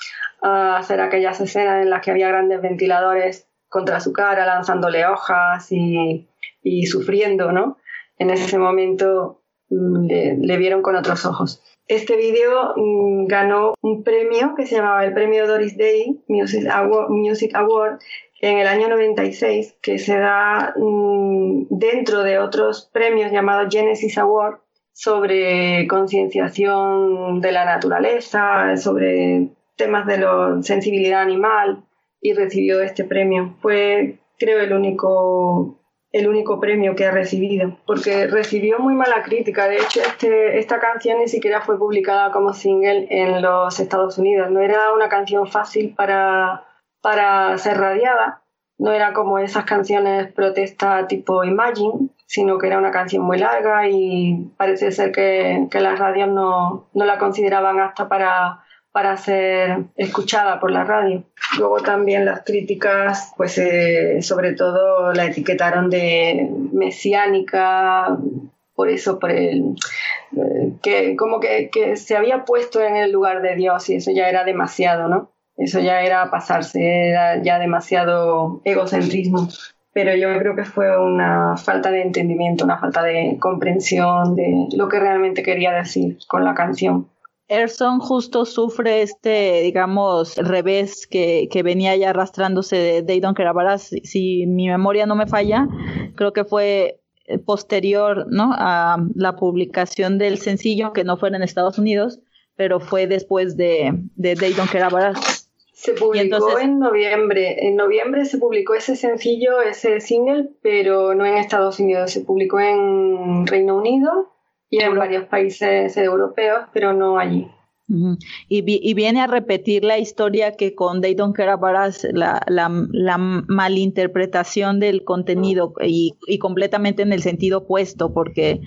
hacer aquellas escenas en las que había grandes ventiladores contra su cara, lanzándole hojas y, y sufriendo, ¿no? En ese momento mm, le, vieron con otros ojos. Este vídeo mmm, ganó un premio que se llamaba el Premio Doris Day Music Award, en el año 96, que se da mmm, dentro de otros premios llamados Genesis Award sobre concienciación de la naturaleza, sobre temas de la sensibilidad animal y recibió este premio. Fue, creo, el único, el único premio que ha recibido, porque recibió muy mala crítica. De hecho, este, esta canción ni siquiera fue publicada como single en los Estados Unidos. No era una canción fácil para, para ser radiada. No era como esas canciones protesta tipo Imagine, sino que era una canción muy larga y parece ser que, que las radios no, no la consideraban apta para para ser escuchada por la radio. Luego también las críticas, pues eh, sobre todo la etiquetaron de mesiánica, por eso, por el, eh, que como que, que, se había puesto en el lugar de Dios y eso ya era demasiado, ¿no? Eso ya era pasarse, era ya demasiado egocentrismo. Pero yo creo que fue una falta de entendimiento, una falta de comprensión de lo que realmente quería decir con la canción Erson justo sufre este, digamos, revés que, que venía ya arrastrándose de Don't Care si, si mi memoria no me falla, creo que fue posterior ¿no? a la publicación del sencillo, que no fue en Estados Unidos, pero fue después de, de About Us. Se publicó en noviembre. En noviembre se publicó ese sencillo, ese single, pero no en Estados Unidos. Se publicó en Reino Unido y en varios países europeos, pero no allí. y, viene a repetir la historia que con They Don't Care About Us, la, la, la malinterpretación del contenido y, y, completamente en el sentido opuesto, porque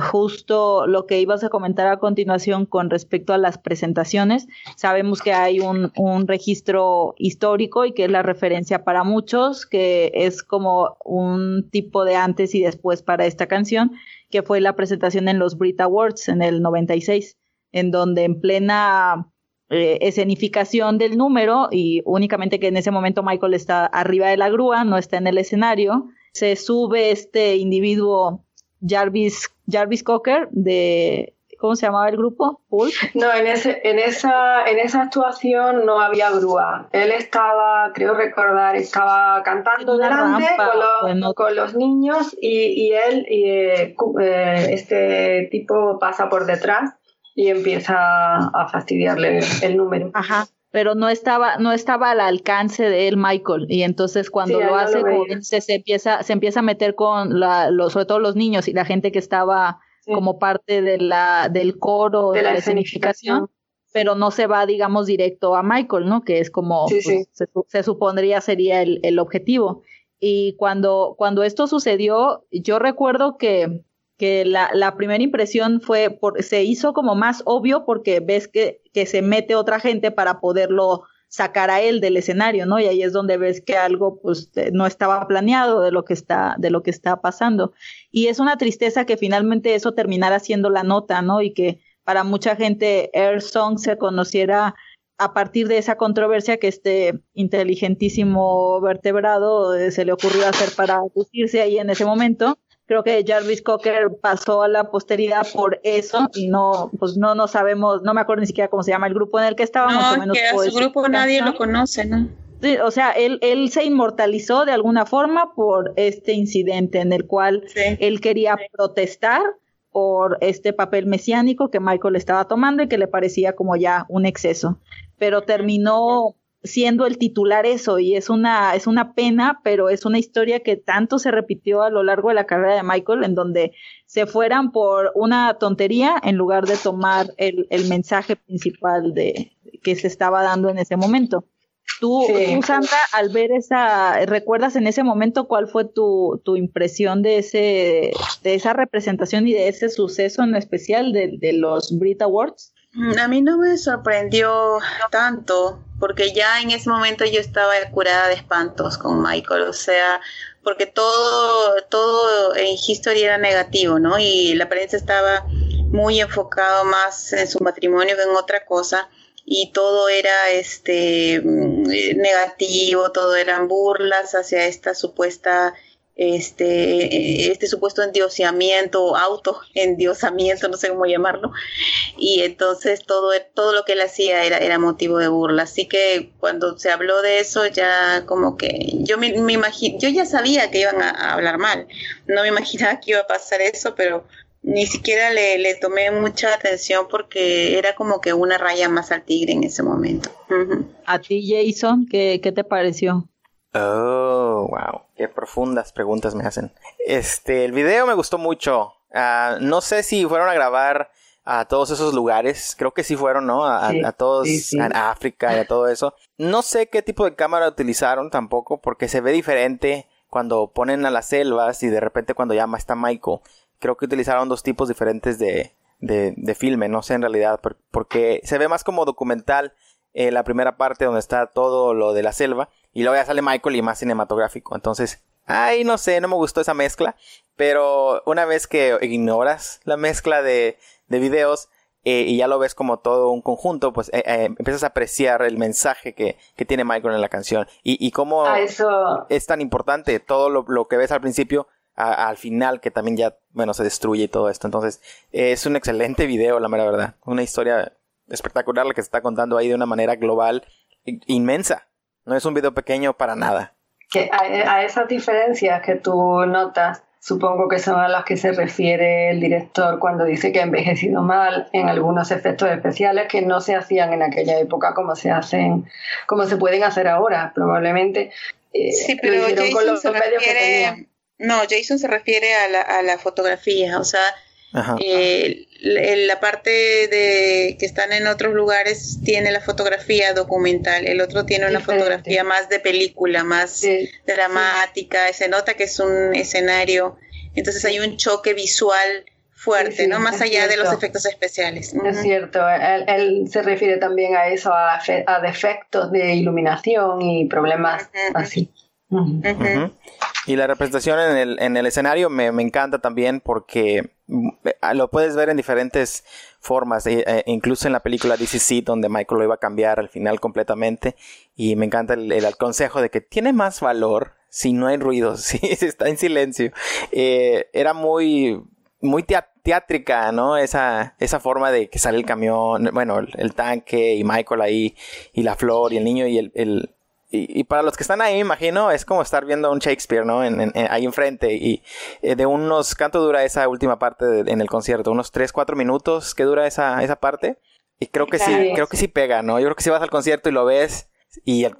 justo lo que ibas a comentar a continuación con respecto a las presentaciones. Sabemos que hay un, un, registro histórico y que es la referencia para muchos, que es como un tipo de antes y después para esta canción, que fue la presentación en los Brit Awards en el 96, en donde en plena eh, escenificación del número y únicamente que en ese momento Michael está arriba de la grúa, no está en el escenario, se sube este individuo Jarvis, Jarvis Cocker de, ¿cómo se llamaba el grupo? No, en, ese, en, esa, en esa actuación no había grúa. Él estaba, creo recordar, estaba cantando delante con, los, con los, niños y, y él, y, eh, eh, este tipo pasa por detrás y empieza a fastidiarle el número. Ajá pero no estaba, no estaba al alcance de él Michael. Y entonces cuando lo hace, se, se, empieza, se empieza a meter con la, los, sobre todo los niños y la gente que estaba como parte de la, del coro de, la, escenificación, pero no se va, digamos, directo a Michael, ¿no? Que es como pues, se, se, supondría sería el, el objetivo. Y cuando, cuando esto sucedió, yo recuerdo que que la, la, primera impresión fue, por, se hizo como más obvio porque ves que, que, se mete otra gente para poderlo sacar a él del escenario, ¿no? Y ahí es donde ves que algo pues no estaba planeado de lo que está, de lo que está pasando. Y es una tristeza que finalmente eso terminara siendo la nota, ¿no? Y que para mucha gente Air Song se conociera a partir de esa controversia que este inteligentísimo vertebrado eh, se le ocurrió hacer para lucirse ahí en ese momento creo que Jarvis Cocker pasó a la posteridad por eso y no, pues no, no sabemos, no me acuerdo ni siquiera cómo se llama el grupo en el que estábamos. No, o menos que a su grupo nadie lo conoce, ¿no? Sí, o sea, él, él se inmortalizó de alguna forma por este incidente en el cual él quería protestar por este papel mesiánico que Michael estaba tomando y que le parecía como ya un exceso. Pero terminó siendo el titular eso y es una es una pena, pero es una historia que tanto se repitió a lo largo de la carrera de Michael en donde se fueran por una tontería en lugar de tomar el, el mensaje principal de que se estaba dando en ese momento. Tú, Sandra, al ver esa, ¿recuerdas en ese momento cuál fue tu, tu impresión de ese, de esa representación y de ese suceso en especial de, de los Brit Awards? Mm, a mí no me sorprendió tanto, porque ya en ese momento yo estaba curada de espantos con Michael, o sea, porque todo, todo en History era negativo, ¿no? Y la prensa estaba muy enfocado más en su matrimonio que en otra cosa y todo era este mm, negativo, todo eran burlas hacia esta supuesta este, este supuesto endiosamiento, autoendiosamiento, no sé cómo llamarlo, y entonces todo, todo lo que él hacía era, era motivo de burla. Así que cuando se habló de eso, ya como que yo me, me imagino, yo ya sabía que iban a, hablar mal, no me imaginaba que iba a pasar eso, pero ni siquiera le, le tomé mucha atención porque era como que una raya más al tigre en ese momento. A ti, Jason, ¿qué, qué te pareció? Oh, wow. Qué profundas preguntas me hacen. Este, el video me gustó mucho. Ah, no sé si fueron a grabar a todos esos lugares. Creo que sí fueron, ¿no? A, todos, en África y a todo eso. No sé qué tipo de cámara utilizaron tampoco, porque se ve diferente cuando ponen a las selvas y de repente cuando llama está Michael. Creo que utilizaron dos tipos diferentes de, de, de filme, no sé en realidad, porque se ve más como documental eh, la primera parte donde está todo lo de la selva y luego ya sale Michael y más cinematográfico. Entonces, ay, no sé, no me gustó esa mezcla. Pero una vez que ignoras la mezcla de, de videos eh, y ya lo ves como todo un conjunto, pues eh, empiezas a apreciar el mensaje que, que, tiene Michael en la canción. Y, y cómo ah, eso... es tan importante todo lo, lo que ves al principio. al final que también ya bueno se destruye y todo esto entonces es un excelente video la mera verdad una historia espectacular la que se está contando ahí de una manera global inmensa. No es un video pequeño para nada. Que a, esas diferencias que tú notas, supongo que son a las que se refiere el director cuando dice que ha envejecido mal en algunos efectos especiales que no se hacían en aquella época como se hacen, como se pueden hacer ahora, probablemente. Eh, sí, pero Jason se refiere, no, Jason se refiere a la, a la fotografía, o sea, eh, la parte de que están en otros lugares tiene la fotografía documental, el otro tiene una fotografía más de película, más dramática, se nota que es un escenario, entonces hay un choque visual fuerte, ¿no? Más allá de los efectos especiales. Es cierto, él, se refiere también a eso, a, defectos de iluminación y problemas así. Y la representación en el, en el escenario me, me, encanta también porque mm, lo puedes ver en diferentes formas, e, e, incluso en la película DCC donde Michael lo iba a cambiar al final completamente y me encanta el, el, consejo de que tiene más valor si no hay ruido, si, está en silencio. Eh, era muy, muy teátrica, ¿no? Esa, esa forma de que sale el camión, bueno, el, el, tanque y Michael ahí y la flor y el niño y el, el y, para los que están ahí, imagino, es como estar viendo un Shakespeare, ¿no? En, ahí enfrente. Y eh, de unos, ¿cuánto dura esa última parte en el concierto? ¿Unos 3, 4 minutos que dura esa, esa parte? Y creo que sí, creo que sí pega, ¿no? Yo creo que si vas al concierto y lo ves y el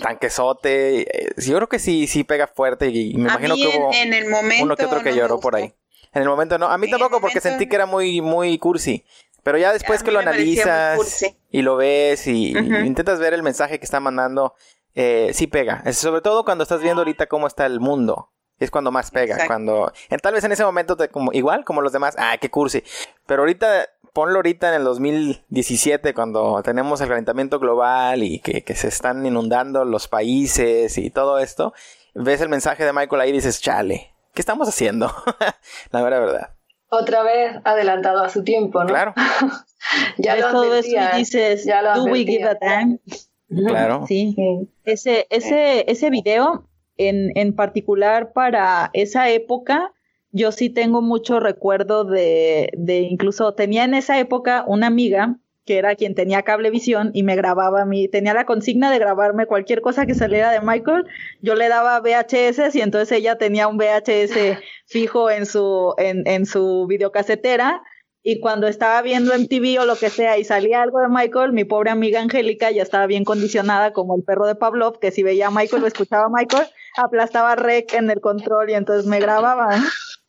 tanquesote, eh, yo creo que sí, sí pega fuerte y me imagino que hubo en, el momento uno que otro que lloró por ahí. En el momento no, a mí tampoco porque sentí que era muy, muy cursi. Pero ya después que lo analizas y lo ves y, intentas ver el mensaje que está mandando, eh, sí pega. sobre todo cuando estás viendo ahorita cómo está el mundo. Es cuando más pega. Cuando. tal vez en ese momento te, como, igual como los demás. Ah, qué cursi. Pero ahorita, ponlo ahorita en el 2017, cuando tenemos el calentamiento global y que, se están inundando los países y todo esto. Ves el mensaje de Michael ahí y dices, chale, ¿qué estamos haciendo? La verdad, verdad. Otra vez adelantado a su tiempo, ¿no? Claro. ya lo todo eso dices, ya lo do we give a damn? Claro. Sí. Ese, ese, ese video, en, en particular para esa época, yo sí tengo mucho recuerdo de, de, incluso tenía en esa época una amiga que era quien tenía cablevisión y me grababa a mí, tenía la consigna de grabarme cualquier cosa que saliera de Michael, yo le daba VHS y entonces ella tenía un VHS fijo en su, en, en su videocasetera y cuando estaba viendo MTV o lo que sea y salía algo de Michael, mi pobre amiga Angélica ya estaba bien condicionada como el perro de Pavlov, que si veía a Michael o escuchaba a Michael, aplastaba rec en el control y entonces me grababa.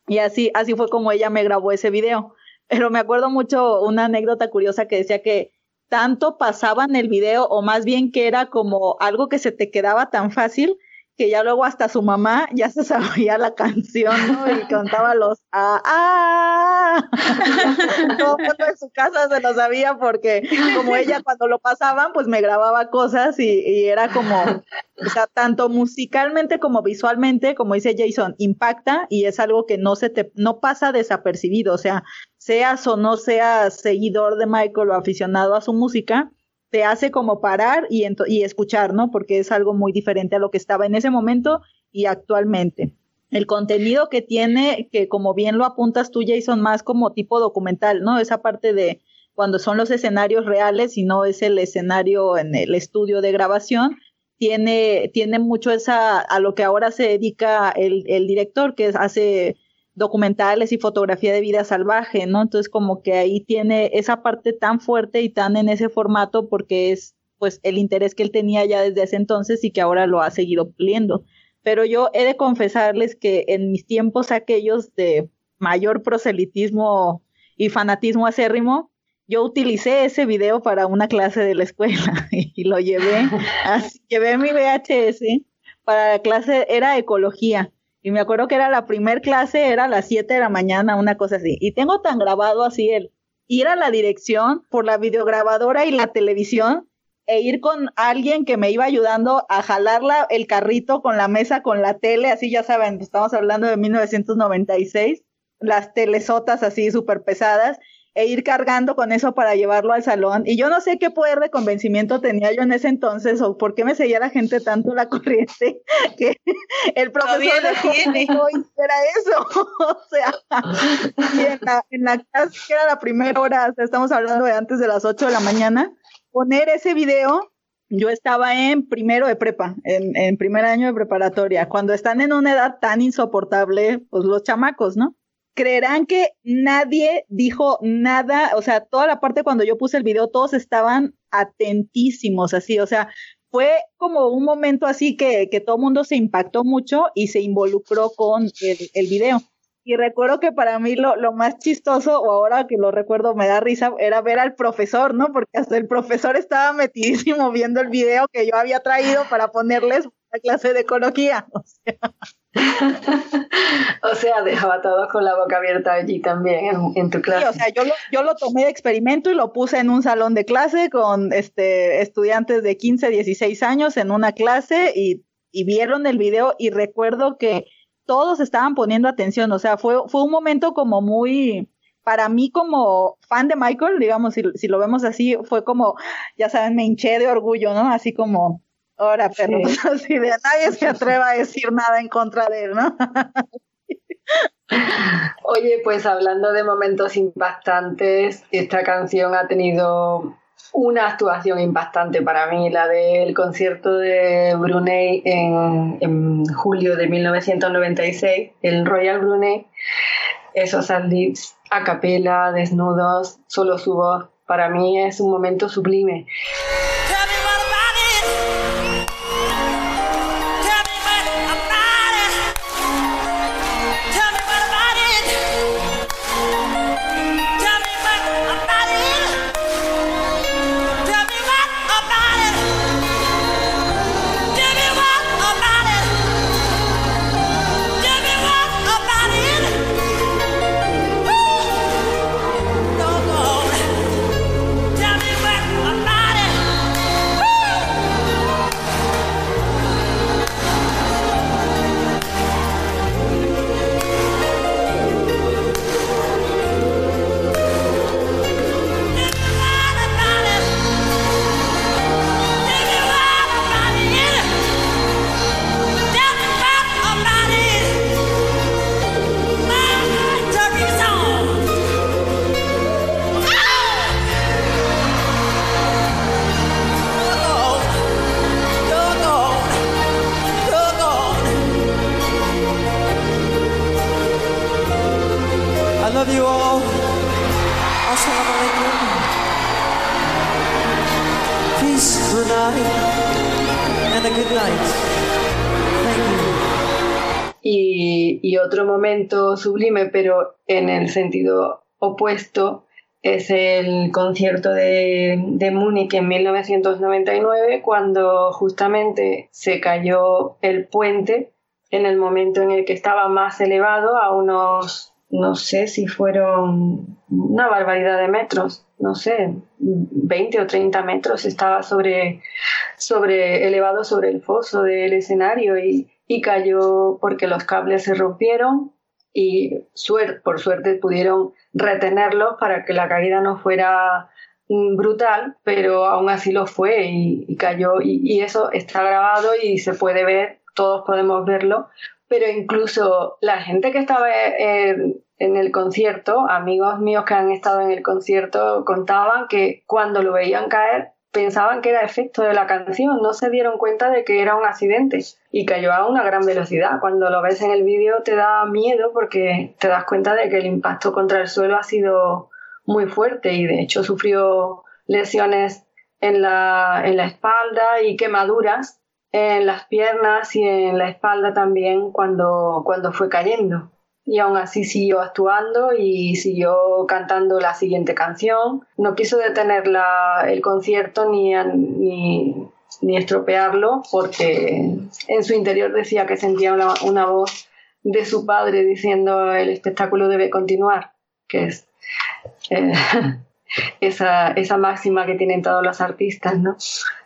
Y así, así fue como ella me grabó ese video. Pero me acuerdo mucho una anécdota curiosa que decía que tanto pasaba en el video, o más bien que era como algo que se te quedaba tan fácil, que ya luego hasta su mamá ya se sabía la canción, ¿no? Y cantaba los ah, ah. Todo mundo en su casa se lo sabía porque como ella cuando lo pasaban, pues me grababa cosas y, y era como, o sea, tanto musicalmente como visualmente, como dice Jason, impacta y es algo que no se te, no pasa desapercibido, o sea, seas o no seas seguidor de Michael o aficionado a su música, te hace como parar y, escuchar, ¿no? Porque es algo muy diferente a lo que estaba en ese momento y actualmente. El contenido que tiene, que como bien lo apuntas tú, Jason, más como tipo documental, ¿no? Esa parte de cuando son los escenarios reales y no es el escenario en el estudio de grabación, tiene, tiene mucho esa, a lo que ahora se dedica el, el director, que hace documentales y fotografía de vida salvaje, ¿no? Entonces como que ahí tiene esa parte tan fuerte y tan en ese formato porque es pues el interés que él tenía ya desde ese entonces y que ahora lo ha seguido puliendo. Pero yo he de confesarles que en mis tiempos aquellos de mayor proselitismo y fanatismo acérrimo, yo utilicé ese video para una clase de la escuela y lo llevé, así, llevé mi VHS para la clase, era ecología y me acuerdo que era la primer clase, era a las 7 de la mañana, una cosa así. Y tengo tan grabado así el ir a la dirección por la videograbadora y la televisión e ir con alguien que me iba ayudando a jalar el carrito con la mesa, con la tele, así ya saben, estamos hablando de 1996, las telesotas así súper pesadas, e ir cargando con eso para llevarlo al salón. Y yo no sé qué poder de convencimiento tenía yo en ese entonces o por qué me seguía la gente tanto la corriente que el profesor tiene. era eso. o sea, y en la, en la clase que era la primera hora, o sea, estamos hablando de antes de las 8 de la mañana, poner ese video yo estaba en primero de prepa, en, en, primer año de preparatoria, cuando están en una edad tan insoportable, pues los chamacos, ¿no? Creerán que nadie dijo nada, o sea, toda la parte cuando yo puse el video, todos estaban atentísimos, así, o sea, fue como un momento así que, que todo el mundo se impactó mucho y se involucró con el, video. Y recuerdo que para mí lo, lo, más chistoso, o ahora que lo recuerdo me da risa, era ver al profesor, ¿no? Porque hasta el profesor estaba metidísimo viendo el video que yo había traído para ponerles la clase de ecología. O sea. o sea, dejaba todos con la boca abierta allí también en, en tu clase. Sí, o sea, yo lo, yo lo tomé de experimento y lo puse en un salón de clase con este estudiantes de 15, 16 años en una clase y, y vieron el video y recuerdo que todos estaban poniendo atención, o sea, fue, fue un momento como muy, para mí como fan de Michael, digamos, si, si lo vemos así, fue como, ya saben, me hinché de orgullo, ¿no? Así como, ahora, pero sí. así de nadie se atreva a decir nada en contra de él, ¿no? Oye, pues hablando de momentos impactantes, esta canción ha tenido una actuación impactante para mí, la del concierto de Brunei en, en julio de 1996, el Royal Brunei, esos lips a capela, desnudos, solo su voz, para mí es un momento sublime. Y, otro momento sublime, pero en el sentido opuesto, es el concierto de, de Múnich en 1999, cuando justamente se cayó el puente en el momento en el que estaba más elevado, a unos no sé si fueron una barbaridad de metros, no sé, 20 o 30 metros, estaba sobre, sobre elevado sobre el foso del escenario y, y cayó porque los cables se rompieron y por suerte pudieron retenerlos para que la caída no fuera brutal, pero aún así lo fue y, cayó y, y, eso está grabado y se puede ver, todos podemos verlo, pero incluso la gente que estaba eh, en el concierto, amigos míos que han estado en el concierto, contaban que cuando lo veían caer pensaban que era efecto de la canción, no se dieron cuenta de que era un accidente y cayó a una gran velocidad. Cuando lo ves en el vídeo te da miedo porque te das cuenta de que el impacto contra el suelo ha sido muy fuerte y de hecho sufrió lesiones en la, en la espalda y quemaduras en las piernas y en la espalda también cuando, cuando fue cayendo. Y aún así siguió actuando y siguió cantando la siguiente canción. No quiso detener el concierto ni, ni, ni, estropearlo porque en su interior decía que sentía una, una voz de su padre diciendo el espectáculo debe continuar, que es eh, esa, esa máxima que tienen todos los artistas, ¿no?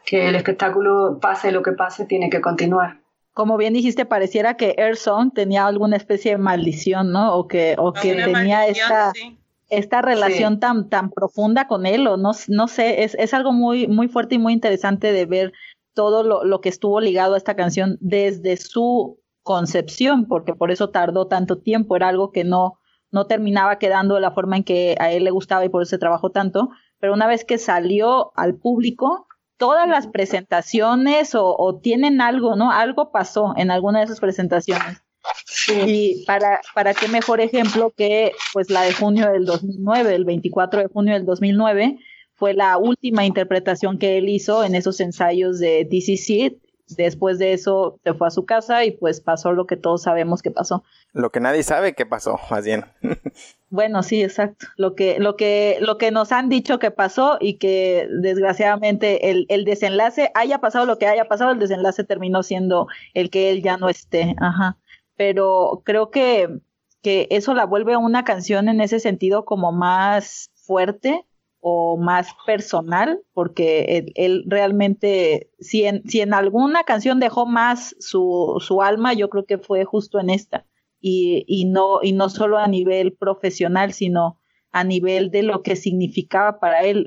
que el espectáculo, pase lo que pase, tiene que continuar. Como bien dijiste, pareciera que Air Song tenía alguna especie de maldición, ¿no? O que, o que tenía esta, sí. esta relación tan, tan profunda con él, o no, no sé, es, es algo muy, muy fuerte y muy interesante de ver todo lo, lo que estuvo ligado a esta canción desde su concepción, porque por eso tardó tanto tiempo, era algo que no, no terminaba quedando de la forma en que a él le gustaba y por eso se trabajó tanto, pero una vez que salió al público, todas las presentaciones o, o tienen algo, ¿no? Algo pasó en alguna de esas presentaciones. Y para, para qué mejor ejemplo que pues la de junio del 2009, el 24 de junio del 2009, fue la última interpretación que él hizo en esos ensayos de DCC. Después de eso se fue a su casa y pues pasó lo que todos sabemos que pasó. Lo que nadie sabe que pasó, más bien. bueno, sí, exacto. Lo que, lo que, lo que nos han dicho que pasó y que desgraciadamente el, el desenlace haya pasado lo que haya pasado, el desenlace terminó siendo el que él ya no esté. Ajá pero creo que, que eso la vuelve una canción en ese sentido como más fuerte o más personal, porque él, realmente, si en, si en alguna canción dejó más su, su alma, yo creo que fue justo en esta. Y, y, no, y no solo a nivel profesional, sino a nivel de lo que significaba para él.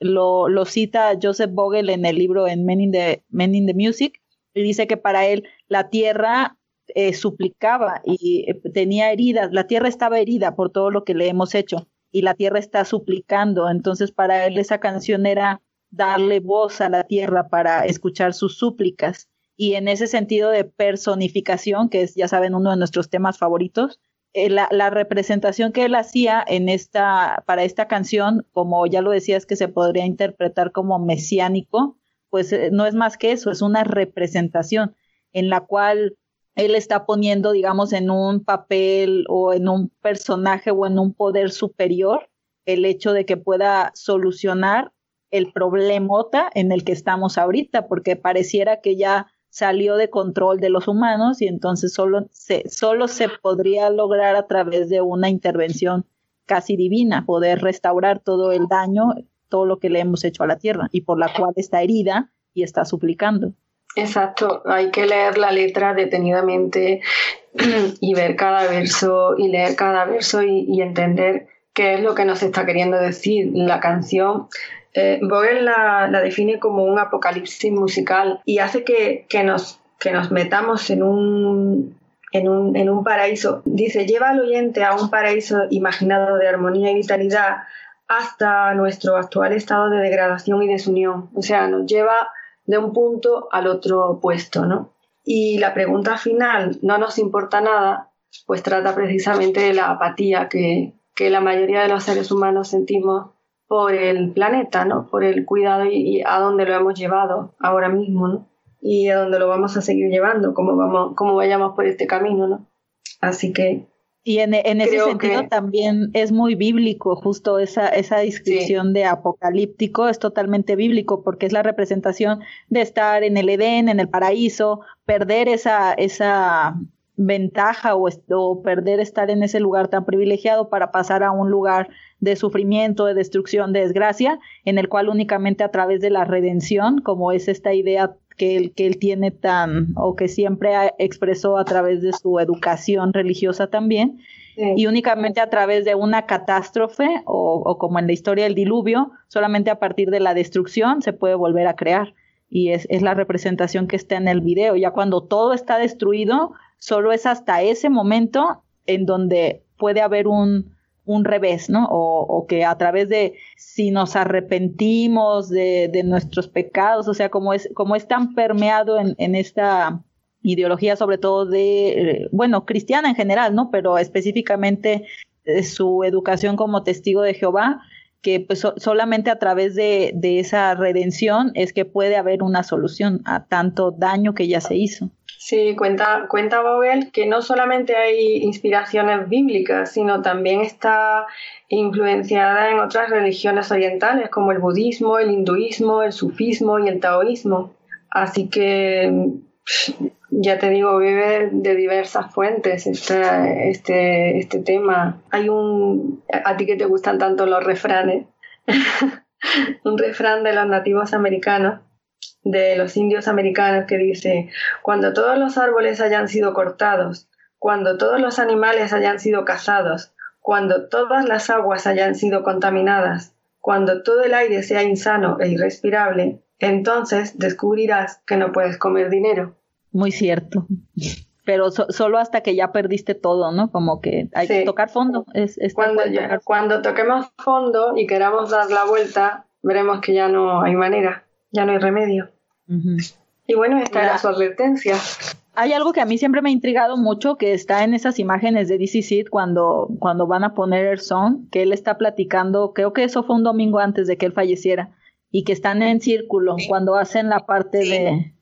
lo, lo cita Joseph Vogel en el libro en Men in, the, Men the Music, y dice que para él la tierra eh, suplicaba y eh, tenía heridas, la tierra estaba herida por todo lo que le hemos hecho y la tierra está suplicando, entonces para él esa canción era darle voz a la tierra para escuchar sus súplicas. Y en ese sentido de personificación, que es ya saben uno de nuestros temas favoritos, eh, la, representación que él hacía en esta, para esta canción, como ya lo decías que se podría interpretar como mesiánico, pues no es más que eso, es una representación en la cual él está poniendo, digamos, en un papel o en un personaje o en un poder superior el hecho de que pueda solucionar el problemota en el que estamos ahorita, porque pareciera que ya salió de control de los humanos y entonces solo se, solo se podría lograr a través de una intervención casi divina, poder restaurar todo el daño, todo lo que le hemos hecho a la tierra y por la cual está herida y está suplicando. Exacto, hay que leer la letra detenidamente y ver cada verso y leer cada verso y, entender qué es lo que nos está queriendo decir la canción. Eh, Vogel la, define como un apocalipsis musical y hace que, nos, que nos metamos en un, en un, en un paraíso. Dice, lleva al oyente a un paraíso imaginado de armonía y vitalidad hasta nuestro actual estado de degradación y desunión. O sea, nos lleva de un punto al otro puesto, ¿no? Y la pregunta final, ¿no nos importa nada? Pues trata precisamente de la apatía que, la mayoría de los seres humanos sentimos por el planeta, ¿no? Por el cuidado y, a dónde lo hemos llevado ahora mismo, ¿no? Y a dónde lo vamos a seguir llevando, como, vamos, como vayamos por este camino, ¿no? Así que y en, ese sentido también es muy bíblico, justo esa, esa descripción de apocalíptico es totalmente bíblico porque es la representación de estar en el Edén, en el paraíso, perder esa, esa ventaja o, o perder estar en ese lugar tan privilegiado para pasar a un lugar de sufrimiento, de destrucción, de desgracia, en el cual únicamente a través de la redención, como es esta idea que él, que él tiene tan, o que siempre expresó a través de su educación religiosa también, y únicamente a través de una catástrofe, o, o, como en la historia del diluvio, solamente a partir de la destrucción se puede volver a crear. Y es, es la representación que está en el video. Ya cuando todo está destruido, solo es hasta ese momento en donde puede haber un, un revés, ¿no? O, que a través de si nos arrepentimos de, de, nuestros pecados, o sea, como es, como es tan permeado en, en esta ideología, sobre todo de, eh, bueno, cristiana en general, ¿no? Pero específicamente de su educación como testigo de Jehová, que pues solamente a través de, de esa redención es que puede haber una solución a tanto daño que ya se hizo. Sí, cuenta, cuenta Vogel que no solamente hay inspiraciones bíblicas, sino también está influenciada en otras religiones orientales como el budismo, el hinduismo, el sufismo y el taoísmo. Así que ya te digo, vive de diversas fuentes este, este, este tema. Hay un, a ti que te gustan tanto los refranes, un refrán de los nativos americanos de los indios americanos que dice, cuando todos los árboles hayan sido cortados, cuando todos los animales hayan sido cazados, cuando todas las aguas hayan sido contaminadas, cuando todo el aire sea insano e irrespirable, entonces descubrirás que no puedes comer dinero. Muy cierto. Pero solo hasta que ya perdiste todo, ¿no? Como que hay que tocar fondo. Es, cuando, cuando toquemos fondo y queramos dar la vuelta, veremos que ya no hay manera, ya no hay remedio. Y bueno, esta era su advertencia. Hay algo que a mí siempre me ha intrigado mucho, que está en esas imágenes de DC Seed cuando, cuando van a poner el son, que él está platicando, creo que eso fue un domingo antes de que él falleciera, y que están en círculo cuando hacen la parte de...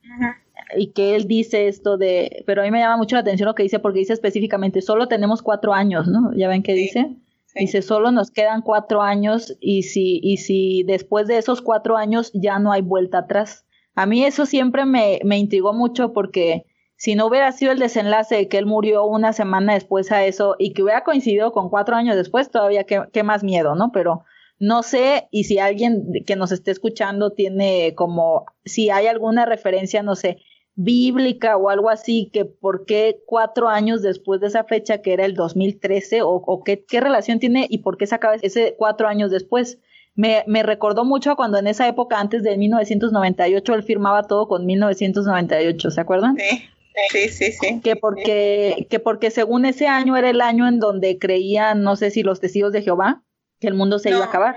Y que él dice esto de, pero a mí me llama mucho la atención lo que dice, porque dice específicamente, solo tenemos cuatro años, ¿no? ¿Ya ven qué dice? Dice, solo nos quedan cuatro años y si, y si después de esos cuatro años ya no hay vuelta atrás. A mí eso siempre me, me intrigó mucho porque si no hubiera sido el desenlace de que él murió una semana después a eso y que hubiera coincidido con cuatro años después, todavía qué, más miedo, ¿no? Pero no sé, y si alguien que nos esté escuchando tiene como, si hay alguna referencia, no sé, bíblica o algo así, que por qué cuatro años después de esa fecha que era el 2013 o, o qué, qué relación tiene y por qué se acaba ese cuatro años después. Me, me recordó mucho cuando en esa época, antes de 1998, él firmaba todo con 1998, ¿se acuerdan? Sí. Sí, sí, sí. Que porque, que porque según ese año era el año en donde creían, no sé si los testigos de Jehová, que el mundo se iba a acabar.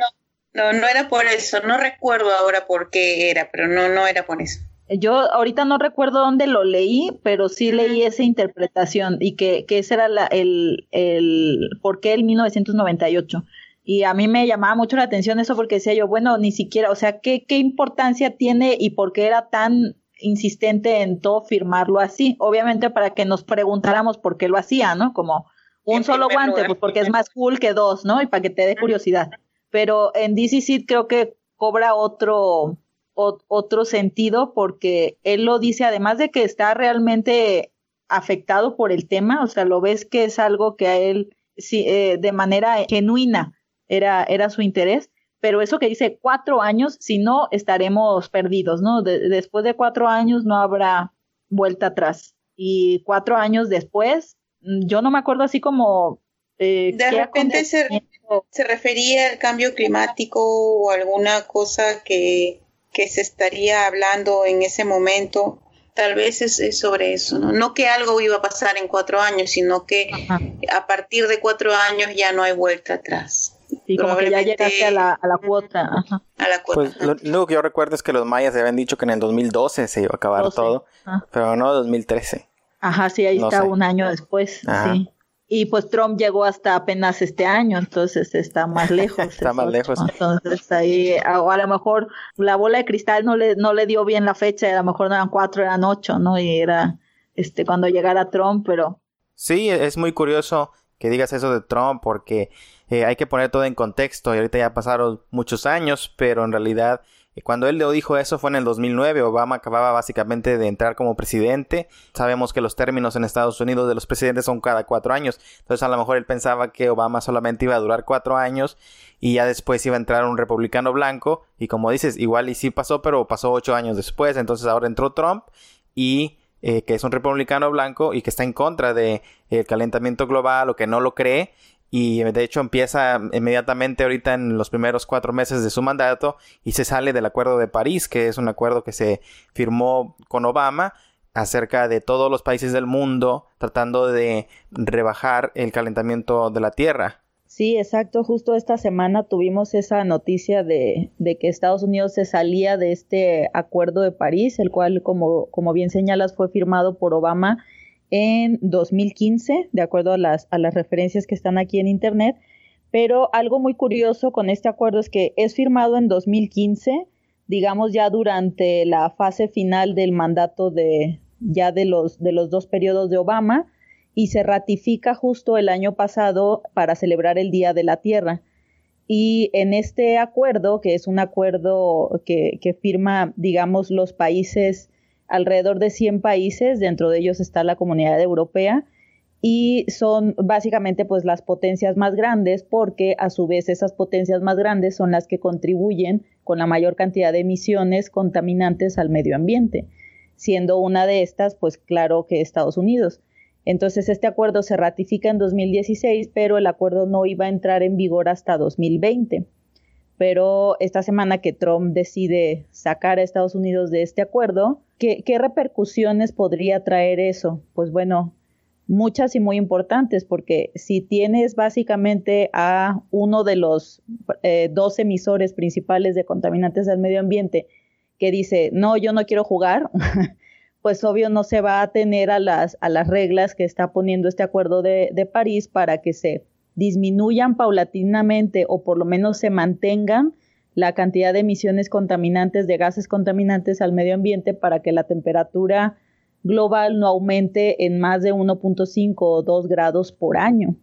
No, no, era por eso, no recuerdo ahora por qué era, pero no, no era por eso. Yo ahorita no recuerdo dónde lo leí, pero sí leí esa interpretación y que, que ese era la, el, el, por qué el 1998. Y a mí me llamaba mucho la atención eso porque decía yo, bueno, ni siquiera, o sea, ¿qué, qué importancia tiene y por qué era tan insistente en todo firmarlo así, obviamente para que nos preguntáramos por qué lo hacía, ¿no? Como un solo guante, pues porque es más cool que dos, ¿no? Y para que te dé curiosidad. Pero en DC creo que cobra otro, otro sentido porque él lo dice, además de que está realmente afectado por el tema, o sea, lo ves que es algo que a él sí, eh, de manera genuina era, era su interés, pero eso que dice cuatro años, si no, estaremos perdidos, ¿no? después de cuatro años no habrá vuelta atrás. Y cuatro años después, mm, yo no me acuerdo así como... Eh, de repente se, se, refería al cambio climático o alguna cosa que, que se estaría hablando en ese momento. Tal vez es, sobre eso, ¿no? No que algo iba a pasar en cuatro años, sino que a partir de cuatro años ya no hay vuelta atrás. Sí, como que ya llegaste a la, a la cuota. A la cuota. Pues lo único que yo recuerdo es que los mayas se habían dicho que en el 2012 se iba a acabar todo, pero no 2013. Ajá, sí, ahí está un año después, sí. Y pues Trump llegó hasta apenas este año, entonces está más lejos. está más lejos. Entonces ahí, o a lo mejor la bola de cristal no le, no le dio bien la fecha, a lo mejor no eran cuatro, eran ocho, ¿no? Y era este cuando llegara Trump, pero... Sí, es muy curioso que digas eso de Trump porque eh, hay que poner todo en contexto y ahorita ya pasaron muchos años, pero en realidad eh, cuando él dijo eso fue en el 2009, Obama acababa básicamente de entrar como presidente, sabemos que los términos en Estados Unidos de los presidentes son cada cuatro años, entonces a lo mejor él pensaba que Obama solamente iba a durar cuatro años y ya después iba a entrar un republicano blanco. Y como dices, igual y sí pasó, pero pasó ocho años después, entonces ahora entró Trump y eh, que es un republicano blanco y que está en contra del calentamiento global o que no lo cree y de hecho empieza inmediatamente ahorita en los primeros cuatro meses de su mandato y se sale del Acuerdo de París, que es un acuerdo que se firmó con Obama acerca de todos los países del mundo tratando de rebajar el calentamiento de la Tierra. Sí, exacto. Justo esta semana tuvimos esa noticia de, de, que Estados Unidos se salía de este acuerdo de París, el cual, como, como bien señalas, fue firmado por Obama en 2015, de acuerdo a las, a las referencias que están aquí en Internet. Pero algo muy curioso con este acuerdo es que es firmado en 2015, digamos ya durante la fase final del mandato de ya de los, de los dos periodos de Obama y se ratifica justo el año pasado para celebrar el Día de la Tierra. Y en este acuerdo, que es un acuerdo que, que firma, digamos, los países alrededor de 100 países, dentro de ellos está la comunidad europea, y son básicamente pues las potencias más grandes porque a su vez esas potencias más grandes son las que contribuyen con la mayor cantidad de emisiones contaminantes al medio ambiente, siendo una de estas pues claro que Estados Unidos. Entonces este acuerdo se ratifica en 2016, pero el acuerdo no iba a entrar en vigor hasta 2020. Pero esta semana que Trump decide sacar a Estados Unidos de este acuerdo, ¿qué, repercusiones podría traer eso? Pues bueno, muchas y muy importantes, porque si tienes básicamente a uno de los eh, dos emisores principales de contaminantes del medio ambiente que dice, no, yo no quiero jugar, pues obvio no se va a tener a las, a las reglas que está poniendo este acuerdo de, de París para que se disminuyan paulatinamente o por lo menos se mantengan la cantidad de emisiones contaminantes, de gases contaminantes al medio ambiente para que la temperatura global no aumente en más de 1.5 o 2 grados por año.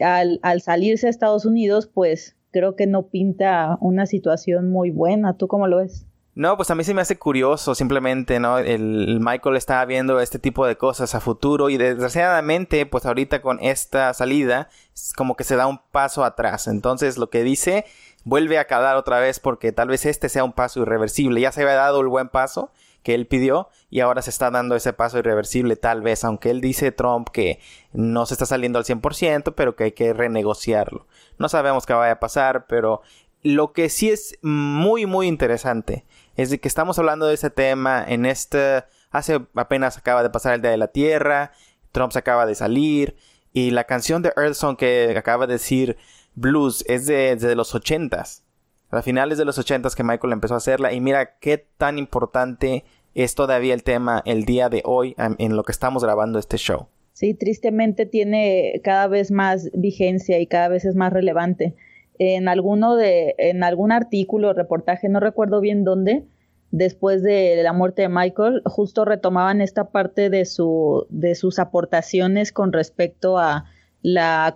al, al, salirse a Estados Unidos, pues creo que no pinta una situación muy buena. ¿Tú cómo lo ves? No, pues a mí se me hace curioso simplemente, ¿no? El, Michael está viendo este tipo de cosas a futuro y desgraciadamente, pues ahorita con esta salida, como que se da un paso atrás. Entonces lo que dice vuelve a calar otra vez porque tal vez este sea un paso irreversible. Ya se había dado el buen paso que él pidió y ahora se está dando ese paso irreversible tal vez, aunque él dice Trump que no se está saliendo al 100%, pero que hay que renegociarlo. No sabemos qué vaya a pasar, pero lo que sí es muy muy interesante es de que estamos hablando de ese tema en este... Hace apenas acaba de pasar el Día de la Tierra, Trump se acaba de salir y la canción de Earth que acaba de decir blues es de, de los ochentas. A finales de los ochentas que Michael empezó a hacerla y mira qué tan importante es todavía el tema el día de hoy en lo que estamos grabando este show. Sí, tristemente tiene cada vez más vigencia y cada vez es más relevante en alguno de, en algún artículo, reportaje, no recuerdo bien dónde, después de la muerte de Michael, justo retomaban esta parte de su, de sus aportaciones con respecto a la,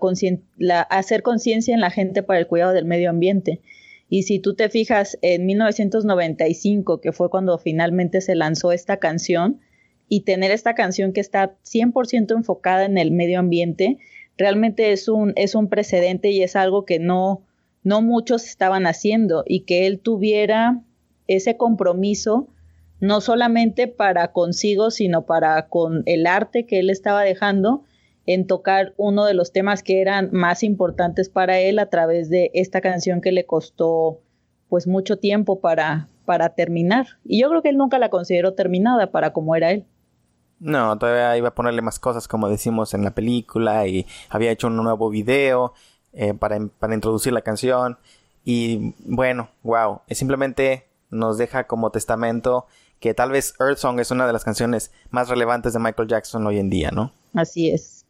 la hacer conciencia en la gente para el cuidado del medio ambiente. Y si tú te fijas en 1995, que fue cuando finalmente se lanzó esta canción, y tener esta canción que está 100% enfocada en el medio ambiente, realmente es un, es un precedente y es algo que no, no muchos estaban haciendo y que él tuviera ese compromiso no solamente para consigo, sino para con el arte que él estaba dejando en tocar uno de los temas que eran más importantes para él a través de esta canción que le costó pues mucho tiempo para, para terminar. Y yo creo que él nunca la consideró terminada para como era él. No, todavía iba a ponerle más cosas como decimos en la película y había hecho un nuevo video eh, para, para, introducir la canción. Y bueno, wow, simplemente nos deja como testamento que tal vez Earth Song es una de las canciones más relevantes de Michael Jackson hoy en día, ¿no? Así es.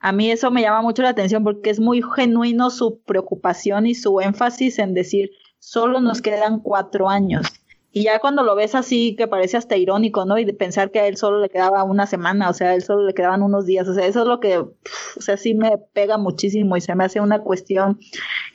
A mí eso me llama mucho la atención porque es muy genuino su preocupación y su énfasis en decir, solo nos quedan cuatro años. Y ya cuando lo ves así, que parece hasta irónico, ¿no? Y de pensar que a él solo le quedaba una semana, o sea, a él solo le quedaban unos días, o sea, eso es lo que, o sea, sí me pega muchísimo y se me hace una cuestión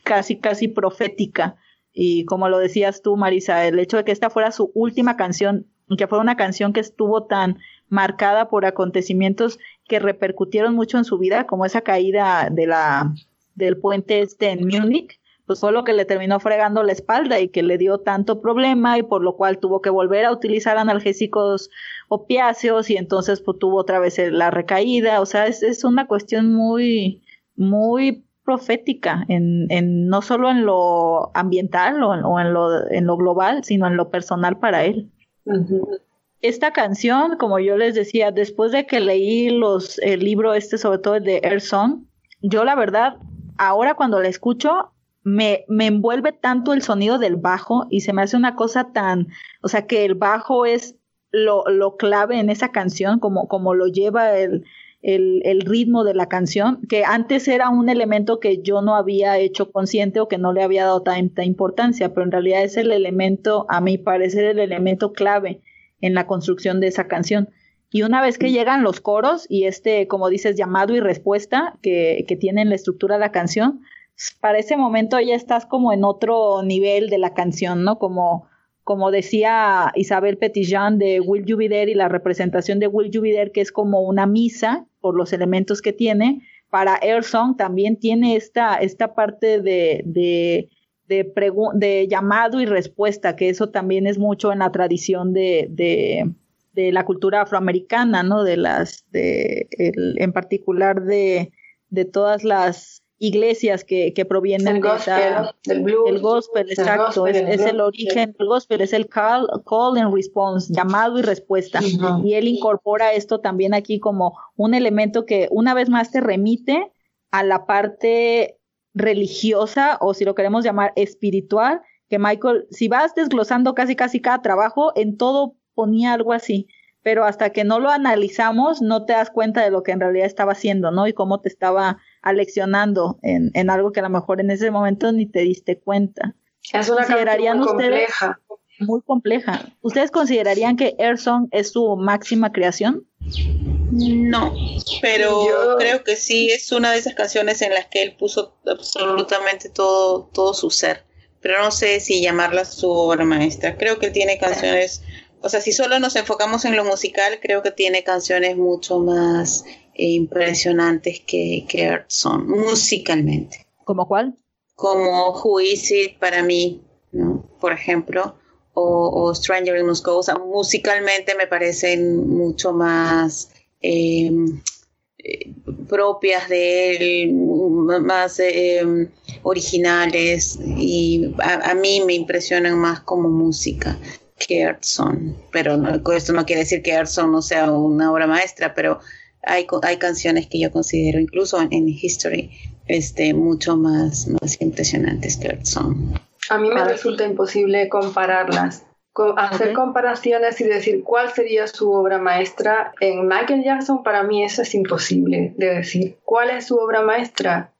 casi, casi profética. Y como lo decías tú, Marisa, el hecho de que esta fuera su última canción, que fuera una canción que estuvo tan marcada por acontecimientos que repercutieron mucho en su vida, como esa caída de la, del puente este en Múnich, pues fue lo que le terminó fregando la espalda y que le dio tanto problema y por lo cual tuvo que volver a utilizar analgésicos opiáceos y entonces pues, tuvo otra vez la recaída, o sea, es, es una cuestión muy, muy profética, en, en, no solo en lo ambiental o, en, lo, en lo global, sino en lo personal para él. Esta canción, como yo les decía, después de que leí los, el libro este, sobre todo el de Air Song, yo la verdad, ahora cuando la escucho, me, me envuelve tanto el sonido del bajo y se me hace una cosa tan, o sea, que el bajo es lo, lo clave en esa canción, como, como lo lleva el, el, el, ritmo de la canción, que antes era un elemento que yo no había hecho consciente o que no le había dado tanta importancia, pero en realidad es el elemento, a mi parecer, el elemento clave en la construcción de esa canción. Y una vez que llegan los coros y este, como dices, llamado y respuesta que, que tienen la estructura de la canción, para ese momento ya estás como en otro nivel de la canción, ¿no? Como, como decía Isabel Petitjean de Will You y la representación de Will You que es como una misa por los elementos que tiene. Para Air Song también tiene esta, esta parte de, de, de, llamado y respuesta, que eso también es mucho en la tradición de, de, la cultura afroamericana, ¿no? De las, de, en particular de, de todas las iglesias que, que provienen del blues, el gospel, exacto, es, es, el origen, el gospel es el call, call and response, llamado y respuesta. Y él incorpora esto también aquí como un elemento que una vez más te remite a la parte religiosa o si lo queremos llamar espiritual, que Michael, si vas desglosando casi casi cada trabajo, en todo ponía algo así pero hasta que no lo analizamos no te das cuenta de lo que en realidad estaba haciendo, ¿no? Y cómo te estaba aleccionando en, en algo que a lo mejor en ese momento ni te diste cuenta. Es una canción muy compleja. Muy compleja. ¿Ustedes considerarían que Air Song es su máxima creación? No, pero creo que sí es una de esas canciones en las que él puso absolutamente todo, todo su ser. Pero no sé si llamarla su obra maestra. Creo que tiene canciones o sea, si solo nos enfocamos en lo musical, creo que tiene canciones mucho más eh, impresionantes que, que son musicalmente. ¿Como cuál? Como Who Is It para mí, ¿no? Por ejemplo, o, Stranger in Moscow. O sea, musicalmente me parecen mucho más em, eh, propias de él, más em, originales y a, a, mí me impresionan más como música que pero esto no quiere decir que Earthsong no sea una obra maestra, pero hay, hay canciones que yo considero, incluso en, History, este, mucho más, más impresionantes que Earthsong. A mí me resulta imposible compararlas. hacer comparaciones y decir cuál sería su obra maestra en Michael Jackson, para mí eso es imposible de decir. ¿Cuál es su obra maestra?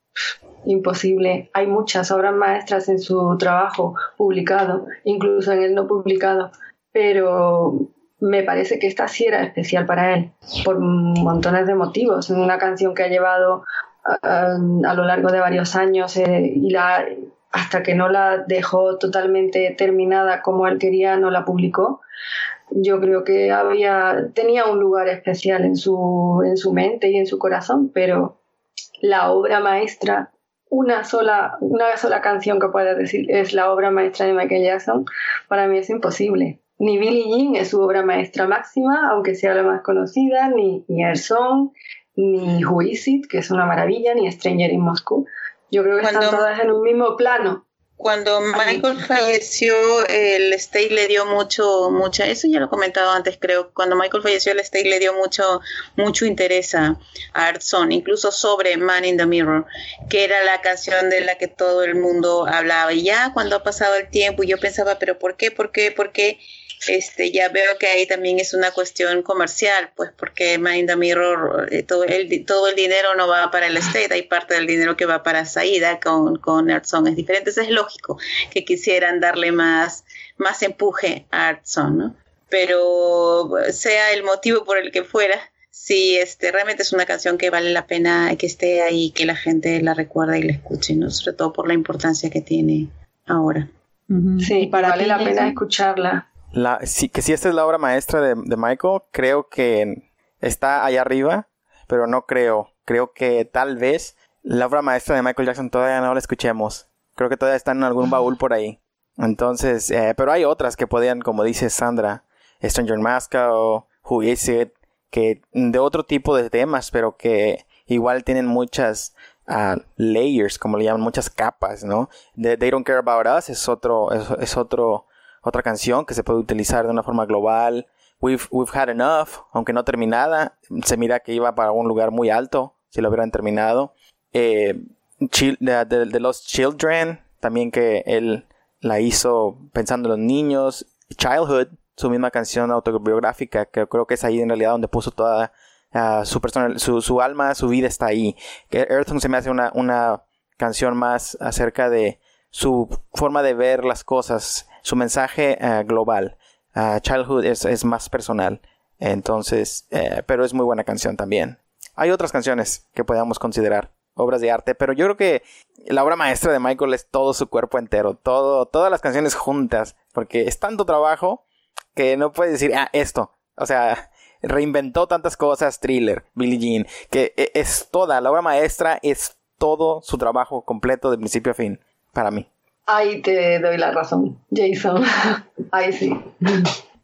Imposible. Hay muchas obras maestras en su trabajo publicado, incluso en el no publicado, pero me parece que esta sí era especial para él, por montones de motivos. Una canción que ha llevado a, lo largo de varios años eh, y la, hasta que no la dejó totalmente terminada como él quería, no la publicó. Yo creo que había, tenía un lugar especial en su, en su mente y en su corazón, pero la obra maestra una sola, una sola canción que pueda decir es la obra maestra de Michael Jackson, para mí es imposible. Ni Billie Jean es su obra maestra máxima, aunque sea la más conocida, ni, ni Air Song, ni Who Is It, que es una maravilla, ni Stranger in Moscow. Yo creo que están todas en un mismo plano. Cuando Michael falleció, el State le dio mucho, mucha, eso ya lo he comentado antes, creo, cuando Michael falleció, el State le dio mucho, mucho interés a, Art incluso sobre Man in the Mirror, que era la canción de la que todo el mundo hablaba. Y ya cuando ha pasado el tiempo, yo pensaba, pero ¿por qué? ¿Por qué? ¿Por qué? Este, ya veo que ahí también es una cuestión comercial, pues porque Mind the Mirror, eh, todo, el, todo el dinero no va para el estate, hay parte del dinero que va para Saida con, con Artson, es diferente, es lógico que quisieran darle más, más empuje a Artson, ¿no? Pero sea el motivo por el que fuera, sí, este, realmente es una canción que vale la pena que esté ahí, que la gente la recuerde y la escuche, ¿no? Sobre todo por la importancia que tiene ahora. Sí, para vale la pena escucharla. La, sí, que si esta es la obra maestra de, Michael, creo que está allá arriba, pero no creo. Creo que tal vez la obra maestra de Michael Jackson todavía no la escuchemos. Creo que todavía está en algún baúl por ahí. Entonces, eh, pero hay otras que podían, como dice Sandra, Stranger Maska o Who Is It, que de otro tipo de temas, pero que igual tienen muchas uh, layers, como le llaman, muchas capas, ¿no? They Don't Care About Us es otro, es otro otra canción que se puede utilizar de una forma global. We've, we've Had Enough, aunque no terminada, se mira que iba para un lugar muy alto si lo hubieran terminado. Eh, The Lost Children, también que él la hizo pensando en los niños. Childhood, su misma canción autobiográfica, que creo que es ahí en realidad donde puso toda uh, su, personal, su, su, alma, su vida está ahí. Que se me hace una, una canción más acerca de su forma de ver las cosas su mensaje eh, global. Uh, Childhood es, más personal. Entonces, eh, pero es muy buena canción también. Hay otras canciones que podamos considerar obras de arte, pero yo creo que la obra maestra de Michael es todo su cuerpo entero, todo, todas las canciones juntas, porque es tanto trabajo que no puedes decir, ah, esto. O sea, reinventó tantas cosas, Thriller, Billie Jean, que e, es toda, la obra maestra es todo su trabajo completo de principio a fin, para mí. Ahí te doy la razón, Jason. Ahí sí.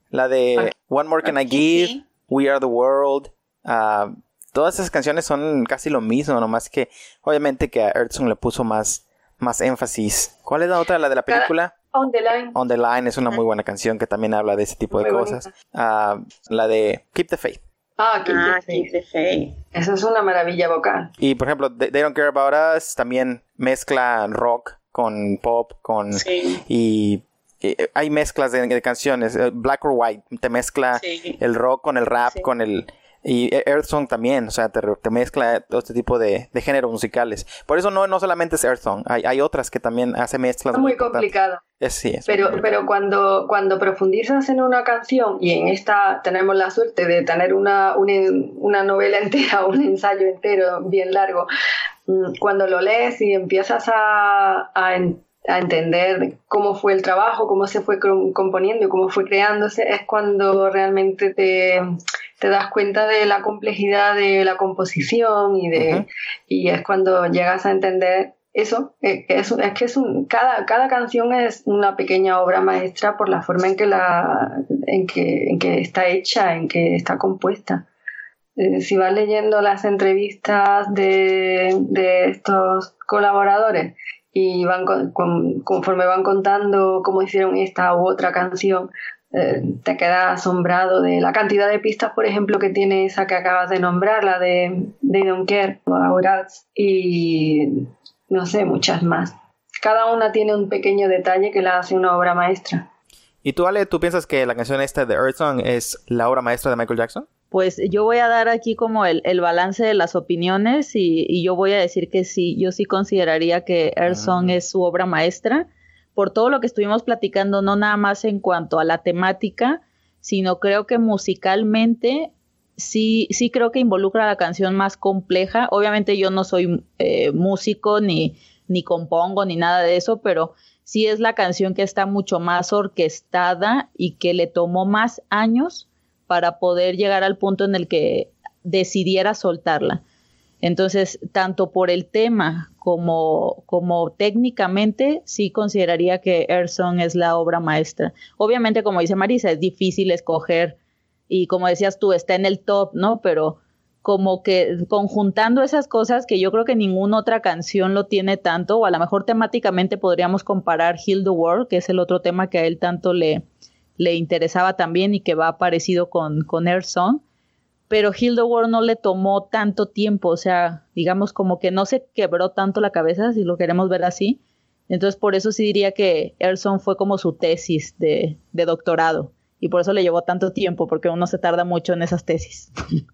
La de Ah. One More Can I Give, We Are the World. ah, todas esas canciones son casi lo mismo, nomás que obviamente que a Earthsong le puso más, más énfasis. ¿Cuál es la otra? La de la película. On the line. On the Line es una muy buena canción que también habla de ese tipo de cosas. Ah, la de Keep the Faith. Ah, Keep the Ah, Faith. Keep the Faith. Eso es una maravilla vocal. Y por ejemplo, They Don't Care About Us también mezcla rock con pop, con Sí. y, y hay mezclas de, de canciones. Eh, Black or White te mezcla Sí. el rock con el rap, Sí. con el y Earth Song también, o sea, te, te mezcla todo este tipo de, de géneros musicales. Por eso no, no solamente es Earth Song, hay, hay otras que también hace mezclas. Es muy importantes. complicado. Es, sí, es Pero, pero cuando, cuando profundizas en una canción, y en esta tenemos la suerte de tener una, una, una novela entera, un ensayo entero bien largo, cuando lo lees y empiezas a, a, en- a entender cómo fue el trabajo, cómo se fue com- componiendo y cómo fue creándose, es cuando realmente te, te das cuenta de la complejidad de la composición y, de, y es cuando llegas a entender eso, es que es un, cada, cada canción es una pequeña obra maestra por la forma en que, la, en que, en que está hecha, en que está compuesta. Eh, si vas leyendo las entrevistas de, de estos colaboradores y van con- con- conforme van contando cómo hicieron esta u otra canción, eh, te quedas asombrado de la cantidad de pistas, por ejemplo, que tiene esa que acabas de nombrar, la de They Don't Care, y no sé, muchas más. Cada una tiene un pequeño detalle que la hace una obra maestra. ¿Y tú, Ale, tú piensas que la canción esta de Earth Song es la obra maestra de Michael Jackson? Pues yo voy a dar aquí como el, el balance de las opiniones y, y yo voy a decir que sí, yo sí consideraría que Earth Song es su obra maestra por todo lo que estuvimos platicando, no nada más en cuanto a la temática, sino creo que musicalmente sí, sí creo que involucra la canción más compleja. Obviamente yo no soy eh, músico ni, ni compongo ni nada de eso, pero sí es la canción que está mucho más orquestada y que le tomó más años para poder llegar al punto en el que decidiera soltarla. Entonces, tanto por el tema como, como técnicamente, sí consideraría que Earth Song es la obra maestra. Obviamente, como dice Marisa, es difícil escoger y como decías tú, está en el top, ¿no? Pero como que conjuntando esas cosas que yo creo que ninguna otra canción lo tiene tanto, o a lo mejor temáticamente podríamos comparar Heal the World, que es el otro tema que a él tanto le, le interesaba también y que va parecido con, con Earth Song pero World no le tomó tanto tiempo, o sea, digamos como que no se quebró tanto la cabeza, si lo queremos ver así. Entonces, por eso sí diría que Erson fue como su tesis de, de doctorado. Y por eso le llevó tanto tiempo, porque uno se tarda mucho en esas tesis.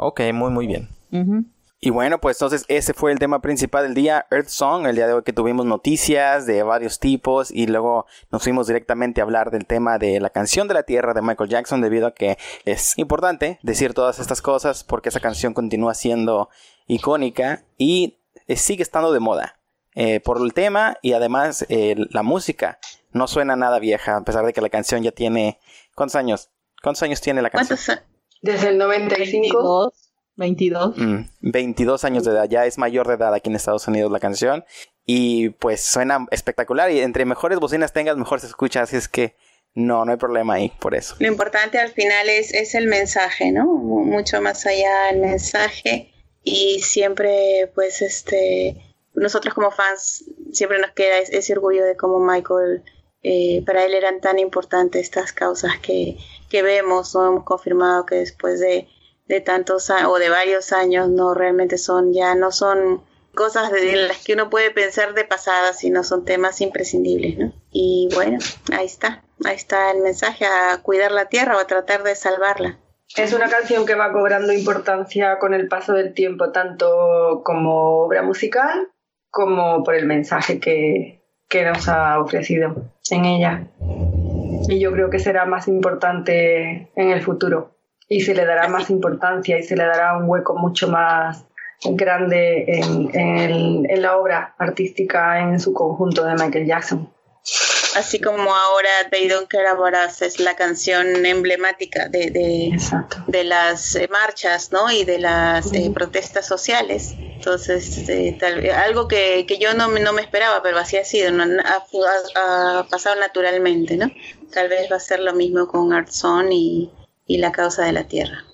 Ok, muy, muy bien. Ujú. Y bueno, pues entonces ese fue el tema principal del día, Earth Song, el día de hoy que tuvimos noticias de varios tipos y luego nos fuimos directamente a hablar del tema de la canción de la Tierra de Michael Jackson debido a que es importante decir todas estas cosas porque esa canción continúa siendo icónica y eh, sigue estando de moda eh, por el tema y además eh, la música no suena nada vieja a pesar de que la canción ya tiene... ¿Cuántos años? ¿Cuántos años tiene la canción? ¿Cuántos? Desde el 95. 22. 22. Mm, 22 años de edad, ya es mayor de edad aquí en Estados Unidos la canción y pues suena espectacular y entre mejores bocinas tengas mejor se escucha, así es que no, no hay problema ahí por eso. Lo importante al final es, es el mensaje, ¿no? Mu- Mucho más allá del mensaje y siempre pues este nosotros como fans siempre nos queda es- ese orgullo de cómo Michael eh, para él eran tan importantes estas causas que, que vemos, no hemos confirmado que después de, de tantos o de varios años no realmente son ya no son cosas de las que uno puede pensar de pasada, sino son temas imprescindibles, ¿no? Y bueno, ahí está, ahí está el mensaje a cuidar la tierra o a tratar de salvarla. Es una canción que va cobrando importancia con el paso del tiempo, tanto como obra musical como por el mensaje que, que nos ha ofrecido en ella. Y yo creo que será más importante en el futuro. Y se le dará más importancia y se le dará un hueco mucho más grande en, en en la obra artística en su conjunto de Michael Jackson. Así como ahora They Don't Care About Us es la canción emblemática de, de, de las eh, marchas ¿no? y de las eh, protestas sociales. Entonces, eh, tal, algo que, que yo no, no, me esperaba, pero así ha sido, ¿no? ha, ha, pasado naturalmente. ¿no? Tal vez va a ser lo mismo con Art Song y, y la causa de la tierra.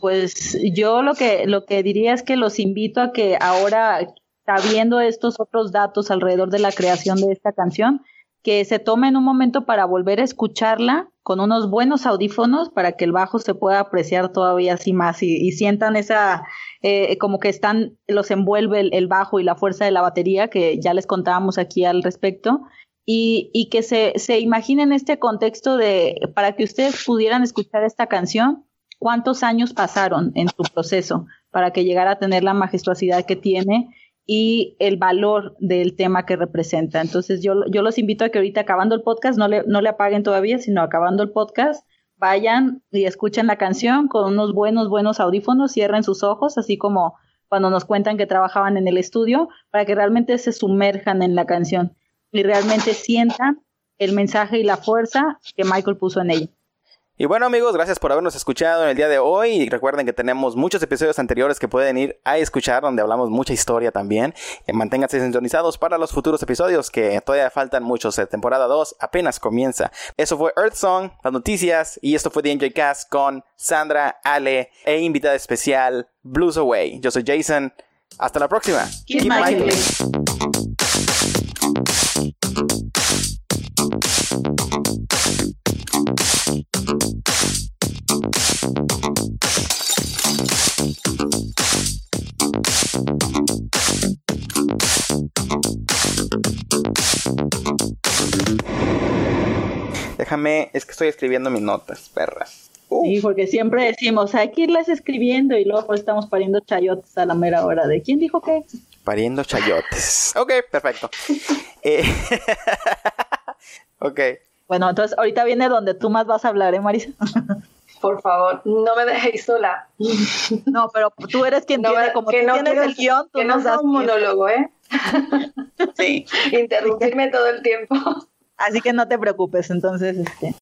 Pues yo lo que, lo que diría es que los invito a que ahora, sabiendo estos otros datos alrededor de la creación de esta canción, que se tomen un momento para volver a escucharla con unos buenos audífonos para que el bajo se pueda apreciar todavía así más y, y sientan esa, eh, como que están, los envuelve el, el, bajo y la fuerza de la batería, que ya les contábamos aquí al respecto, y, y que se, se imaginen este contexto de, para que ustedes pudieran escuchar esta canción, cuántos años pasaron en su proceso para que llegara a tener la majestuosidad que tiene y el valor del tema que representa. Entonces yo, yo los invito a que ahorita acabando el podcast, no le, no le apaguen todavía, sino acabando el podcast, vayan y escuchen la canción con unos buenos, buenos audífonos, cierren sus ojos, así como cuando nos cuentan que trabajaban en el estudio, para que realmente se sumerjan en la canción y realmente sientan el mensaje y la fuerza que Michael puso en ella. Y bueno amigos, gracias por habernos escuchado en el día de hoy. Y recuerden que tenemos muchos episodios anteriores que pueden ir a escuchar donde hablamos mucha historia también. Eh, manténganse sintonizados para los futuros episodios que todavía faltan muchos. Eh, temporada 2 apenas comienza. Eso fue Earth Song, las noticias y esto fue NJ Cast con Sandra, Ale e invitada especial Blues Away. Yo soy Jason. Hasta la próxima. Keep Keep Déjame, es que estoy escribiendo mis notas, perras. Uh. Sí, porque siempre decimos, hay que irlas escribiendo y luego pues estamos pariendo chayotes a la mera hora de quién dijo qué. Pariendo chayotes. Ok, perfecto. eh, ok. Bueno, entonces ahorita viene donde tú más vas a hablar, ¿eh, Marisa? Por favor, no me dejéis sola. No, pero tú eres quien no, tiene, como que tú no tienes el guion, tú que no das un monólogo, ¿eh? Sí. Interrumpirme todo el tiempo. Así que no te preocupes, entonces, este...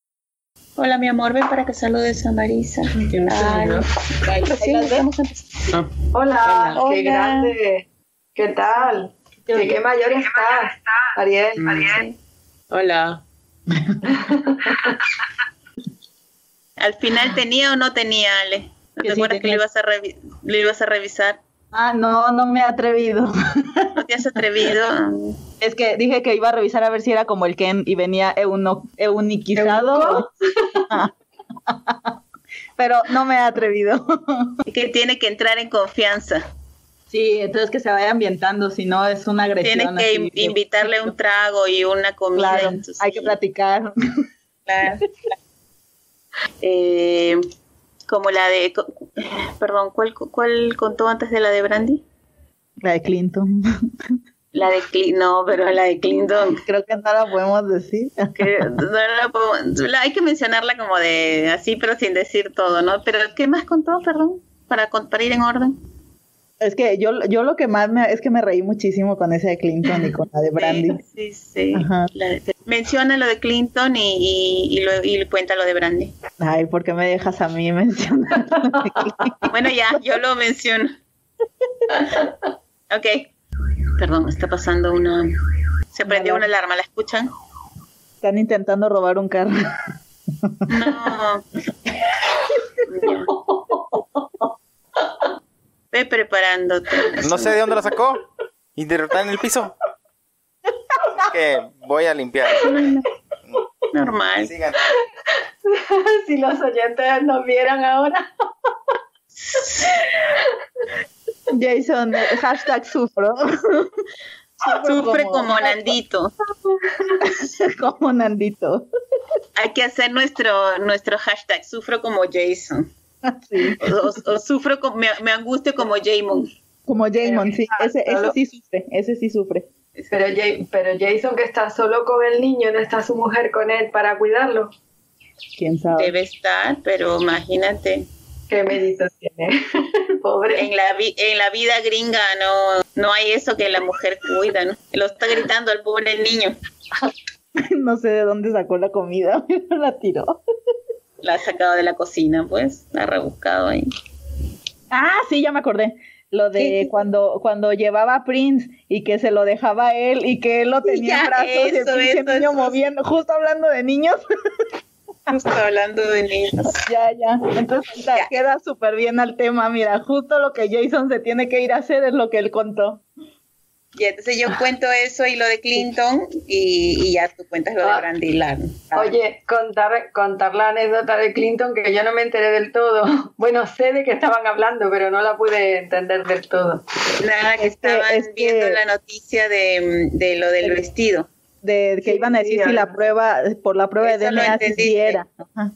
Hola, mi amor, ven para que saludes a Marisa. Ay, sí, vamos a empezar. Hola, Hola, qué grande. ¿Qué tal? ¿Qué, qué mayor estás, Ariel? Mm. Ariel. Hola. Al final tenía o no tenía, Ale. ¿No te sí acuerdas que lo ibas, a revi- lo ibas a revisar? Ah, no, no me he atrevido. ¿No te has atrevido? Es que dije que iba a revisar a ver si era como el Ken y venía euno, euniquizado. Pero no me he atrevido. que tiene que entrar en confianza. Sí, entonces que se vaya ambientando, si no es una agresión. Tiene que así, invitarle un trago y una comida. Claro, entonces, hay que platicar. Claro. Eh, como la de, perdón, ¿cuál, ¿cuál contó antes de la de Brandy? La de Clinton. La de Clinton, no, pero la de Clinton, Creo que no la podemos decir. que no la podemos- la- hay que mencionarla como de así, pero sin decir todo, ¿no? Pero ¿qué más contó, perdón? Para, para ir en orden. Es que yo, yo lo que más me, es que me reí muchísimo con esa de Clinton y con la de Brandy. Sí, sí. Ajá. La de- menciona lo de Clinton y, y, y, lo- y cuenta lo de Brandy. Ay, ¿por qué me dejas a mí mencionar? Bueno, ya, yo lo menciono. Ok. Perdón, está pasando una... Se prendió una alarma, ¿la escuchan? Están intentando robar un carro. No. Ve preparándote. No sé de dónde la sacó. Y de está en el piso. Que voy a limpiar. Normal. Sigan. si los oyentes nos vieran ahora. Jason, hashtag sufro. Sufre como Nandito. como Nandito. Hay que hacer nuestro, nuestro hashtag, sufro como Jason. Sí. O, o sufro como, me, me angustio como Jamon. Como Jamon, sí. Ese, ese sí sufre, ese sí sufre. Pero, Ja- pero Jason que está solo con el niño, no está su mujer con él para cuidarlo. ¿Quién sabe? Debe estar, pero imagínate. Qué mérito tiene. Pobre. En la, vi- en la vida gringa no, no hay eso que la mujer cuida, ¿no? Lo está gritando al pobre niño. no sé de dónde sacó la comida, pero la tiró. La ha sacado de la cocina, pues, la ha rebuscado ahí. Ah, sí, ya me acordé. Lo de ¿Qué? cuando, cuando llevaba a Prince y que se lo dejaba a él y que él lo tenía en brazos y el pinche eso, niño eso. moviendo, justo hablando de niños. Justo hablando de niños. ya, ya. Entonces Ya. queda súper bien al tema. Mira, justo lo que Jason se tiene que ir a hacer es lo que él contó. Y entonces yo cuento eso y lo de Clinton y, y ya tú cuentas lo de Ah. Brandy Larn. Oye, contar, contar la anécdota de Clinton que yo no me enteré del todo. Bueno, sé de qué estaban hablando, pero no la pude entender del todo. Nada, que Es que- estaban es que- viendo la noticia de, de lo del El- vestido. De que Sí, iban a sí, decir si la prueba, por la prueba de DNA, si era. Ajá.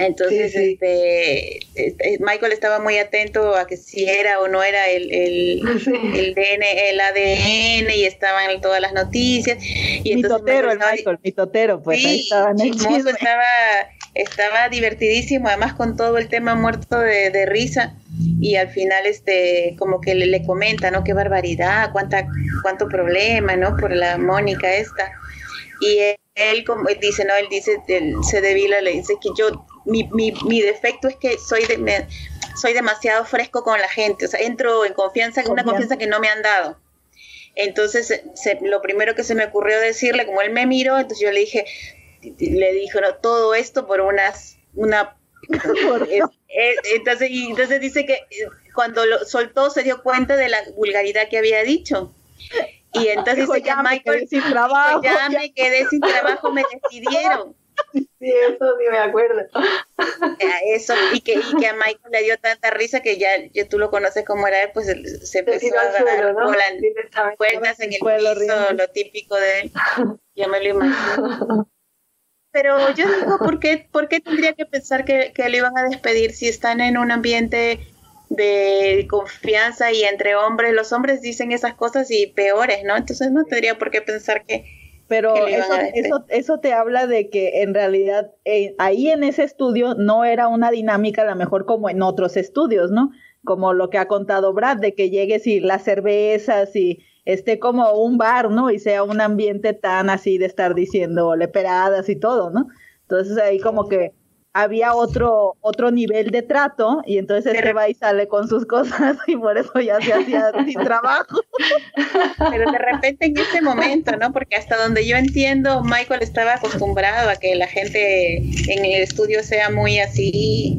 Entonces, Sí, sí. este, este, Michael estaba muy atento a que si era o no era el, el, Sí. el, DN, el ADN y estaban todas las noticias. Y entonces Mitotero el estaba- Michael, mitotero, pues ahí Sí, estaba en el chisme. estaba, estaba divertidísimo, además con todo el tema muerto de, de risa. Y al final, este, como que le, le comenta, ¿no? Qué barbaridad, cuánta, cuánto problema, ¿no? Por la Mónica esta. Y él, como él dice, ¿no? Él dice, él se devila, le dice que yo, mi, mi, mi defecto es que soy de, me- soy demasiado fresco con la gente, o sea, entro en confianza, una Confianza. que no me han dado. Entonces, se- lo primero que se me ocurrió decirle, como él me miró, entonces yo le dije, le dijo, no, todo esto por unas, una... es- es- entonces, y entonces dice que eh, cuando lo soltó se dio cuenta de la vulgaridad que había dicho. Y entonces Dijo, dice que "Ya me Michael quedé sin trabajo, ya, ya". me quedé sin trabajo, me despidieron. Sí, eso sí me acuerdo. Eso, y que, y que a Michael le dio tanta risa que ya, ya tú lo conoces como era él, pues él se Se empezó a dar ¿no? vueltas en el piso, riendo. lo típico de él. Ya me lo imagino. Pero yo digo, ¿por qué, por qué tendría que pensar que, que lo iban a despedir si están en un ambiente de confianza y entre hombres? Los hombres dicen esas cosas y peores, ¿no? Entonces no tendría por qué pensar que... Pero que eso, eso te habla de que en realidad eh, ahí en ese estudio no era una dinámica a lo mejor como en otros estudios, ¿no? Como lo que ha contado Brad, de que llegues y las cervezas y esté como un bar, ¿no? Y sea un ambiente tan así de estar diciendo leperadas y todo, ¿no? Entonces ahí como que había otro otro nivel de trato y entonces este va y sale con sus cosas y por eso ya se hacía sin trabajo. Pero de repente en ese momento, ¿no? Porque hasta donde yo entiendo, Michael estaba acostumbrado a que la gente en el estudio sea muy así.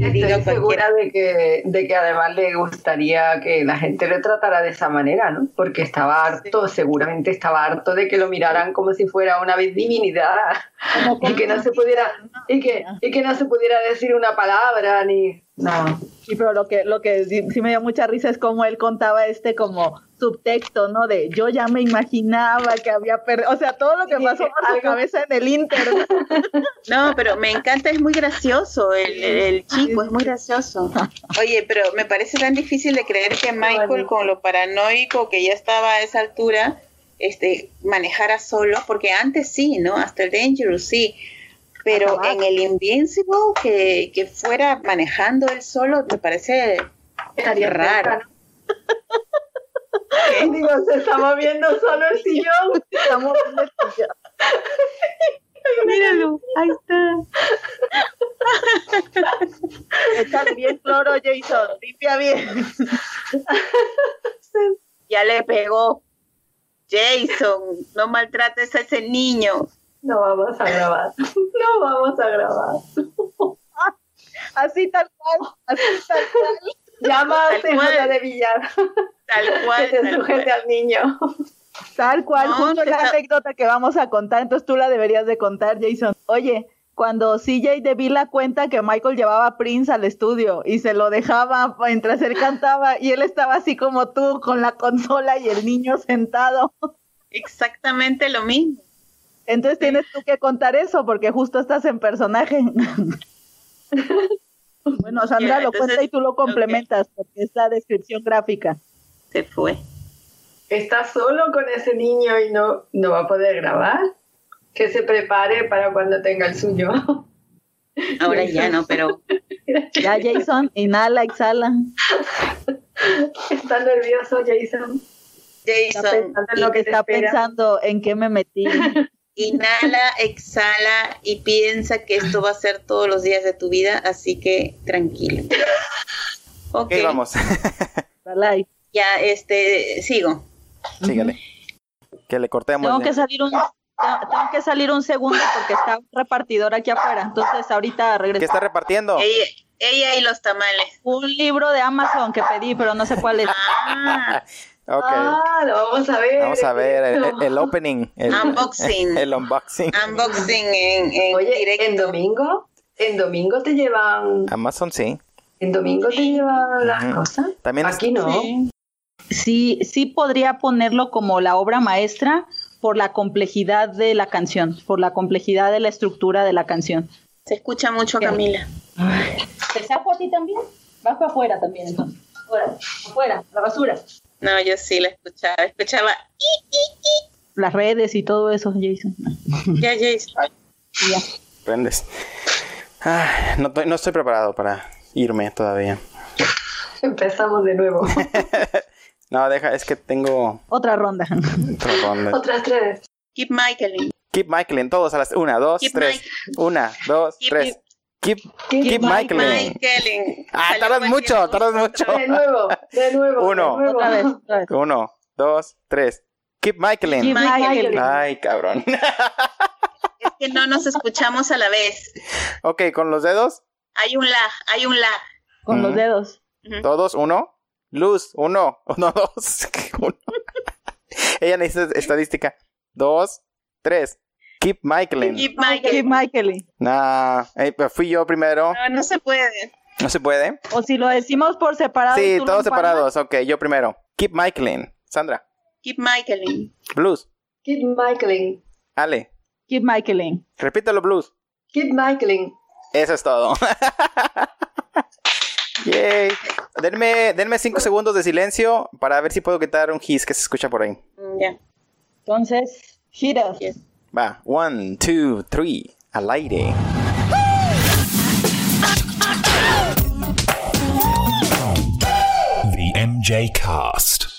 Estoy segura de que, de que además le gustaría que la gente le tratara de esa manera, ¿no? Porque estaba harto, seguramente estaba harto de que lo miraran como si fuera una divinidad. Y que no se pudiera y que, y que no se pudiera decir una palabra ni no. Sí, pero lo que, lo que sí, sí me dio mucha risa es como él contaba este como subtexto, ¿no? De yo ya me imaginaba que había perdido, o sea, todo lo que Sí, pasó por su algo- cabeza en el Inter. ¿no? No, pero me encanta, es muy gracioso el, el- el chico, es muy gracioso. Oye, pero me parece tan difícil de creer que Michael, con lo paranoico que ya estaba a esa altura, este, manejara solo, porque antes sí, ¿no? Hasta el Dangerous sí. Pero en el Invincible, que, que fuera manejando él solo, me parece Estaría raro. ¿no? Digo, se está moviendo solo el sillón. Estamos viendo esto ya. Míralo, ahí está. Échale bien cloro, Jason, limpia bien. Ya le pegó. Jason, no maltrates a ese niño. No vamos a grabar. No vamos a grabar. Así tal cual, así tal cual. Llama a Tal cual. CJ de Villar Tal que cual. te tal sujete cual. al niño. Tal cual, No, justo que la anécdota que vamos a contar, entonces tú la deberías de contar, Jason. Oye, cuando CJ de Vila cuenta que Michael llevaba a Prince al estudio y se lo dejaba mientras él cantaba y él estaba así como tú con la consola y el niño sentado. Exactamente lo mismo. Entonces tienes tú que contar eso porque justo estás en personaje. bueno, Sandra lo entonces, cuenta y tú lo complementas porque es la descripción gráfica. Se fue. Está solo con ese niño y no, no va a poder grabar. Que se prepare para cuando tenga el suyo. Ahora ya no, pero Ya, Jason, inhala, exhala. Está nervioso, Jason. Está Jason, pensando en lo que está espera. pensando en qué me metí. Inhala, exhala y piensa que esto va a ser todos los días de tu vida, así que tranquilo. Ok, Ok, vamos. Dale. ya este, sigo. Sígale. Que le cortemos. Tengo ya. que salir un tengo que salir un segundo porque está un repartidor aquí afuera. Entonces ahorita ¿Qué regreso. está repartiendo? Ella, ella y los tamales. Un libro de Amazon que pedí, pero no sé cuál es. Ah. Ah, lo vamos a ver. Vamos a ver el, el- opening. El, Unboxing. El unboxing. unboxing en, en Oye, directo. en domingo, en domingo te llevan, Amazon sí. en domingo te llevan las Ujú. cosas. También es- Aquí no. Sí. Sí, sí podría ponerlo como la obra maestra por la complejidad de la canción, por la complejidad de la estructura de la canción. Se escucha mucho, ¿Qué? Camila. ¿Te saco a ti también? Bajo afuera también, entonces. Afuera, afuera, la basura. No, yo sí la escuchaba. Escuchaba. Las redes y todo eso, Jason. Ya, Jason. Ya. Prendes. Ah, no, estoy- no estoy preparado para irme todavía. Empezamos de nuevo. No, deja, es que tengo Otra ronda. otra ronda. Otras tres. Keep Michaeling. Keep Michaelin, todos a las una, dos, Keep tres. Una, dos, Keep tres. Keep, keep Michaelin. Michaeling. Ah, Salió tardas mucho, tardas mucho. De nuevo, de nuevo. Uno. de nuevo. otra vez, otra vez. Uno, dos, tres. Keep Michaelin. Keep Michaelin. Ay, cabrón. Es que no nos escuchamos a la vez. ok, con los dedos. Hay un lag, hay un lag. Con los dedos. Todos, uno. Luz, uno. Uno, dos. Uno. Ella necesita estadística. Dos, tres. Keep Michaelin. Keep Keep Michaeling. Michaelin. Nah, eh, fui yo primero. No, no se puede. ¿No se puede? O si lo decimos por separado. Sí, tú todos separados. Ok, yo primero. Keep Michaelin. Sandra. Keep Michaeling. Blues. Keep Michaeling. Ale. Keep Michaeling. Repítelo, Blues. Keep Michaeling. Eso es todo. Yay. Denme, denme cinco segundos de silencio para ver si puedo quitar un hiss que se escucha por ahí. Ya. Entonces, hit us. Yes. Va. One, two, three. Al aire. The MJ Cast.